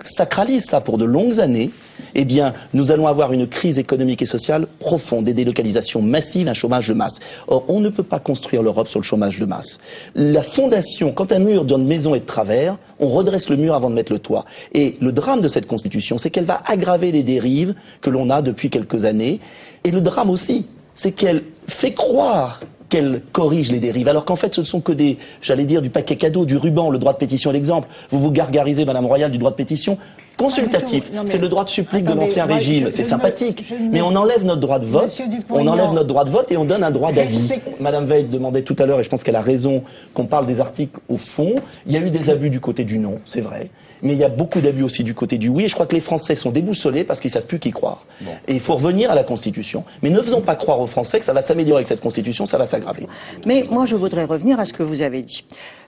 Speaker 33: sacralise ça pour de longues années, eh bien, nous allons avoir une crise économique et sociale profonde, des délocalisations massives, un chômage de masse. Or, on ne peut pas construire l'Europe sur le chômage de masse. La fondation, quand un mur d'une maison est de travers, on redresse le mur avant de mettre le toit. Et le drame de cette constitution, c'est qu'elle va aggraver les dérives que l'on a depuis quelques années. Et le drame aussi, c'est qu'elle fait croire qu'elle corrige les dérives, alors qu'en fait ce ne sont que des, j'allais dire, du paquet cadeau, du ruban, le droit de pétition l'exemple. Vous vous gargarisez, Madame Royal, du droit de pétition. Consultatif, c'est le droit de supplique de l'ancien régime, c'est sympathique.
Speaker 7: ne- ne-
Speaker 33: Mais on enlève notre droit de vote, on enlève notre droit de vote et on donne un droit d'avis. Madame Veil demandait tout à l'heure, et je pense qu'elle a raison, qu'on parle des articles au fond. Il y a eu des abus du côté du non, c'est vrai. Mais il y a beaucoup d'abus aussi du côté du oui. Et je crois que les Français sont déboussolés parce qu'ils savent plus qui croire. Et il faut revenir à la Constitution. Mais ne faisons pas croire aux Français que ça va s'améliorer avec cette Constitution, ça va s'aggraver.
Speaker 7: Mais moi, je voudrais revenir à ce que vous avez dit.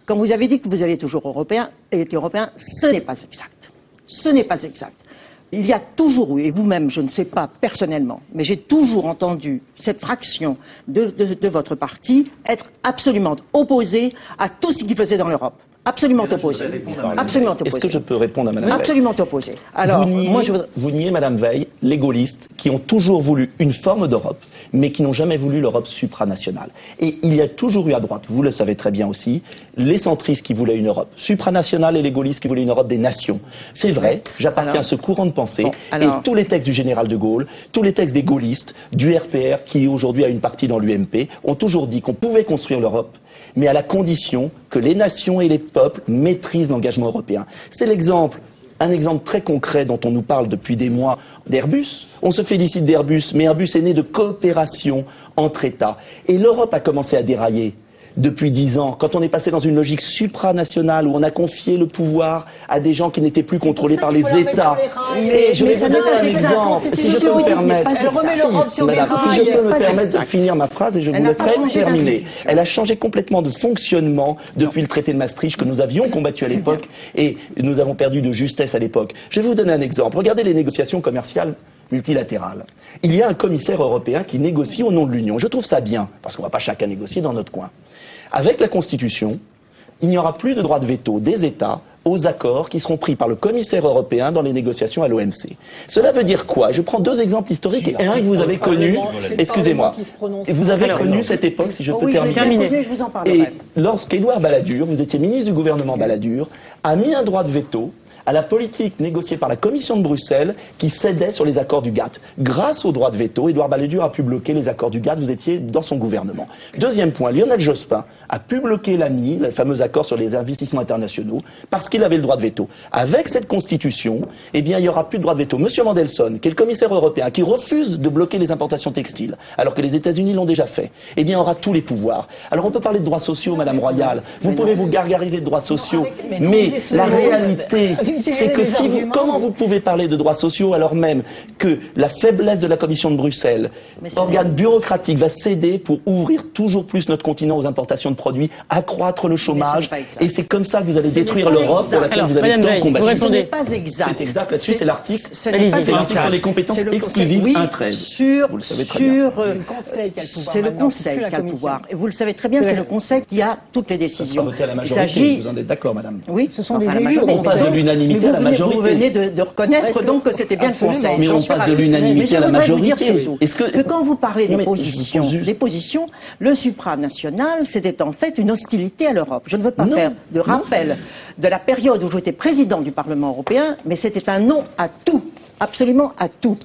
Speaker 7: Quand vous avez dit que vous avez toujours européen, été européen, ce n'est pas exact. Ce n'est pas exact. Il y a toujours eu, et vous-même, je ne sais pas personnellement, mais j'ai toujours entendu cette fraction de, votre parti être absolument opposée à tout ce qui faisait dans l'Europe. Absolument opposée. Absolument opposée.
Speaker 33: Est-ce que je peux répondre à Madame Veil
Speaker 7: Absolument opposée. Alors,
Speaker 33: vous niez,
Speaker 7: moi, je voudrais...
Speaker 33: vous niez, Madame Veil, les gaullistes qui ont toujours voulu une forme d'Europe, mais qui n'ont jamais voulu l'Europe supranationale. Et il y a toujours eu à droite, vous le savez très bien aussi, les centristes qui voulaient une Europe supranationale et les gaullistes qui voulaient une Europe des nations. C'est vrai, j'appartiens
Speaker 7: Alors-
Speaker 33: à ce courant de pensée,
Speaker 7: alors-
Speaker 33: et tous les textes du général de Gaulle, tous les textes des gaullistes, du RPR, qui aujourd'hui a une partie dans l'UMP, ont toujours dit qu'on pouvait construire l'Europe mais à la condition que les nations et les peuples maîtrisent l'engagement européen. C'est l'exemple, un exemple très concret dont on nous parle depuis des mois d'Airbus. On se félicite d'Airbus, mais Airbus est né de coopération entre États. Et l'Europe a commencé à dérailler depuis dix ans, quand on est passé dans une logique supranationale où on a confié le pouvoir à des gens qui n'étaient plus contrôlés par les États.
Speaker 7: Mais-
Speaker 33: je vais vous donner un exemple, si je peux me permettre.
Speaker 7: elle remet l'Europe sur les
Speaker 33: Madame, si
Speaker 7: rails.
Speaker 33: je peux me
Speaker 7: Pas
Speaker 33: permettre de finir ma phrase et je vous laisserai terminer. Elle a changé complètement de fonctionnement depuis le traité de Maastricht que nous avions combattu à l'époque et nous avons perdu de justesse à l'époque. Je vais vous donner un exemple. Regardez les négociations commerciales multilatérales. Il y a un commissaire européen qui négocie au nom de l'Union. Je trouve ça bien, parce qu'on ne va pas chacun négocier dans notre coin. Avec la Constitution, il n'y aura plus de droit de veto des États aux accords qui seront pris par le commissaire européen dans les négociations à l'OMC. Cela veut dire quoi? Je prends deux exemples historiques et un que vous avez connu, excusez-moi, et vous avez connu cette époque, si je
Speaker 7: Oh
Speaker 33: peux terminer. Et lorsqu'Édouard Balladur, vous étiez ministre du gouvernement Balladur, a mis un droit de veto à la politique négociée par la Commission de Bruxelles qui cédait sur les accords du GATT. Grâce au droit de veto, Édouard Balladur a pu bloquer les accords du GATT, vous étiez dans son gouvernement. Deuxième point, Lionel Jospin a pu bloquer l'AMI, le fameux accord sur les investissements internationaux, parce qu'il avait le droit de veto. Avec cette constitution, eh bien, il n'y aura plus de droit de veto. Monsieur Mandelson, qui est le commissaire européen, qui refuse de bloquer les importations textiles, alors que les États-Unis l'ont déjà fait, eh bien, aura tous les pouvoirs. Alors, on peut parler de droits sociaux, Madame Royal. Vous pouvez vous gargariser de droits sociaux,
Speaker 7: mais
Speaker 33: la réalité,
Speaker 7: utilisez
Speaker 33: c'est que si vous, comment vous pouvez parler de droits sociaux alors même que la faiblesse de la Commission de Bruxelles, organe bureaucratique, va céder pour ouvrir toujours plus notre continent aux importations de produits, accroître le chômage, et c'est comme ça que vous allez
Speaker 7: Ce
Speaker 33: détruire l'Europe pour laquelle
Speaker 31: Alors,
Speaker 33: vous avez
Speaker 31: Madame
Speaker 33: tant
Speaker 31: Veil, vous
Speaker 33: combattu.
Speaker 31: répondez.
Speaker 7: Ce n'est pas exact.
Speaker 33: C'est exact là-dessus, c'est l'article.
Speaker 31: C'est
Speaker 33: l'article sur les compétences
Speaker 7: le
Speaker 33: exclusives
Speaker 7: oui,
Speaker 33: 1.13.
Speaker 7: Sur,
Speaker 33: Vous le savez très bien.
Speaker 7: sur, euh,
Speaker 34: C'est le Conseil qui a le pouvoir
Speaker 7: C'est le
Speaker 34: maintenant, c'est
Speaker 7: Conseil
Speaker 34: plus la
Speaker 7: qui a le
Speaker 34: Commission.
Speaker 7: pouvoir. Et vous le savez très bien, c'est le Conseil qui a toutes les décisions.
Speaker 33: voté à la
Speaker 7: Il s'agit
Speaker 33: vous en êtes d'accord, madame
Speaker 7: oui,
Speaker 34: Ce sont
Speaker 7: enfin,
Speaker 34: des
Speaker 7: la
Speaker 34: élus,
Speaker 33: on de l'unanimité
Speaker 7: vous
Speaker 33: à la
Speaker 7: venez-
Speaker 33: majorité.
Speaker 7: Vous venez de, de reconnaître donc que c'était bien le Conseil.
Speaker 33: Mais on passe de l'unanimité à la
Speaker 7: voudrais vous dire
Speaker 33: majorité. Est-ce que-
Speaker 7: que quand vous parlez des positions, des le supranational, c'était en fait une hostilité à l'Europe. Je ne veux pas
Speaker 33: Non.
Speaker 7: faire de rappel de la période où j'étais président du Parlement européen, mais c'était un non à tout, absolument à tout.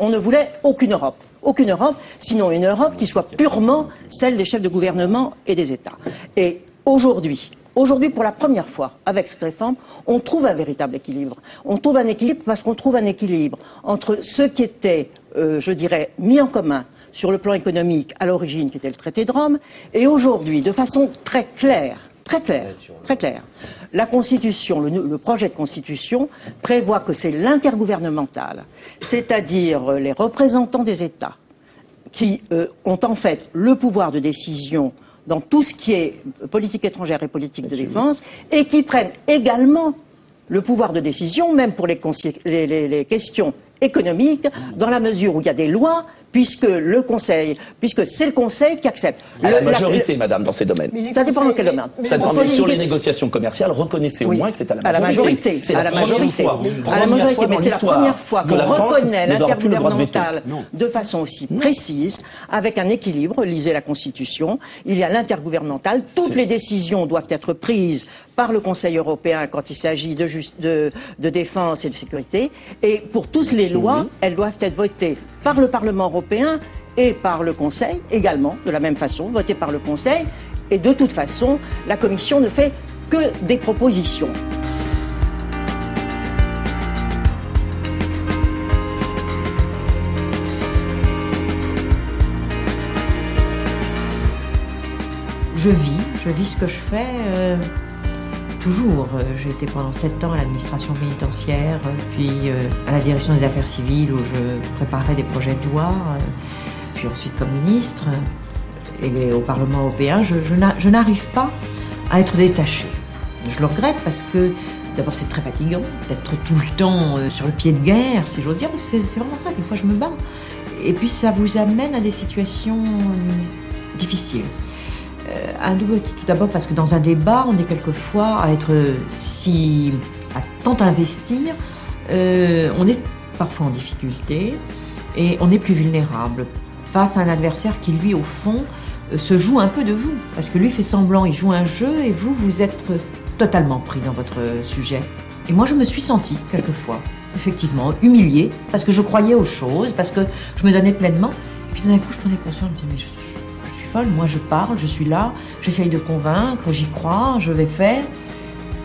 Speaker 7: On ne voulait aucune Europe. Aucune Europe, sinon une Europe qui soit purement celle des chefs de gouvernement et des États. Et aujourd'hui, Aujourd'hui, pour la première fois, avec cette réforme, on trouve un véritable équilibre. On trouve un équilibre parce qu'on trouve un équilibre entre ce qui était, euh, je dirais, mis en commun sur le plan économique à l'origine, qui était le traité de Rome, et aujourd'hui, de façon très claire, très claire, très claire, la Constitution, le, projet de Constitution prévoit que c'est l'intergouvernemental, c'est-à-dire euh, les représentants des États, qui euh, ont en fait le pouvoir de décision dans tout ce qui est politique étrangère et politique de défense, et qui prennent également le pouvoir de décision, même pour les, consi- les- les- les questions économiques, dans la mesure où il y a des lois, puisque le Conseil, puisque c'est le Conseil qui accepte.
Speaker 33: À la
Speaker 7: Le-
Speaker 33: majorité, madame, dans ces domaines.
Speaker 7: ça dépend dans quel domaine.
Speaker 33: Ça dépend,
Speaker 7: En
Speaker 33: mais sur les négociations commerciales, reconnaissez au moins que c'est à la
Speaker 7: à la
Speaker 33: majorité.
Speaker 7: à
Speaker 33: la,
Speaker 7: majorité. à la majorité, mais c'est la première fois qu'on reconnaît
Speaker 33: le
Speaker 7: l'intergouvernemental de façon aussi précise, avec un équilibre. Lisez la Constitution. Il y a l'intergouvernemental. Toutes les décisions doivent être prises par le Conseil européen quand il s'agit de, jus- de- de défense et de sécurité. Et pour toutes les lois, elles doivent être votées par le Parlement européen et par le Conseil également, de la même façon, voté par le Conseil. Et de toute façon, la Commission ne fait que des propositions.
Speaker 2: Je vis, je vis ce que je fais. Euh, toujours. Euh, J'ai été pendant sept ans à l'administration pénitentiaire, euh, puis euh, à la direction des affaires civiles où je préparais des projets de loi, puis ensuite comme ministre. Et au Parlement européen, je, je n'a- je n'arrive pas à être détachée. Je le regrette parce que d'abord c'est très fatigant d'être tout le temps sur le pied de guerre, si j'ose dire. C'est vraiment ça, des fois je me bats. Et puis ça vous amène à des situations difficiles. Euh, un double titre. Tout d'abord parce que dans un débat, on est quelquefois à être si à tant investir, euh, on est parfois en difficulté et on est plus vulnérable face à un adversaire qui lui au fond euh, se joue un peu de vous parce que lui fait semblant, il joue un jeu et vous vous êtes totalement pris dans votre sujet. Et moi je me suis sentie quelquefois effectivement humiliée parce que je croyais aux choses, parce que je me donnais pleinement. Et puis d'un coup je prenais conscience, je me disais mais je suis moi je parle, je suis là, j'essaye de convaincre, j'y crois, je vais faire.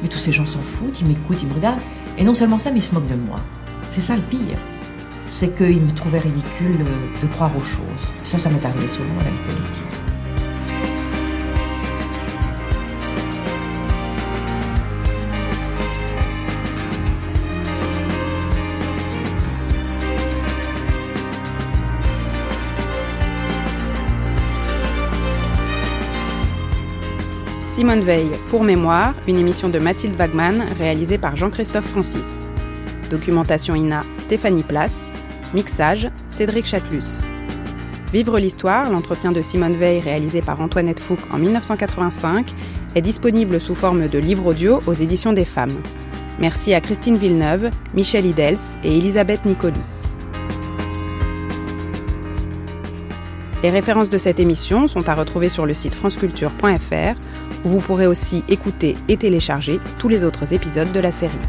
Speaker 2: Mais tous ces gens s'en foutent, ils m'écoutent, ils me regardent. Et non seulement ça, mais ils se moquent de moi. C'est ça le pire. C'est qu'ils me trouvaient ridicule de croire aux choses. Ça, ça m'est arrivé souvent dans la politique.
Speaker 5: Simone Veil, pour mémoire, une émission de Mathilde Wagman réalisée par Jean-Christophe Francis. Documentation INA, Stéphanie Place. Mixage, Cédric Chatelus. Vivre l'histoire, l'entretien de Simone Veil réalisé par Antoinette Fouque en 1985, est disponible sous forme de livre audio aux éditions des femmes. Merci à Christine Villeneuve, Michel Idels et Elisabeth Nicoli. Les références de cette émission sont à retrouver sur le site franceculture.fr vous pourrez aussi écouter et télécharger tous les autres épisodes de la série.